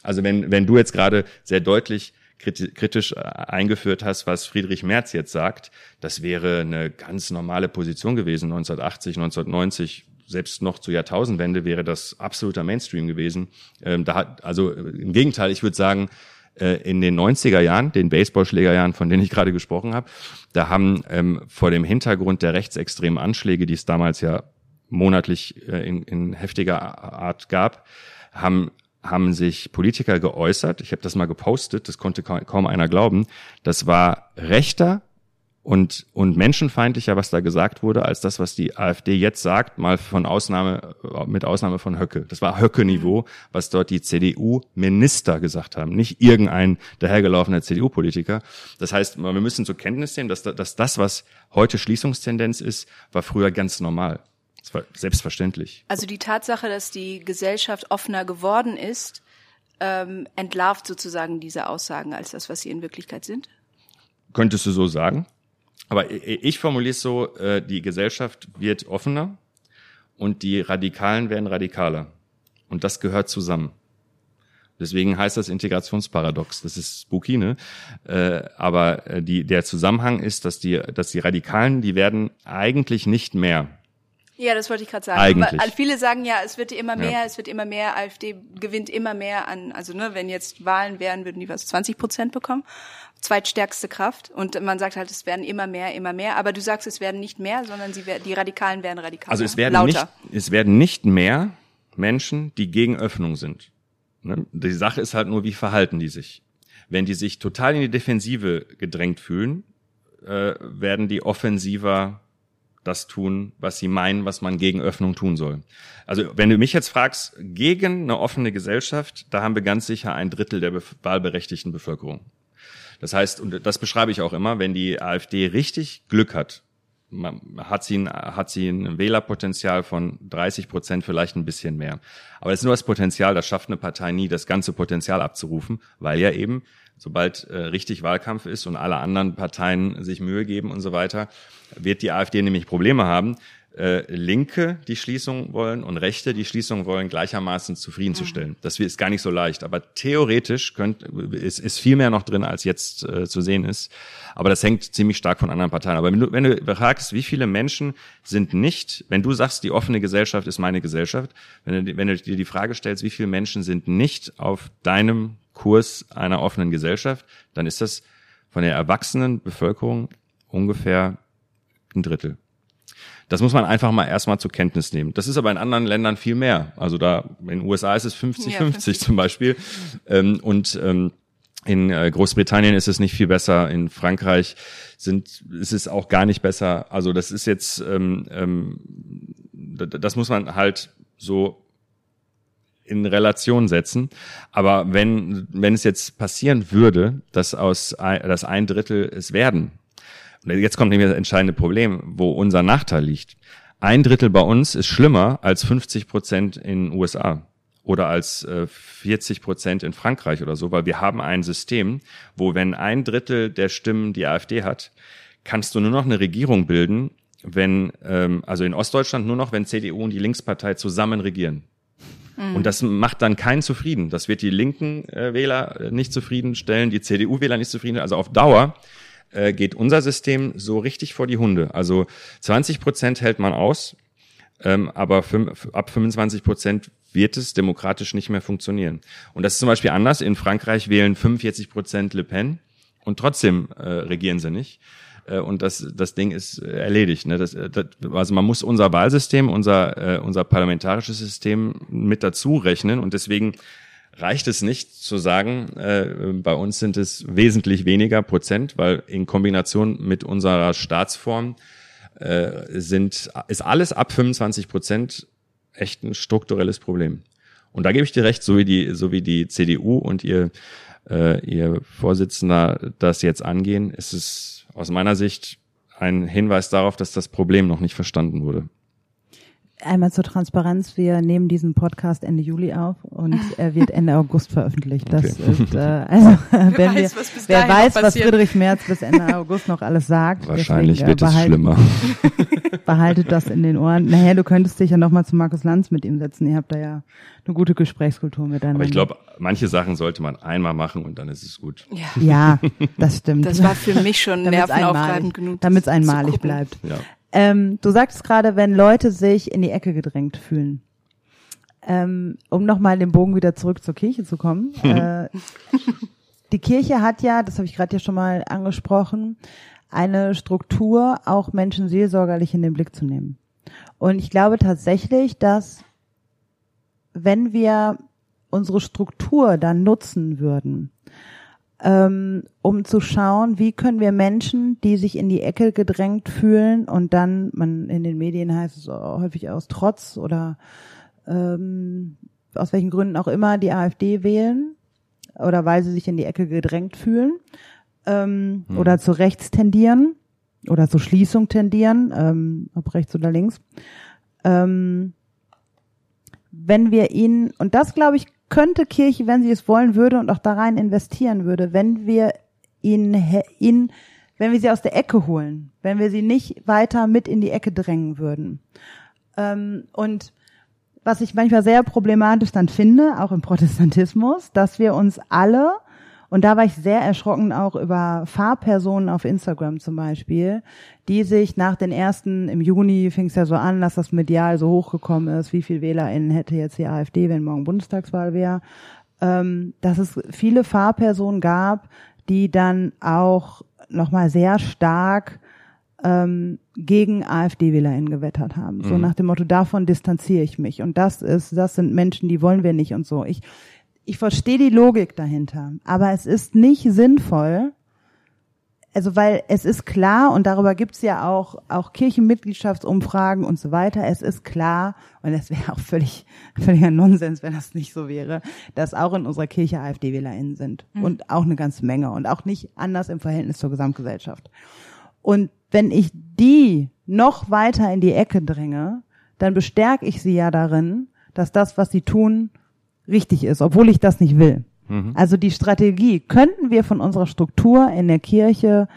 Also wenn, wenn du jetzt gerade sehr deutlich kritisch äh, eingeführt hast, was Friedrich Merz jetzt sagt, das wäre eine ganz normale Position gewesen 1980, 1990 selbst noch zur Jahrtausendwende wäre das absoluter Mainstream gewesen. Ähm, da hat, also äh, im Gegenteil, ich würde sagen, äh, in den 90er Jahren, den Baseballschlägerjahren, von denen ich gerade gesprochen habe, da haben ähm, vor dem Hintergrund der rechtsextremen Anschläge, die es damals ja monatlich äh, in, in heftiger Art gab, haben haben sich Politiker geäußert. Ich habe das mal gepostet, das konnte kaum einer glauben. Das war rechter und, und menschenfeindlicher, was da gesagt wurde, als das, was die AfD jetzt sagt, mal von Ausnahme, mit Ausnahme von Höcke. Das war Höcke-Niveau, was dort die CDU-Minister gesagt haben, nicht irgendein dahergelaufener CDU-Politiker. Das heißt, wir müssen zur Kenntnis nehmen, dass, dass das, was heute Schließungstendenz ist, war früher ganz normal. Das war selbstverständlich. Also die Tatsache, dass die Gesellschaft offener geworden ist, ähm, entlarvt sozusagen diese Aussagen als das, was sie in Wirklichkeit sind? Könntest du so sagen. Aber ich formuliere es so, äh, die Gesellschaft wird offener und die Radikalen werden radikaler. Und das gehört zusammen. Deswegen heißt das Integrationsparadox. Das ist spooky, ne? Äh, aber äh, die, der Zusammenhang ist, dass die, dass die Radikalen, die werden eigentlich nicht mehr ja, das wollte ich gerade sagen. Eigentlich. Weil viele sagen ja, es wird immer mehr, ja. es wird immer mehr, AfD gewinnt immer mehr an, also ne, wenn jetzt Wahlen wären, würden die was 20 Prozent bekommen. Zweitstärkste Kraft. Und man sagt halt, es werden immer mehr, immer mehr. Aber du sagst, es werden nicht mehr, sondern sie werden, die Radikalen werden radikaler. Also es werden lauter. nicht, es werden nicht mehr Menschen, die gegen Öffnung sind. Ne? Die Sache ist halt nur, wie verhalten die sich. Wenn die sich total in die Defensive gedrängt fühlen, äh, werden die offensiver das tun, was sie meinen, was man gegen Öffnung tun soll. Also wenn du mich jetzt fragst, gegen eine offene Gesellschaft, da haben wir ganz sicher ein Drittel der wahlberechtigten Bevölkerung. Das heißt, und das beschreibe ich auch immer, wenn die AfD richtig Glück hat, hat sie, ein, hat sie ein Wählerpotenzial von 30 Prozent, vielleicht ein bisschen mehr. Aber das ist nur das Potenzial, das schafft eine Partei nie, das ganze Potenzial abzurufen, weil ja eben sobald äh, richtig Wahlkampf ist und alle anderen Parteien sich Mühe geben und so weiter, wird die AfD nämlich Probleme haben, äh, Linke die Schließung wollen und Rechte die Schließung wollen, gleichermaßen zufriedenzustellen. Das ist gar nicht so leicht. Aber theoretisch könnt, ist, ist viel mehr noch drin, als jetzt äh, zu sehen ist. Aber das hängt ziemlich stark von anderen Parteien. Aber wenn du, wenn du fragst, wie viele Menschen sind nicht, wenn du sagst, die offene Gesellschaft ist meine Gesellschaft, wenn du, wenn du dir die Frage stellst, wie viele Menschen sind nicht auf deinem Kurs einer offenen Gesellschaft, dann ist das von der erwachsenen Bevölkerung ungefähr ein Drittel. Das muss man einfach mal erstmal zur Kenntnis nehmen. Das ist aber in anderen Ländern viel mehr. Also da, in den USA ist es 50-50 ja, 50. zum Beispiel. Ähm, und ähm, in äh, Großbritannien ist es nicht viel besser. In Frankreich sind, ist es auch gar nicht besser. Also das ist jetzt, ähm, ähm, das muss man halt so in Relation setzen. Aber wenn, wenn es jetzt passieren würde, dass aus, dass ein Drittel es werden, jetzt kommt nämlich das entscheidende Problem, wo unser Nachteil liegt. Ein Drittel bei uns ist schlimmer als 50 Prozent in den USA oder als äh, 40 Prozent in Frankreich oder so, weil wir haben ein System, wo wenn ein Drittel der Stimmen die AfD hat, kannst du nur noch eine Regierung bilden, wenn, ähm, also in Ostdeutschland nur noch, wenn CDU und die Linkspartei zusammen regieren. Mhm. Und das macht dann keinen zufrieden. Das wird die linken äh, Wähler äh, nicht zufriedenstellen, die CDU-Wähler nicht zufrieden. Also auf Dauer äh, geht unser System so richtig vor die Hunde. Also 20 Prozent hält man aus, ähm, aber ab 25 Prozent wird es demokratisch nicht mehr funktionieren. Und das ist zum Beispiel anders. In Frankreich wählen 45 Prozent Le Pen und trotzdem äh, regieren sie nicht. Äh, und das, das Ding ist äh, erledigt. Ne? Das, das, also man muss unser Wahlsystem, unser, äh, unser parlamentarisches System mit dazu rechnen und deswegen reicht es nicht zu sagen, äh, bei uns sind es wesentlich weniger Prozent, weil in Kombination mit unserer Staatsform äh, sind, ist alles ab 25 Prozent echt ein strukturelles Problem. Und da gebe ich dir recht, so wie die, so wie die CDU und ihr, äh, ihr Vorsitzender das jetzt angehen, ist es aus meiner Sicht ein Hinweis darauf, dass das Problem noch nicht verstanden wurde. Einmal zur Transparenz, wir nehmen diesen Podcast Ende Juli auf und er wird Ende August veröffentlicht. Das okay. ist äh, also wer wenn weiß, wir, wer weiß, was Friedrich Merz bis Ende August noch alles sagt. Wahrscheinlich deswegen, wird es schlimmer. Behaltet das in den Ohren. Naja, du könntest dich ja nochmal zu Markus Lanz mit ihm setzen. Ihr habt da ja eine gute Gesprächskultur miteinander. Aber ich glaube, manche Sachen sollte man einmal machen und dann ist es gut. Ja, ja das stimmt. Das war für mich schon nervenaufreibend genug. Damit es einmalig bleibt. Ja. Ähm, du sagst gerade, wenn Leute sich in die Ecke gedrängt fühlen. Ähm, um nochmal den Bogen wieder zurück zur Kirche zu kommen. äh, die Kirche hat ja, das habe ich gerade ja schon mal angesprochen, eine Struktur, auch Menschen seelsorgerlich in den Blick zu nehmen. Und ich glaube tatsächlich, dass wenn wir unsere Struktur dann nutzen würden, ähm, um zu schauen, wie können wir Menschen, die sich in die Ecke gedrängt fühlen und dann, man in den Medien heißt es häufig aus Trotz oder ähm, aus welchen Gründen auch immer die AfD wählen oder weil sie sich in die Ecke gedrängt fühlen ähm, hm. oder zu rechts tendieren oder zur Schließung tendieren, ähm, ob rechts oder links. Ähm, wenn wir ihnen, und das glaube ich, könnte Kirche, wenn sie es wollen würde und auch da rein investieren würde, wenn wir ihn, ihn, wenn wir sie aus der Ecke holen, wenn wir sie nicht weiter mit in die Ecke drängen würden. Ähm, und was ich manchmal sehr problematisch dann finde, auch im Protestantismus, dass wir uns alle und da war ich sehr erschrocken auch über Fahrpersonen auf Instagram zum Beispiel, die sich nach den ersten, im Juni fing es ja so an, dass das medial so hochgekommen ist, wie viel WählerInnen hätte jetzt die AfD, wenn morgen Bundestagswahl wäre, ähm, dass es viele Fahrpersonen gab, die dann auch nochmal sehr stark ähm, gegen AfD-WählerInnen gewettert haben. Mhm. So nach dem Motto, davon distanziere ich mich. Und das ist, das sind Menschen, die wollen wir nicht und so. Ich, ich verstehe die Logik dahinter, aber es ist nicht sinnvoll, also weil es ist klar, und darüber gibt's ja auch, auch Kirchenmitgliedschaftsumfragen und so weiter, es ist klar, und es wäre auch völlig, völliger Nonsens, wenn das nicht so wäre, dass auch in unserer Kirche AfD-WählerInnen sind. Mhm. Und auch eine ganze Menge und auch nicht anders im Verhältnis zur Gesamtgesellschaft. Und wenn ich die noch weiter in die Ecke dränge, dann bestärke ich sie ja darin, dass das, was sie tun, richtig ist, obwohl ich das nicht will. Mhm. Also die Strategie könnten wir von unserer Struktur in der Kirche,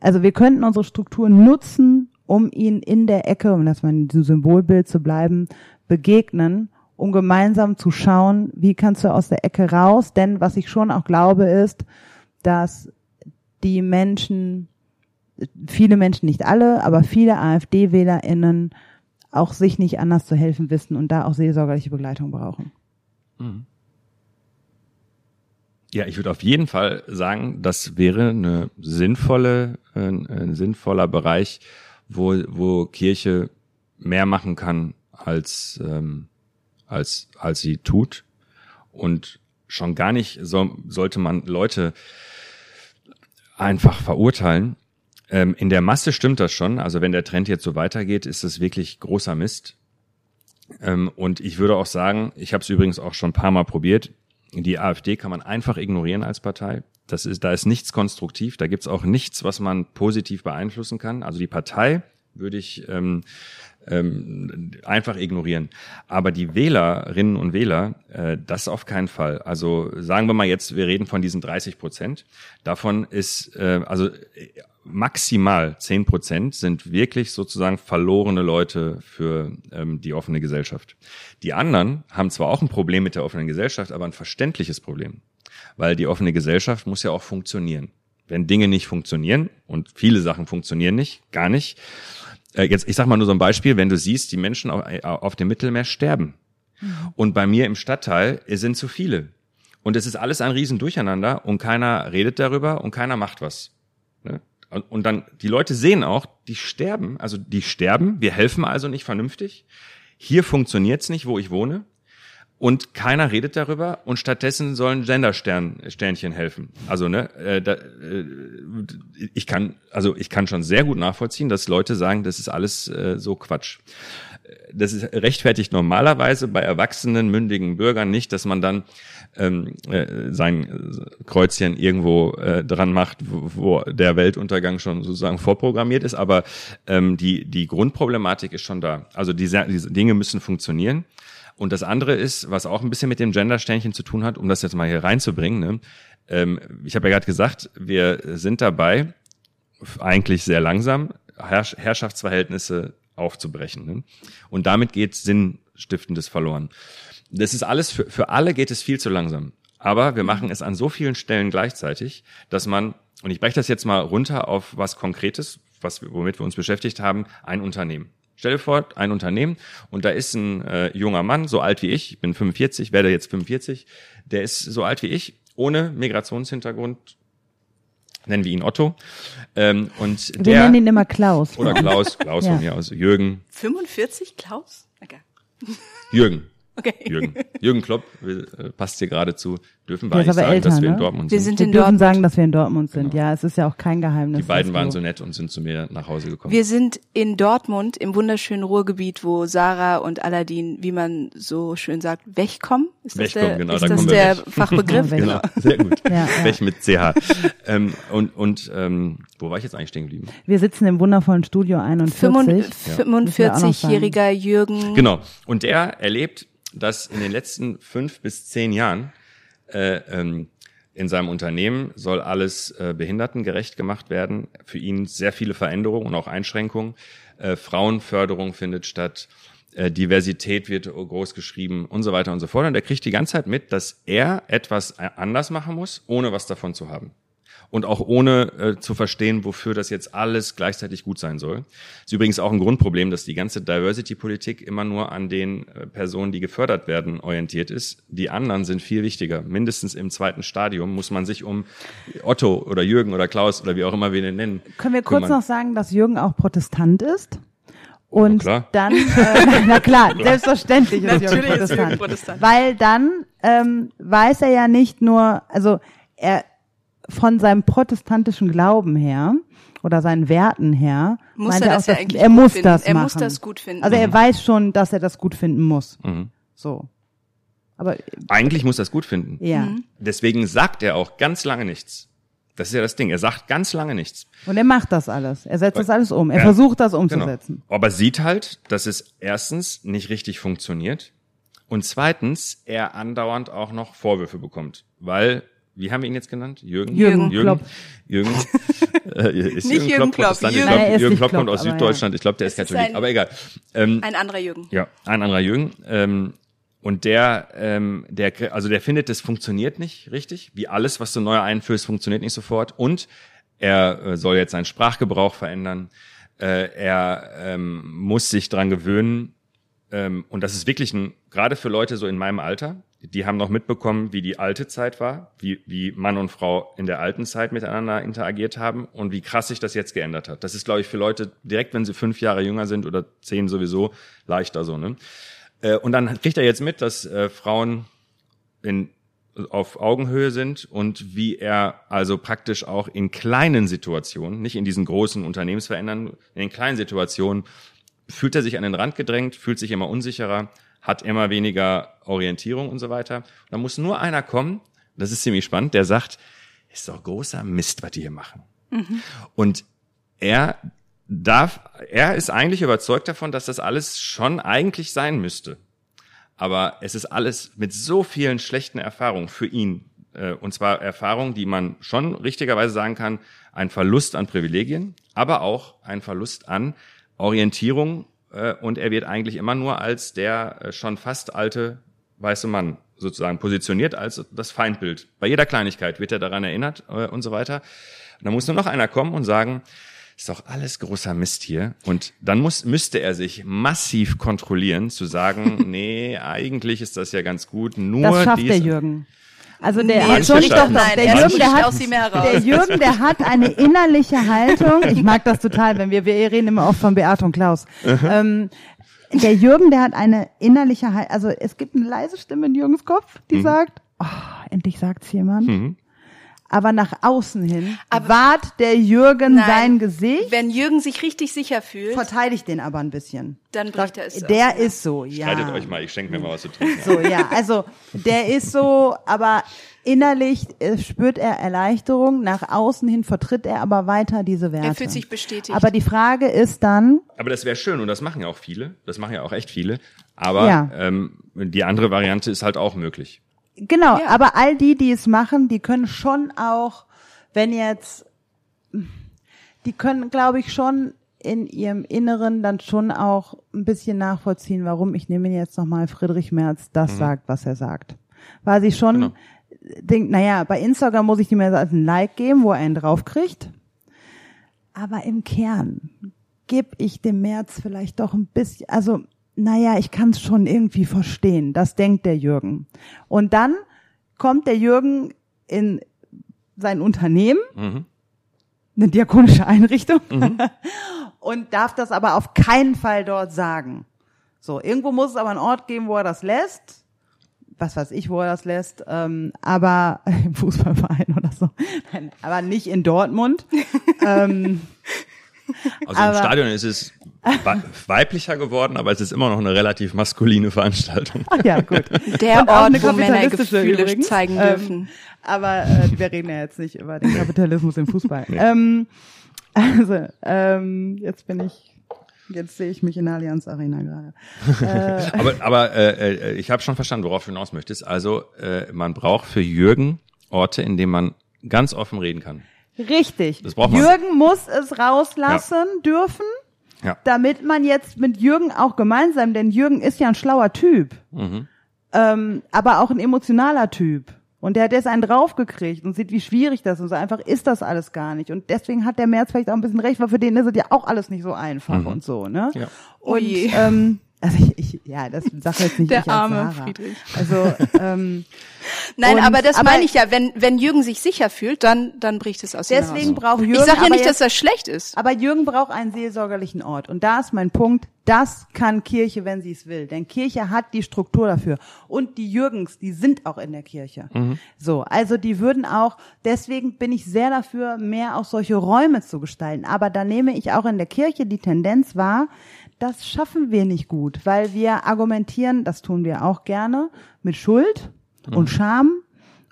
also wir könnten unsere Struktur nutzen, um ihn in der Ecke, um das mal in diesem Symbolbild zu bleiben, begegnen, um gemeinsam zu schauen, wie kannst du aus der Ecke raus? Denn was ich schon auch glaube, ist, dass die Menschen, viele Menschen, nicht alle, aber viele AfD-WählerInnen auch sich nicht anders zu helfen wissen und da auch seelsorgerliche Begleitung brauchen. Ja, ich würde auf jeden Fall sagen, das wäre eine sinnvolle, äh, ein sinnvoller Bereich, wo, wo Kirche mehr machen kann, als, ähm, als, als sie tut. Und schon gar nicht so, sollte man Leute einfach verurteilen. Ähm, in der Masse stimmt das schon. Also wenn der Trend jetzt so weitergeht, ist es wirklich großer Mist. Ähm, und ich würde auch sagen, ich habe es übrigens auch schon ein paar Mal probiert, die AfD kann man einfach ignorieren als Partei. Das ist, da ist nichts konstruktiv, da gibt's auch nichts, was man positiv beeinflussen kann. Also die Partei würde ich ähm, ähm, einfach ignorieren. Aber die Wählerinnen und Wähler, äh, das auf keinen Fall. Also sagen wir mal jetzt, wir reden von diesen 30 Prozent. Davon ist äh, also äh, maximal 10 Prozent sind wirklich sozusagen verlorene Leute für ähm, die offene Gesellschaft. Die anderen haben zwar auch ein Problem mit der offenen Gesellschaft, aber ein verständliches Problem, weil die offene Gesellschaft muss ja auch funktionieren. Wenn Dinge nicht funktionieren und viele Sachen funktionieren nicht, gar nicht, äh, jetzt, ich sag mal nur so ein Beispiel, wenn du siehst, die Menschen auf, äh, auf dem Mittelmeer sterben. Und bei mir im Stadtteil sind zu viele. Und es ist alles ein Riesendurcheinander und keiner redet darüber und keiner macht was. Ne? Und, und dann, die Leute sehen auch, die sterben, also die sterben, wir helfen also nicht vernünftig. Hier funktioniert's nicht, wo ich wohne und keiner redet darüber und stattdessen sollen Gendersternchen helfen. Also ne, äh, da, äh, ich kann also ich kann schon sehr gut nachvollziehen, dass Leute sagen, das ist alles äh, so Quatsch. Das ist rechtfertigt normalerweise bei erwachsenen mündigen Bürgern nicht, dass man dann ähm, äh, sein Kreuzchen irgendwo äh, dran macht, wo, wo der Weltuntergang schon sozusagen vorprogrammiert ist. Aber ähm, die die Grundproblematik ist schon da. Also diese, diese Dinge müssen funktionieren. Und das andere ist, was auch ein bisschen mit dem Gender-Sternchen zu tun hat, um das jetzt mal hier reinzubringen. Ne? Ähm, ich habe ja gerade gesagt, wir sind dabei, eigentlich sehr langsam, Herrsch Herrschaftsverhältnisse aufzubrechen. Ne? Und damit geht Sinnstiftendes verloren. Das ist alles, für, für alle geht es viel zu langsam. Aber wir machen es an so vielen Stellen gleichzeitig, dass man, und ich breche das jetzt mal runter auf was Konkretes, was, womit wir uns beschäftigt haben, ein Unternehmen. Stell dir vor, ein Unternehmen und da ist ein äh, junger Mann, so alt wie ich, ich bin 45, werde jetzt 45, der ist so alt wie ich, ohne Migrationshintergrund, nennen wir ihn Otto. Ähm, und Wir der, nennen ihn immer Klaus. oder Klaus, Klaus Ja. von mir aus, Jürgen, 45, Klaus? Okay. Jürgen, okay. Jürgen, Jürgen Klopp, äh, passt hier gerade zu, dürfen wir eigentlich sagen, älter, dass wir in ne? Dortmund Wir sind. sind Wir in dürfen Dortmund. sagen, dass wir in Dortmund sind. Ja, es ist ja auch kein Geheimnis. Die beiden waren wir- so nett und sind zu mir nach Hause gekommen. Wir sind in Dortmund im wunderschönen Ruhrgebiet, wo Sarah und Aladdin, wie man so schön sagt, wegkommen. Ist das Wegkommen, der, genau, ist da das wir der weg. Fachbegriff? Weg. Genau, sehr gut. Ja, ja. Welch mit CH. ähm, und und ähm, wo war ich jetzt eigentlich stehen geblieben? Wir sitzen im wundervollen Studio 41. Fünfund- Müssen wir auch noch 45-jähriger Jürgen. Genau. Und der erlebt, dass in den letzten fünf bis zehn Jahren äh, ähm, in seinem Unternehmen soll alles äh, behindertengerecht gemacht werden. Für ihn sehr viele Veränderungen und auch Einschränkungen. Äh, Frauenförderung findet statt. Äh, Diversität wird groß geschrieben und so weiter und so fort. Und er kriegt die ganze Zeit mit, dass er etwas äh, anders machen muss, ohne was davon zu haben. Und auch ohne äh, zu verstehen, wofür das jetzt alles gleichzeitig gut sein soll. Ist übrigens auch ein Grundproblem, dass die ganze Diversity-Politik immer nur an den äh, Personen, die gefördert werden, orientiert ist. Die anderen sind viel wichtiger. Mindestens im zweiten Stadium muss man sich um Otto oder Jürgen oder Klaus oder wie auch immer wir den nennen. Können wir kurz kümmern. noch sagen, dass Jürgen auch Protestant ist? Und klar. dann, äh, na klar, selbstverständlich ist Natürlich Jürgen ist. Jürgen Protestant. Weil dann ähm, weiß er ja nicht nur, also er von seinem protestantischen Glauben her oder seinen Werten her, Muss meint er er das auch, ja eigentlich er gut muss finden. das Er machen. muss das gut finden. Also er weiß schon, dass er das gut finden muss. Mhm. So. Aber Eigentlich muss er es gut finden. ja. Mhm. Deswegen sagt er auch ganz lange nichts. Das ist ja das Ding. Er sagt ganz lange nichts. Und er macht das alles. Er setzt das alles um. Er Ja. versucht das Genau. umzusetzen. Aber sieht halt, dass es erstens nicht richtig funktioniert und zweitens er andauernd auch noch Vorwürfe bekommt, weil wie haben wir ihn jetzt genannt? Jürgen? Jürgen Jürgen. Klopp. Jürgen. äh, ist Nicht Jürgen Klopp, Protestantisch? Jürgen. Er ist Jürgen nicht Klopp kommt Klopp, aus aber ja. Süddeutschland. Ich glaube, der ist Katholik. ein- aber egal. Ähm, Ein anderer Jürgen. ja, ein anderer Jürgen. Ähm, und der, ähm, der, also der findet, das funktioniert nicht richtig. Wie alles, was du neu einführst, funktioniert nicht sofort. Und er äh, soll jetzt seinen Sprachgebrauch verändern. Äh, er ähm, muss sich dran gewöhnen. Ähm, und das ist wirklich ein, gerade für Leute so in meinem Alter, die haben noch mitbekommen, wie die alte Zeit war, wie, wie Mann und Frau in der alten Zeit miteinander interagiert haben und wie krass sich das jetzt geändert hat. Das ist, glaube ich, für Leute direkt, wenn sie fünf Jahre jünger sind oder zehn sowieso, leichter so. Ne? Äh, und dann kriegt er jetzt mit, dass äh, Frauen in, auf Augenhöhe sind und wie er also praktisch auch in kleinen Situationen, nicht in diesen großen Unternehmensverändern, in den kleinen Situationen fühlt er sich an den Rand gedrängt, fühlt sich immer unsicherer, hat immer weniger Orientierung und so weiter. Und da muss nur einer kommen, das ist ziemlich spannend, der sagt, ist doch großer Mist, was die hier machen. Und er darf, er ist eigentlich überzeugt davon, dass das alles schon eigentlich sein müsste. Aber es ist alles mit so vielen schlechten Erfahrungen für ihn. Äh, Und zwar Erfahrungen, die man schon richtigerweise sagen kann, ein Verlust an Privilegien, aber auch ein Verlust an Orientierung. Äh, Und er wird eigentlich immer nur als der äh, schon fast alte weiße Mann sozusagen positioniert als das Feindbild. Bei jeder Kleinigkeit wird er daran erinnert äh, und so weiter. Und dann muss nur noch einer kommen und sagen, ist doch alles großer Mist hier. Und dann muss, müsste er sich massiv kontrollieren, zu sagen, nee, eigentlich ist das ja ganz gut. Nur Das schafft dies der Jürgen. Also der Nee, hat schon doch nein, der er Jürgen, der hat, der Jürgen, der hat eine innerliche Haltung. Ich mag das total, wenn wir, wir reden immer oft von Beate und Klaus. Ähm, der Jürgen, der hat eine innerliche Haltung. Also es gibt eine leise Stimme in Jürgens Kopf, die sagt, oh, endlich sagt's jemand. Mhm. Aber nach außen hin Aber- wahrt der Jürgen Nein. sein Gesicht, Wenn Jürgen sich richtig sicher fühlt, verteidigt den aber ein bisschen. dann bricht er es aus. Der ist so, ja. Streitet euch mal, ich schenke mir mal was zu trinken. So, ja, also der ist so, aber innerlich äh, spürt er Erleichterung, nach außen hin vertritt er aber weiter diese Werte. Er fühlt sich bestätigt. Aber die Frage ist dann, Aber das wäre schön und das machen ja auch viele. Das machen ja auch echt viele. Aber Ja. ähm, die andere Variante ist halt auch möglich. Genau, Ja. aber all die, die es machen, die können schon auch, wenn jetzt, die können, glaube ich, schon in ihrem Inneren dann schon auch ein bisschen nachvollziehen, warum, ich nehme jetzt nochmal Friedrich Merz das sagt, was er sagt. Weil sie schon Genau. denkt, naja, bei Instagram muss ich ihm jetzt als ein Like geben, wo er einen draufkriegt. Aber im Kern gebe ich dem März vielleicht doch ein bisschen, also, naja, ich kann es schon irgendwie verstehen. Das denkt der Jürgen. Und dann kommt der Jürgen in sein Unternehmen, Mhm. eine diakonische Einrichtung, und darf das aber auf keinen Fall dort sagen. So, irgendwo muss es aber einen Ort geben, wo er das lässt. Was weiß ich, wo er das lässt, ähm, aber im Fußballverein oder so. Nein, aber nicht in Dortmund. ähm, Also im Aber- Stadion ist es weiblicher geworden, aber es ist immer noch eine relativ maskuline Veranstaltung. ach ja, gut. Der Und Ort, eine wo Männer Gefühle übrigens. zeigen Ähm, dürfen. Aber äh, wir reden ja jetzt nicht über den Kapitalismus im Fußball. Ähm, also, ähm, jetzt bin ich, jetzt sehe ich mich in der Allianz Arena gerade. Aber, aber äh, äh, ich habe schon verstanden, worauf du hinaus möchtest. Also äh, man braucht für Jürgen Orte, in denen man ganz offen reden kann. Richtig. Das braucht man. Jürgen muss es rauslassen dürfen, Ja. damit man jetzt mit Jürgen auch gemeinsam, denn Jürgen ist ja ein schlauer Typ, Mhm. ähm, aber auch ein emotionaler Typ. Und der hat jetzt einen draufgekriegt und sieht, wie schwierig das ist. So einfach ist das alles gar nicht. Und deswegen hat der März vielleicht auch ein bisschen recht, weil für den ist es ja auch alles nicht so einfach und so, ne? Ja. Und, Oh je. ähm, also ich, ich, ja, das sage jetzt nicht Der ich als arme Sarah. Friedrich. Also, ähm, Nein, und- aber das aber- meine ich ja. Wenn, wenn Jürgen sich sicher fühlt, dann, dann bricht es aus ihm deswegen braucht Jürgen. Ich sage ja nicht, dass jetzt- das schlecht ist. Aber Jürgen braucht einen seelsorgerlichen Ort. Und da ist mein Punkt. Das kann Kirche, wenn sie es will. Denn Kirche hat die Struktur dafür. Und die Jürgens, die sind auch in der Kirche. So. Also die würden auch, deswegen bin ich sehr dafür, mehr auch solche Räume zu gestalten. Aber da nehme ich auch in der Kirche die Tendenz wahr, das schaffen wir nicht gut, weil wir argumentieren, das tun wir auch gerne, mit Schuld und Scham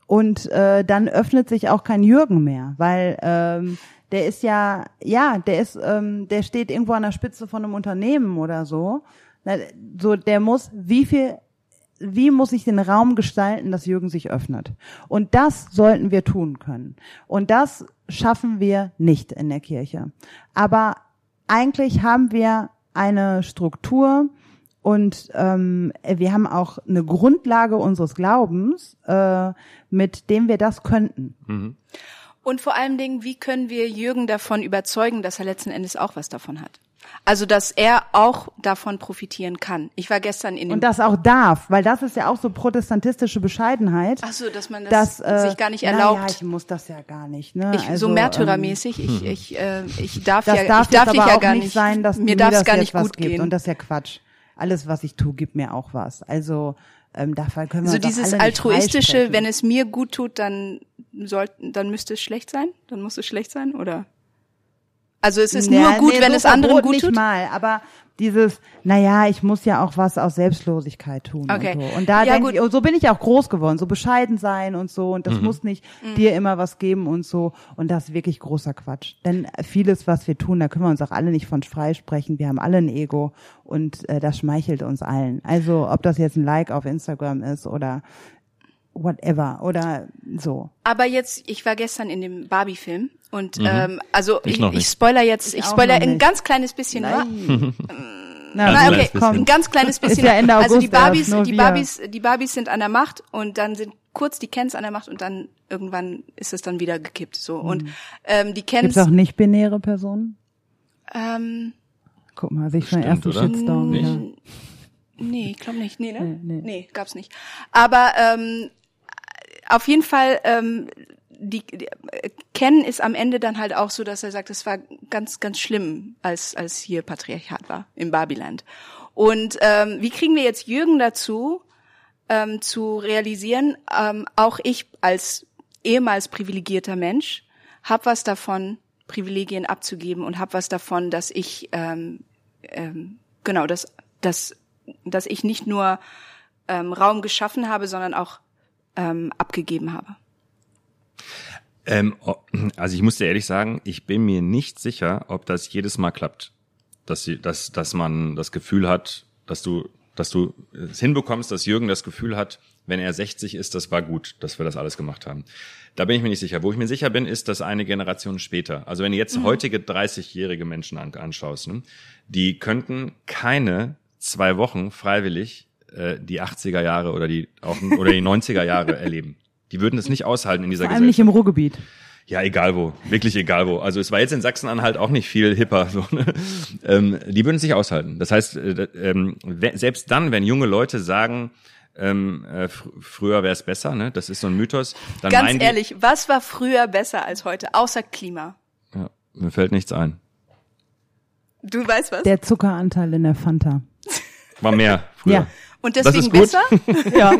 und äh, dann öffnet sich auch kein Jürgen mehr, weil ähm, der ist ja, ja, der ist, ähm, der steht irgendwo an der Spitze von einem Unternehmen oder so. So, der muss wie viel wie muss ich den Raum gestalten, dass Jürgen sich öffnet? Und das sollten wir tun können. Und das schaffen wir nicht in der Kirche. Aber eigentlich haben wir eine Struktur und ähm, wir haben auch eine Grundlage unseres Glaubens, äh, mit dem wir das könnten. Mhm. Und vor allen Dingen, wie können wir Jürgen davon überzeugen, dass er letzten Endes auch was davon hat? Also, dass er auch davon profitieren kann. Ich war gestern in dem Und das auch darf, weil das ist ja auch so protestantistische Bescheidenheit. Ach so, dass man das, dass, äh, sich gar nicht erlaubt. Naja, ich muss das ja gar nicht. Ne? ich, also, so märtyrermäßig, ähm, ich, ich, äh, ich darf das ja, darf ich darf jetzt dich aber ja auch gar nicht sein, dass mir es das gar jetzt nicht was gut gibt. gehen. Und das ist ja Quatsch. Alles, was ich tue, gibt mir auch was. Also ähm, dafür können wir so uns auch dieses altruistische, wenn es mir gut tut, dann sollten, dann müsste es schlecht sein? Dann muss es schlecht sein, oder? Also es ist Ja, nur gut, nee, wenn so es anderen gut nicht tut? mal, aber dieses, naja, ich muss ja auch was aus Selbstlosigkeit tun Okay. und so. Und da Ja, denke gut. ich, und so bin ich auch groß geworden, so bescheiden sein und so und das muss nicht Mhm. dir immer was geben und so und das ist wirklich großer Quatsch. Denn vieles, was wir tun, da können wir uns auch alle nicht von freisprechen. Wir haben alle ein Ego und äh, das schmeichelt uns allen. Also ob das jetzt ein Like auf Instagram ist oder whatever oder so. Aber jetzt, ich war gestern in dem Barbie-Film und ähm, also Ich ich, ich nicht. spoiler jetzt, ich auch spoiler ein nicht. ganz kleines bisschen nur. Na, Na, okay, bisschen. ein ganz kleines bisschen. ja Ende also die August erst, Barbies, die. Barbies, die Barbies sind an der Macht und dann sind kurz die Kens an der Macht und dann irgendwann ist es dann wieder gekippt. So und ähm, die Gibt Kens. es auch nicht-binäre Personen? Ähm, Guck mal, sich schon ersten oder? Shitstorm. Nicht? Ja. Nee, ich glaube nicht. Nee, ne? Nee, Nee, nee. gab's nicht. Aber ähm, auf jeden Fall, ähm, die, die äh, Ken ist am Ende dann halt auch so, dass er sagt, es war ganz, ganz schlimm, als, als hier Patriarchat war im Barbiland. Und ähm, wie kriegen wir jetzt Jürgen dazu, ähm, zu realisieren, ähm, auch ich als ehemals privilegierter Mensch habe was davon, Privilegien abzugeben und habe was davon, dass ich ähm, ähm, genau, dass, dass, dass ich nicht nur ähm, Raum geschaffen habe, sondern auch ähm, abgegeben habe. Ähm, also ich muss dir ehrlich sagen, ich bin mir nicht sicher, ob das jedes Mal klappt. Dass, sie, dass, dass man das Gefühl hat, dass du, dass du es hinbekommst, dass Jürgen das Gefühl hat, wenn er 60 ist, das war gut, dass wir das alles gemacht haben. Da bin ich mir nicht sicher. Wo ich mir sicher bin, ist, dass eine Generation später, also wenn du jetzt heutige 30-jährige Menschen an, anschaust, ne, die könnten keine zwei Wochen freiwillig äh, die 80er Jahre oder die auch, oder die 90er Jahre erleben. Die würden es nicht aushalten in dieser Vor allem nicht Gesellschaft. im Ruhrgebiet. Ja, egal wo. Wirklich egal wo. Also es war jetzt in Sachsen-Anhalt auch nicht viel hipper. So, ne? ähm, die würden es nicht aushalten. Das heißt, äh, ähm, selbst dann, wenn junge Leute sagen, ähm, äh, fr früher wäre es besser, ne? das ist so ein Mythos, dann Ganz ehrlich, was war früher besser als heute, außer Klima? ja, mir fällt nichts ein. Du weißt was? Der Zuckeranteil in der Fanta. War mehr früher. Ja. Und Das deswegen ist gut. besser? Ja,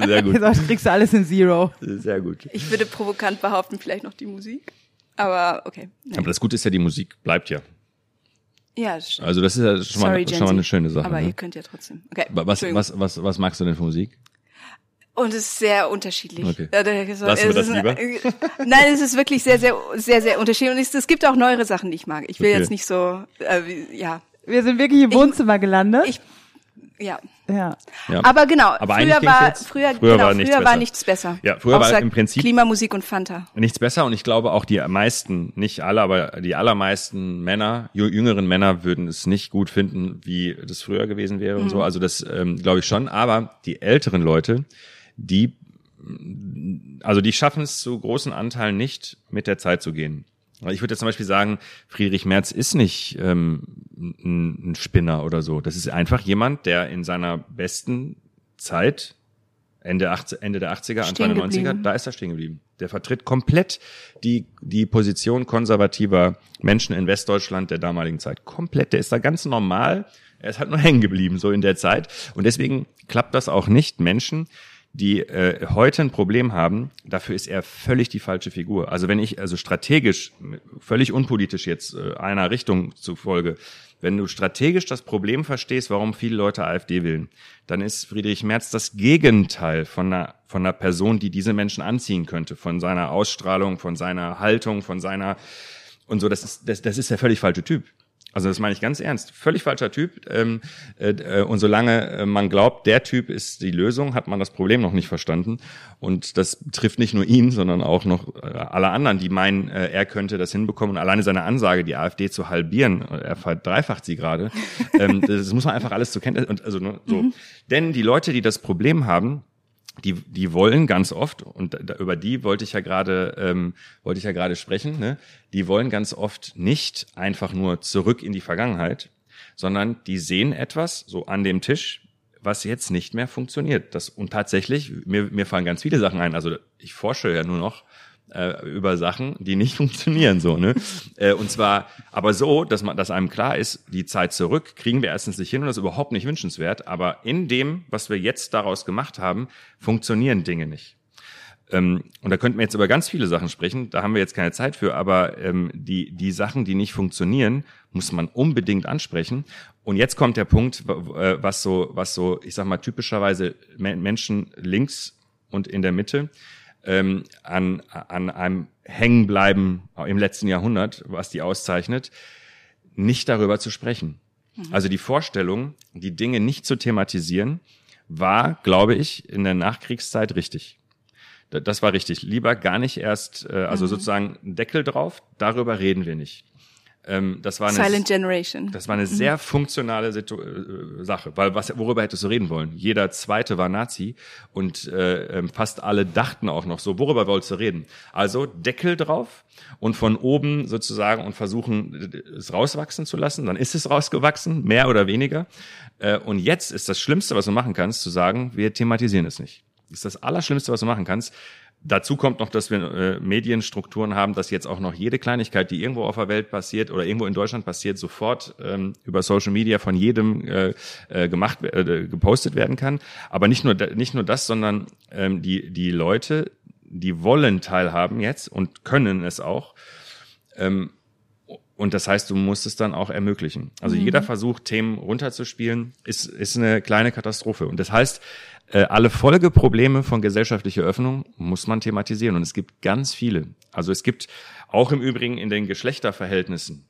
Sehr gut. sonst kriegst du alles in Zero. Sehr gut. Ich würde provokant behaupten, vielleicht noch die Musik. Aber okay. Nee. Aber das Gute ist ja, die Musik bleibt ja. Ja, das stimmt. Also das ist ja schon, Sorry, mal, schon mal eine schöne Sache. Aber ne? ihr könnt ja trotzdem. Okay. was, was, was, was magst du denn für Musik? Und es ist sehr unterschiedlich. Okay. Ja, da- so- Lassen wir das ist- lieber? Nein, es ist wirklich sehr, sehr, sehr, sehr unterschiedlich. Und es, es gibt auch neuere Sachen, die ich mag. Ich will Okay. jetzt nicht so, äh, ja, Wir sind wirklich im Wohnzimmer gelandet. ich, ja. ja. Ja. Aber genau, Aber früher war, jetzt- früher, früher genau, war nichts früher war besser. nichts besser. Ja, früher war Außer im Prinzip- Klimamusik und Fanta. Nichts besser und ich glaube auch die meisten, nicht alle, aber die allermeisten Männer, jü- jüngeren Männer würden es nicht gut finden, wie das früher gewesen wäre und so. Also das ähm, glaube ich schon. Aber die älteren Leute, die, also die schaffen es zu großen Anteilen nicht, mit der Zeit zu gehen. Ich würde jetzt zum Beispiel sagen, Friedrich Merz ist nicht ähm, ein, Spinner oder so. Das ist einfach jemand, der in seiner besten Zeit Ende, 80, Ende der 80er, Anfang der 90er, geblieben. da ist er stehen geblieben. Der vertritt komplett die, die Position konservativer Menschen in Westdeutschland der damaligen Zeit. Komplett. Der ist da ganz normal. Er ist halt nur hängen geblieben, so in der Zeit. Und deswegen klappt das auch nicht. Menschen, die äh, heute ein Problem haben, dafür ist er völlig die falsche Figur. Also wenn ich also strategisch, völlig unpolitisch jetzt äh, einer Richtung zufolge, wenn du strategisch das Problem verstehst, warum viele Leute AfD wählen, dann ist Friedrich Merz das Gegenteil von einer, von einer Person, die diese Menschen anziehen könnte, von seiner Ausstrahlung, von seiner Haltung, von seiner und so. Das ist, das, das ist der völlig falsche Typ. Also das meine ich ganz ernst. Völlig falscher Typ. Ähm, äh, und solange äh, man glaubt, der Typ ist die Lösung, hat man das Problem noch nicht verstanden. Und das trifft nicht nur ihn, sondern auch noch äh, alle anderen, die meinen, äh, er könnte das hinbekommen. Und alleine seine Ansage, die AfD zu halbieren, äh, er verdreifacht sie gerade. ähm, das muss man einfach alles zur Kenntnis. Und also so. Mhm. Denn die Leute, die das Problem haben, die, die wollen ganz oft, und da, über die wollte ich ja gerade, ähm, wollte ich ja gerade sprechen, ne? die wollen ganz oft nicht einfach nur zurück in die Vergangenheit, sondern die sehen etwas so an dem Tisch, was jetzt nicht mehr funktioniert. Das, und tatsächlich, mir, mir fallen ganz viele Sachen ein. Also ich forsche ja nur noch äh, über Sachen, die nicht funktionieren so, ne? äh, und zwar aber so, dass man, dass einem klar ist, die Zeit zurück kriegen wir erstens nicht hin und das ist überhaupt nicht wünschenswert. Aber in dem, was wir jetzt daraus gemacht haben, funktionieren Dinge nicht. Ähm, und da könnten wir jetzt über ganz viele Sachen sprechen. Da haben wir jetzt keine Zeit für. Aber ähm, die die Sachen, die nicht funktionieren, muss man unbedingt ansprechen. Und jetzt kommt der Punkt, äh, was so was so, ich sag mal typischerweise Menschen links und in der Mitte ähm, an, an einem Hängenbleiben im letzten Jahrhundert, was die auszeichnet, nicht darüber zu sprechen. Mhm. Also die Vorstellung, die Dinge nicht zu thematisieren, war, glaube ich, in der Nachkriegszeit richtig. Das war richtig. Lieber gar nicht erst, äh, also mhm. sozusagen Deckel drauf, darüber reden wir nicht. Ähm, das war eine, Silent Generation. Das war eine mhm. sehr funktionale Situ äh, Sache, weil was, worüber hättest du reden wollen? Jeder Zweite war Nazi und äh, ähm, fast alle dachten auch noch so, worüber wolltest du reden? Also Deckel drauf und von oben sozusagen und versuchen, es rauswachsen zu lassen. Dann ist es rausgewachsen, mehr oder weniger. Äh, und jetzt ist das Schlimmste, was du machen kannst, zu sagen, wir thematisieren es nicht. Das ist das Allerschlimmste, was du machen kannst. Dazu kommt noch, dass wir äh, Medienstrukturen haben, dass jetzt auch noch jede Kleinigkeit, die irgendwo auf der Welt passiert oder irgendwo in Deutschland passiert, sofort ähm, über Social Media von jedem äh, äh, gemacht, äh, gepostet werden kann. Aber nicht nur nicht nur das, sondern ähm, die die Leute, die wollen teilhaben jetzt und können es auch. Ähm, und das heißt, du musst es dann auch ermöglichen. Also mhm. jeder Versuch, Themen runterzuspielen, ist, ist eine kleine Katastrophe. Und das heißt, äh, alle Folgeprobleme von gesellschaftlicher Öffnung muss man thematisieren. Und es gibt ganz viele. Also es gibt auch im Übrigen in den Geschlechterverhältnissen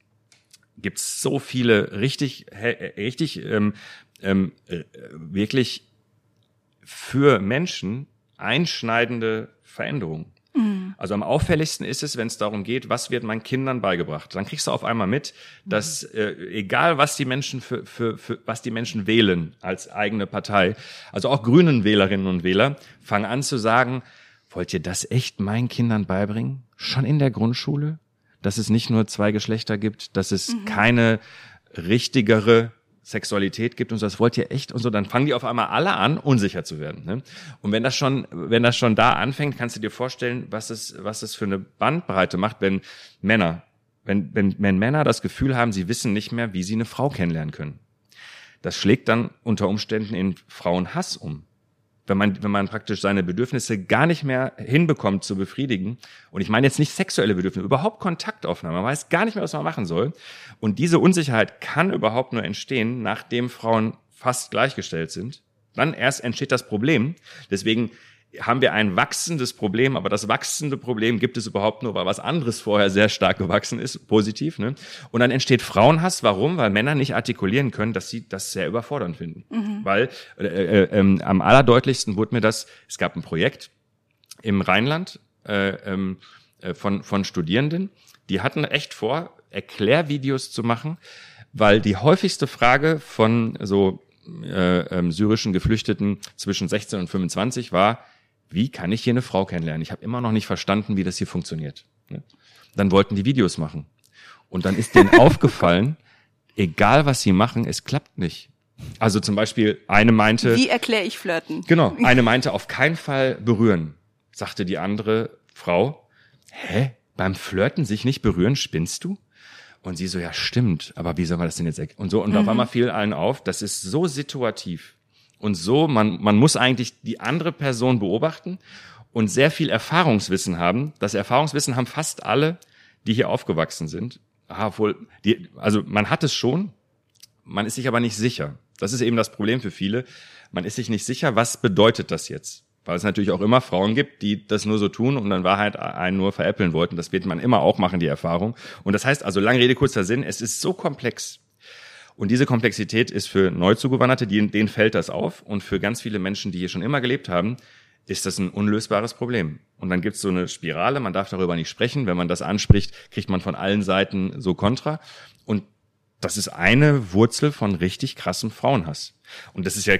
gibt es so viele richtig, richtig ähm, ähm, äh, wirklich für Menschen einschneidende Veränderungen. Mhm. Also am auffälligsten ist es, wenn es darum geht, was wird meinen Kindern beigebracht. Dann kriegst du auf einmal mit, dass äh, egal was die Menschen für, für, für was die Menschen wählen als eigene Partei, also auch Grünen Wählerinnen und Wähler fangen an zu sagen, wollt ihr das echt meinen Kindern beibringen? Schon in der Grundschule? Dass es nicht nur zwei Geschlechter gibt, dass es mhm. keine richtigere Sexualität gibt und so, das wollt ihr echt und so, dann fangen die auf einmal alle an, unsicher zu werden. Ne? Und wenn das schon, wenn das schon da anfängt, kannst du dir vorstellen, was es, was es für eine Bandbreite macht, wenn Männer, wenn, wenn, wenn Männer das Gefühl haben, sie wissen nicht mehr, wie sie eine Frau kennenlernen können. Das schlägt dann unter Umständen in Frauenhass um wenn man, wenn man praktisch seine Bedürfnisse gar nicht mehr hinbekommt zu befriedigen. Und ich meine jetzt nicht sexuelle Bedürfnisse, überhaupt Kontaktaufnahme. Man weiß gar nicht mehr, was man machen soll. Und diese Unsicherheit kann überhaupt nur entstehen, nachdem Frauen fast gleichgestellt sind. Dann erst entsteht das Problem. Deswegen haben wir ein wachsendes Problem, aber das wachsende Problem gibt es überhaupt nur, weil was anderes vorher sehr stark gewachsen ist, positiv. Ne? Und dann entsteht Frauenhass. Warum? Weil Männer nicht artikulieren können, dass sie das sehr überfordernd finden. Mhm. Weil äh, äh, äh, am allerdeutlichsten wurde mir das, es gab ein Projekt im Rheinland äh, ähm, äh, von, von Studierenden, die hatten echt vor, Erklärvideos zu machen, weil die häufigste Frage von so äh, ähm, syrischen Geflüchteten zwischen 16 und 25 war, wie kann ich hier eine Frau kennenlernen? Ich habe immer noch nicht verstanden, wie das hier funktioniert. Dann wollten die Videos machen. Und dann ist denen aufgefallen, egal was sie machen, es klappt nicht. Also zum Beispiel eine meinte. Wie erkläre ich Flirten? Genau. Eine meinte auf keinen Fall berühren. Sagte die andere Frau, hä? Beim Flirten sich nicht berühren, spinnst du? Und sie so, ja, stimmt. Aber wie soll man das denn jetzt? Und so, und mhm. auf einmal fiel allen auf, das ist so situativ und so, man, man muss eigentlich die andere Person beobachten und sehr viel Erfahrungswissen haben. Das Erfahrungswissen haben fast alle, die hier aufgewachsen sind. Aha, wohl, die, also man hat es schon, man ist sich aber nicht sicher. Das ist eben das Problem für viele. Man ist sich nicht sicher, was bedeutet das jetzt? Weil es natürlich auch immer Frauen gibt, die das nur so tun und dann Wahrheit einen nur veräppeln wollten. Das wird man immer auch machen, die Erfahrung. Und das heißt also, lange Rede, kurzer Sinn, es ist so komplex. Und diese Komplexität ist für Neuzugewanderte, denen fällt das auf. Und für ganz viele Menschen, die hier schon immer gelebt haben, ist das ein unlösbares Problem. Und dann gibt es so eine Spirale, man darf darüber nicht sprechen. Wenn man das anspricht, kriegt man von allen Seiten so Kontra. Und das ist eine Wurzel von richtig krassem Frauenhass. Und das ist ja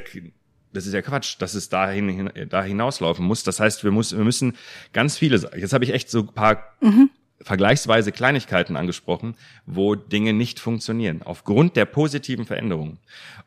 das ist ja Quatsch, dass es dahin da hinauslaufen muss. Das heißt, wir, muss, wir müssen ganz viele. Jetzt habe ich echt so ein paar mhm. Vergleichsweise Kleinigkeiten angesprochen, wo Dinge nicht funktionieren aufgrund der positiven Veränderungen.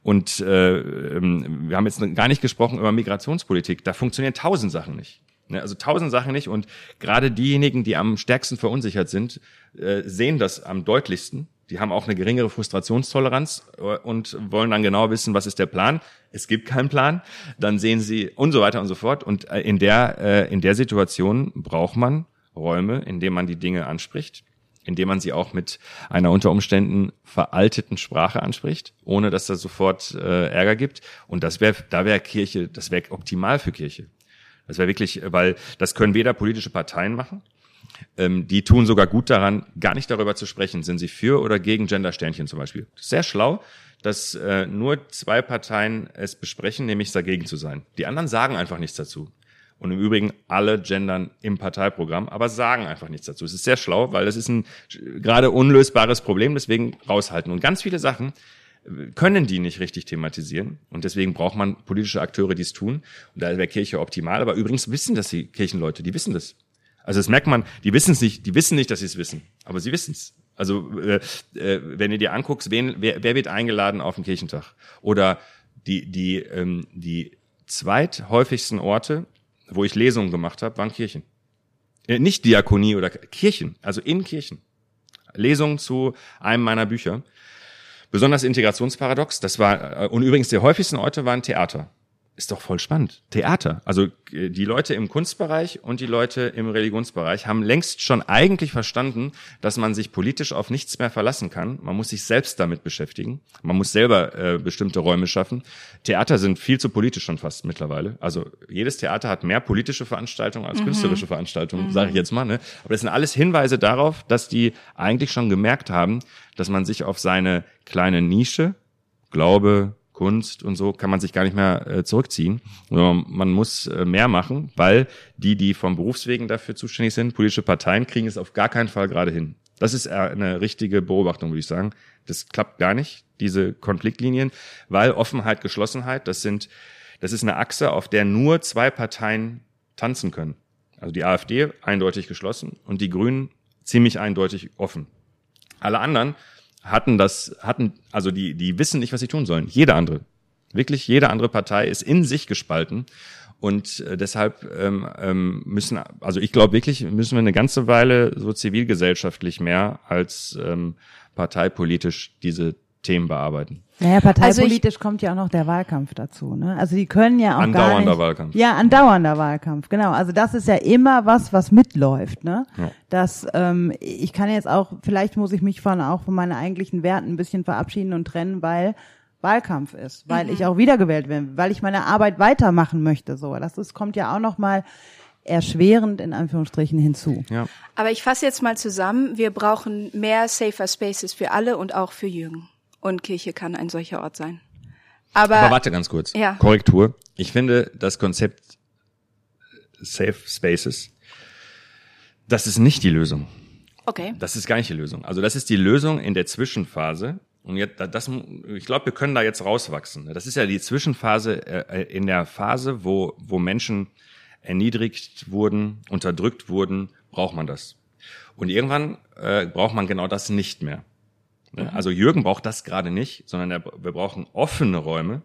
Und äh, ähm, wir haben jetzt gar nicht gesprochen über Migrationspolitik. Da funktionieren tausend Sachen nicht. Ne, also tausend Sachen nicht. Und gerade diejenigen, die am stärksten verunsichert sind, äh, sehen das am deutlichsten. Die haben auch eine geringere Frustrationstoleranz äh, und wollen dann genau wissen, was ist der Plan. Es gibt keinen Plan. Dann sehen sie und so weiter und so fort. Und äh, in der, in der Situation braucht man Räume, in denen man die Dinge anspricht, indem man sie auch mit einer unter Umständen veralteten Sprache anspricht, ohne dass das sofort äh, Ärger gibt. Und das wäre, da wäre Kirche, das wäre optimal für Kirche. Das wäre wirklich, weil das können weder politische Parteien machen, ähm, die tun sogar gut daran, gar nicht darüber zu sprechen, sind sie für oder gegen Gendersternchen zum Beispiel. Sehr schlau, dass äh, nur zwei Parteien es besprechen, nämlich dagegen zu sein. Die anderen sagen einfach nichts dazu. Und im Übrigen alle gendern im Parteiprogramm, aber sagen einfach nichts dazu. Es ist sehr schlau, weil das ist ein gerade unlösbares Problem, deswegen raushalten. Und ganz viele Sachen können die nicht richtig thematisieren. Und deswegen braucht man politische Akteure, die es tun. Und da wäre Kirche optimal. Aber übrigens wissen das die Kirchenleute, die wissen das. Also das merkt man, die wissen es nicht, die wissen nicht, dass sie es wissen, aber sie wissen es. Also äh, äh, wenn du dir anguckst, wen, wer, wer wird eingeladen auf den Kirchentag? Oder die, die, ähm, die zweithäufigsten Orte, wo ich Lesungen gemacht habe, waren Kirchen. Äh, nicht Diakonie oder Kirchen, also in Kirchen. Lesungen zu einem meiner Bücher. Besonders Integrationsparadox, das war, äh, und übrigens die häufigsten Orte waren Theater. Ist doch voll spannend. Theater. Also äh, die Leute im Kunstbereich und die Leute im Religionsbereich haben längst schon eigentlich verstanden, dass man sich politisch auf nichts mehr verlassen kann. Man muss sich selbst damit beschäftigen. Man muss selber äh, bestimmte Räume schaffen. Theater sind viel zu politisch schon fast mittlerweile. Also jedes Theater hat mehr politische Veranstaltungen als mhm. künstlerische Veranstaltungen, mhm. sage ich jetzt mal. Ne? Aber das sind alles Hinweise darauf, dass die eigentlich schon gemerkt haben, dass man sich auf seine kleine Nische, Glaube, Kunst und so kann man sich gar nicht mehr äh, zurückziehen. Man muss äh, mehr machen, weil die, die vom Berufswegen dafür zuständig sind, politische Parteien, kriegen es auf gar keinen Fall gerade hin. Das ist eine richtige Beobachtung, würde ich sagen. Das klappt gar nicht, diese Konfliktlinien, weil Offenheit, Geschlossenheit, das sind, das ist eine Achse, auf der nur zwei Parteien tanzen können. Also die AfD eindeutig geschlossen und die Grünen ziemlich eindeutig offen. Alle anderen hatten das, hatten, also die, die wissen nicht, was sie tun sollen. Jede andere. Wirklich jede andere Partei ist in sich gespalten. Und äh, deshalb ähm, ähm, müssen, also ich glaube wirklich, müssen wir eine ganze Weile so zivilgesellschaftlich mehr als ähm, parteipolitisch diese Themen bearbeiten. Naja, parteipolitisch also kommt ja auch noch der Wahlkampf dazu. Ne? Also die können ja auch andauernder gar nicht, Wahlkampf. Ja, andauernder Wahlkampf, genau. Also das ist ja immer was, was mitläuft. Ne? Ja. Das, ähm, ich kann jetzt auch, vielleicht muss ich mich von auch von meinen eigentlichen Werten ein bisschen verabschieden und trennen, weil Wahlkampf ist, weil mhm. ich auch wiedergewählt bin, weil ich meine Arbeit weitermachen möchte. So, das ist, kommt ja auch noch mal erschwerend in Anführungsstrichen hinzu. Ja. Aber ich fasse jetzt mal zusammen: Wir brauchen mehr Safer Spaces für alle und auch für Jürgen. Und Kirche kann ein solcher Ort sein. Aber, Aber warte ganz kurz. Ja. Korrektur. Ich finde das Konzept Safe Spaces, das ist nicht die Lösung. Okay. Das ist gar nicht die Lösung. Also das ist die Lösung in der Zwischenphase. Und jetzt, das, ich glaube, wir können da jetzt rauswachsen. Das ist ja die Zwischenphase äh, in der Phase, wo, wo Menschen erniedrigt wurden, unterdrückt wurden, braucht man das. Und irgendwann äh, braucht man genau das nicht mehr. Ne? Mhm. Also Jürgen braucht das gerade nicht, sondern er, wir brauchen offene Räume,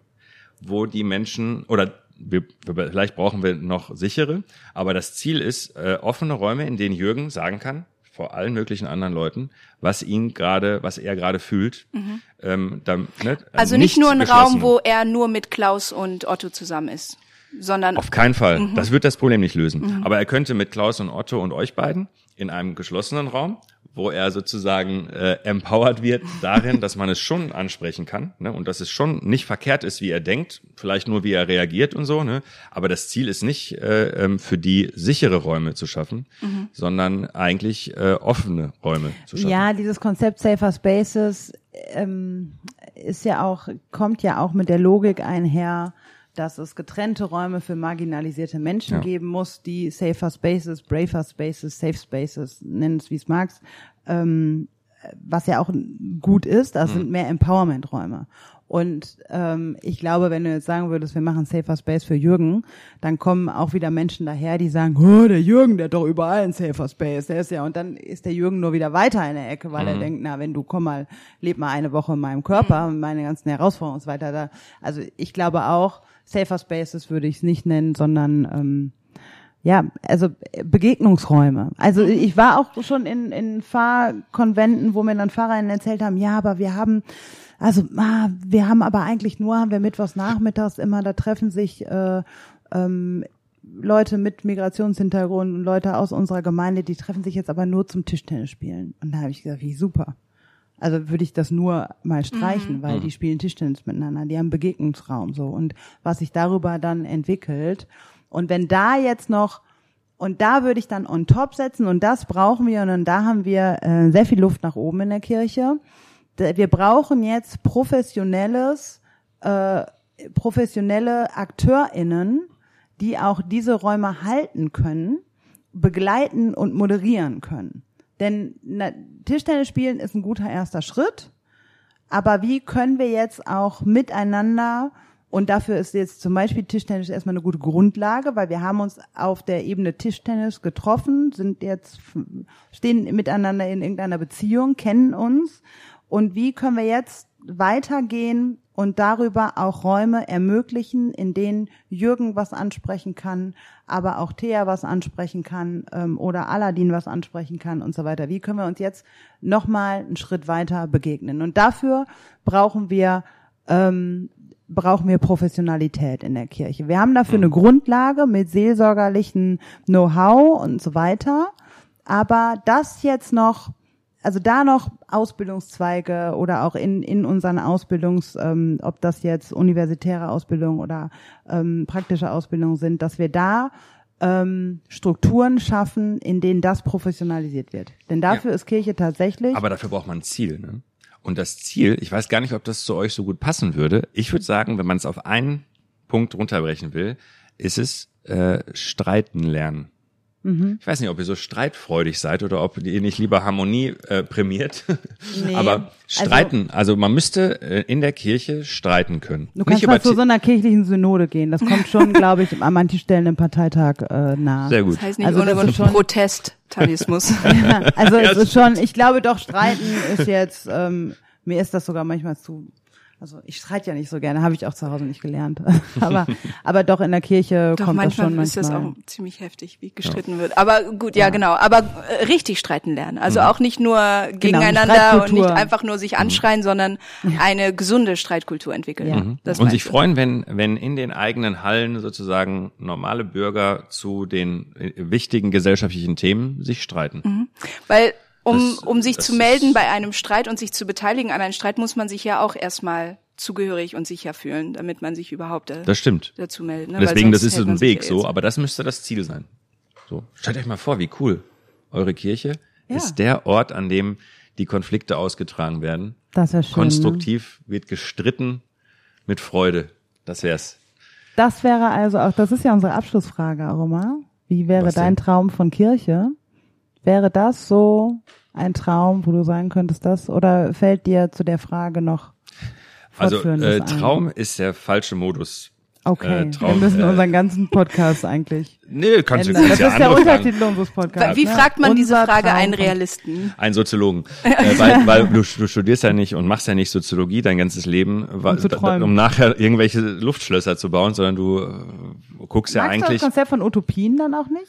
wo die Menschen oder wir, vielleicht brauchen wir noch sichere, aber das Ziel ist äh, offene Räume, in denen Jürgen sagen kann, vor allen möglichen anderen Leuten, was ihn gerade, was er gerade fühlt. Mhm. Ähm, da, ne, also nicht, nicht nur ein Raum, wo er nur mit Klaus und Otto zusammen ist, sondern auf keinen Fall. Mhm. Das wird das Problem nicht lösen. Mhm. Aber er könnte mit Klaus und Otto und euch beiden in einem geschlossenen Raum wo er sozusagen äh, empowered wird darin, dass man es schon ansprechen kann ne? und dass es schon nicht verkehrt ist, wie er denkt, vielleicht nur wie er reagiert und so. Ne? Aber das Ziel ist nicht äh, ähm, für die sichere Räume zu schaffen, Mhm. sondern eigentlich äh, offene Räume zu schaffen. Ja, dieses Konzept Safer Spaces ähm, ist ja auch, kommt ja auch mit der Logik einher, dass es getrennte Räume für marginalisierte Menschen Ja. geben muss, die Safer Spaces, Braver Spaces, Safe Spaces, nenn es wie es magst, ähm, was ja auch gut ist, das sind mehr Empowerment-Räume. Und ähm, ich glaube, wenn du jetzt sagen würdest, wir machen Safer Space für Jürgen, dann kommen auch wieder Menschen daher, die sagen, oh, der Jürgen, der hat doch überall einen Safer Space, der ist ja, und dann ist der Jürgen nur wieder weiter in der Ecke, weil er denkt, na, wenn du komm mal, leb mal eine Woche in meinem Körper, und meine ganzen Herausforderungen und so weiter. Da, also ich glaube auch, Safer Spaces würde ich es nicht nennen, sondern ähm, ja, also äh, Begegnungsräume. Also ich war auch schon in, in Fahrkonventen, wo mir dann Fahrerinnen erzählt haben, ja, aber wir haben, also ah, wir haben aber eigentlich nur, haben wir mittwochs nachmittags immer, da treffen sich äh, ähm, Leute mit Migrationshintergrund und Leute aus unserer Gemeinde, die treffen sich jetzt aber nur zum Tischtennis spielen. Und da habe ich gesagt, wie super. Also würde ich das nur mal streichen, weil die spielen Tischtennis miteinander, die haben Begegnungsraum so und was sich darüber dann entwickelt. Und wenn da jetzt noch und da würde ich dann on top setzen und das brauchen wir und da haben wir äh, sehr viel Luft nach oben in der Kirche. Wir brauchen jetzt professionelles, äh, professionelle AkteurInnen, die auch diese Räume halten können, begleiten und moderieren können. Denn na, Tischtennis spielen ist ein guter erster Schritt, aber wie können wir jetzt auch miteinander und dafür ist jetzt zum Beispiel Tischtennis erstmal eine gute Grundlage, weil wir haben uns auf der Ebene Tischtennis getroffen, sind jetzt, stehen miteinander in irgendeiner Beziehung, kennen uns. Und wie können wir jetzt weitergehen und darüber auch Räume ermöglichen, in denen Jürgen was ansprechen kann, aber auch Thea was ansprechen kann ähm, oder Aladdin was ansprechen kann und so weiter. Wie können wir uns jetzt nochmal einen Schritt weiter begegnen? Und dafür brauchen wir ähm, brauchen wir Professionalität in der Kirche. Wir haben dafür eine Grundlage mit seelsorgerlichen Know-how und so weiter. Aber das jetzt noch, also da noch Ausbildungszweige oder auch in, in unseren Ausbildungs, ähm, ob das jetzt universitäre Ausbildung oder ähm, praktische Ausbildung sind, dass wir da ähm, Strukturen schaffen, in denen das professionalisiert wird. Denn dafür ist Kirche tatsächlich. Aber dafür braucht man ein Ziel. Ne? Und das Ziel, ich weiß gar nicht, ob das zu euch so gut passen würde. Ich würde sagen, wenn man es auf einen Punkt runterbrechen will, ist es äh, streiten lernen. Ich weiß nicht, ob ihr so streitfreudig seid oder ob ihr nicht lieber Harmonie äh, prämiert. Nee, Aber streiten, also, man müsste äh, in der Kirche streiten können. Du kannst nicht mal über zu so einer kirchlichen Synode gehen. Das kommt schon, glaube ich, an manchen Stellen im Parteitag äh, nah. Sehr gut. Das heißt nicht Also ohne schon- Protestalismus. Ja, also es ist schon, ich glaube doch, Streiten ist jetzt, ähm, mir ist das sogar manchmal zu, also ich streite ja nicht so gerne, habe ich auch zu Hause nicht gelernt. aber, aber doch in der Kirche Doch kommt das manchmal, schon manchmal. ist das auch ziemlich heftig, wie gestritten wird. Aber gut, ja, genau. Aber äh, richtig streiten lernen. Also auch nicht nur gegeneinander und Genau, Streitkultur. nicht einfach nur sich anschreien, sondern eine gesunde Streitkultur entwickeln. Ja. Das und sich ich. freuen, wenn, wenn in den eigenen Hallen sozusagen normale Bürger zu den äh, wichtigen gesellschaftlichen Themen sich streiten. Weil um, Das- um sich zu melden bei einem Streit und sich zu beteiligen an einem Streit, muss man sich ja auch erstmal zugehörig und sicher fühlen, damit man sich überhaupt äh, Das stimmt. dazu meldet. Ne? Deswegen, das ist man ein Weg ja so, aber das müsste das Ziel sein. So, stellt euch mal vor, wie cool eure Kirche Ja. ist der Ort, an dem die Konflikte ausgetragen werden. Das wäre schön. Ne? Konstruktiv wird gestritten mit Freude. Das wär's. Das wäre also auch, das ist ja unsere Abschlussfrage, Aroma. Wie wäre dein? Traum von Kirche? Wäre das so ein Traum, wo du sagen könntest, das? Oder fällt dir zu der Frage noch Also äh, ein? Traum ist der falsche Modus. Okay, äh, Traum, wir müssen äh, unseren ganzen Podcast eigentlich Nee, kannst du ändern. Das kannst ja ist der fragen. Untertitel unseres Podcasts. Wie ne? fragt man diese Unser Frage Traum einen Realisten? Ein Soziologen. äh, weil weil du, du studierst ja nicht und machst ja nicht Soziologie dein ganzes Leben, weil, zu träumen. um nachher irgendwelche Luftschlösser zu bauen, sondern du äh, guckst ja Magst du eigentlich. das Konzept von Utopien dann auch nicht?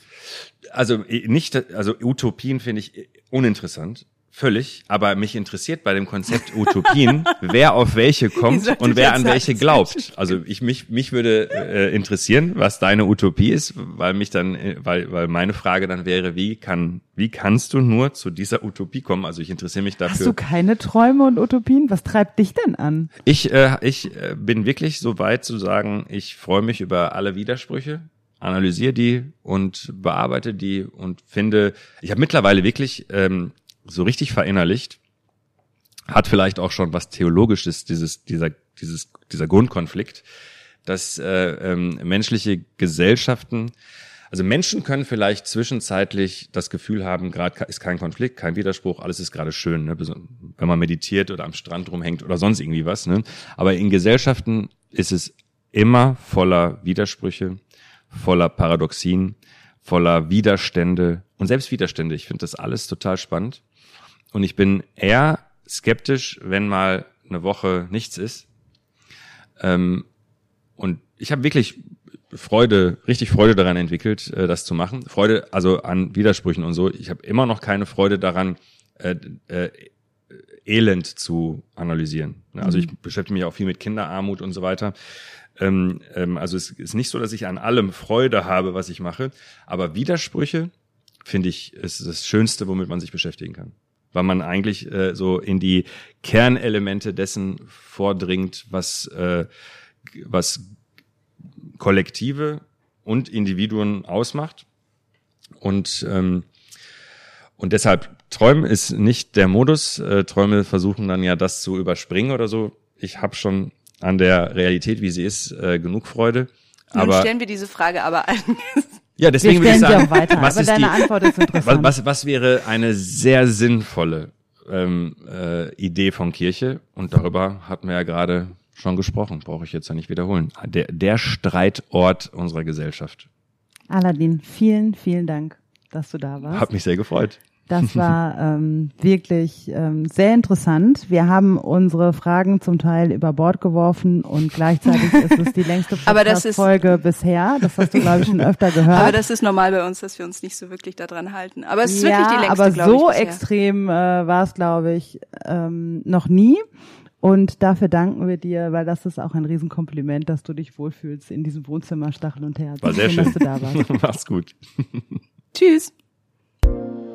Also nicht, also Utopien finde ich uninteressant. Völlig, aber mich interessiert bei dem Konzept Utopien, wer auf welche kommt und wer an welche glaubt. Also ich mich mich würde äh, interessieren, was deine Utopie ist, weil mich dann äh, weil weil meine Frage dann wäre, wie kann wie kannst du nur zu dieser Utopie kommen? Also ich interessiere mich Hast du dafür. keine Träume und Utopien? Was treibt dich denn an? Ich äh, ich äh, bin wirklich so weit zu sagen, ich freue mich über alle Widersprüche analysiere die und bearbeite die und finde, ich habe mittlerweile wirklich ähm, so richtig verinnerlicht, hat vielleicht auch schon was Theologisches, dieses, dieser, dieses, dieser Grundkonflikt, dass äh, ähm, menschliche Gesellschaften, also Menschen können vielleicht zwischenzeitlich das Gefühl haben, gerade ist kein Konflikt, kein Widerspruch, alles ist gerade schön, ne? wenn man meditiert oder am Strand rumhängt oder sonst irgendwie was. Ne? Aber in Gesellschaften ist es immer voller Widersprüche, voller Paradoxien, voller Widerstände und selbst Widerstände. Ich finde das alles total spannend. Und ich bin eher skeptisch, wenn mal eine Woche nichts ist. Ähm, und ich habe wirklich Freude, richtig Freude daran entwickelt, äh, das zu machen. Freude, also an Widersprüchen und so. Ich habe immer noch keine Freude daran, äh, äh, Elend zu analysieren. Ne, Also ich beschäftige mich auch viel mit Kinderarmut und so weiter. Ähm, ähm, also es ist nicht so, dass ich an allem Freude habe, was ich mache, aber Widersprüche finde ich ist das Schönste, womit man sich beschäftigen kann, weil man eigentlich äh, so in die Kernelemente dessen vordringt, was äh, was Kollektive und Individuen ausmacht und ähm, und deshalb Träumen ist nicht der Modus. Äh, Träume versuchen dann ja das zu überspringen oder so. Ich habe schon an der Realität, wie sie ist, äh, genug Freude. Nun Aber stellen wir diese Frage aber an. Ja, deswegen würde ich sagen, weiter, was ist deine die, was, was, was wäre eine sehr sinnvolle ähm, äh, Idee von Kirche? Und darüber hatten wir ja gerade schon gesprochen, brauche ich jetzt ja nicht wiederholen. Der, der Streitort unserer Gesellschaft. Aladdin, vielen, vielen Dank, dass du da warst. Hat mich sehr gefreut. Das war ähm, wirklich ähm, sehr interessant. Wir haben unsere Fragen zum Teil über Bord geworfen und gleichzeitig ist es die längste Podcast-Folge bisher. Das hast du, glaube ich, schon öfter gehört. Aber das ist normal bei uns, dass wir uns nicht so wirklich daran halten. Aber es ist ja, wirklich die längste, aber so ich, extrem äh, war es, glaube ich, ähm, noch nie. Und dafür danken wir dir, weil das ist auch ein Riesenkompliment, dass du dich wohlfühlst in diesem Wohnzimmer Stachel und Herz. War sehr schön. dass du da warst. Mach's gut. Tschüss.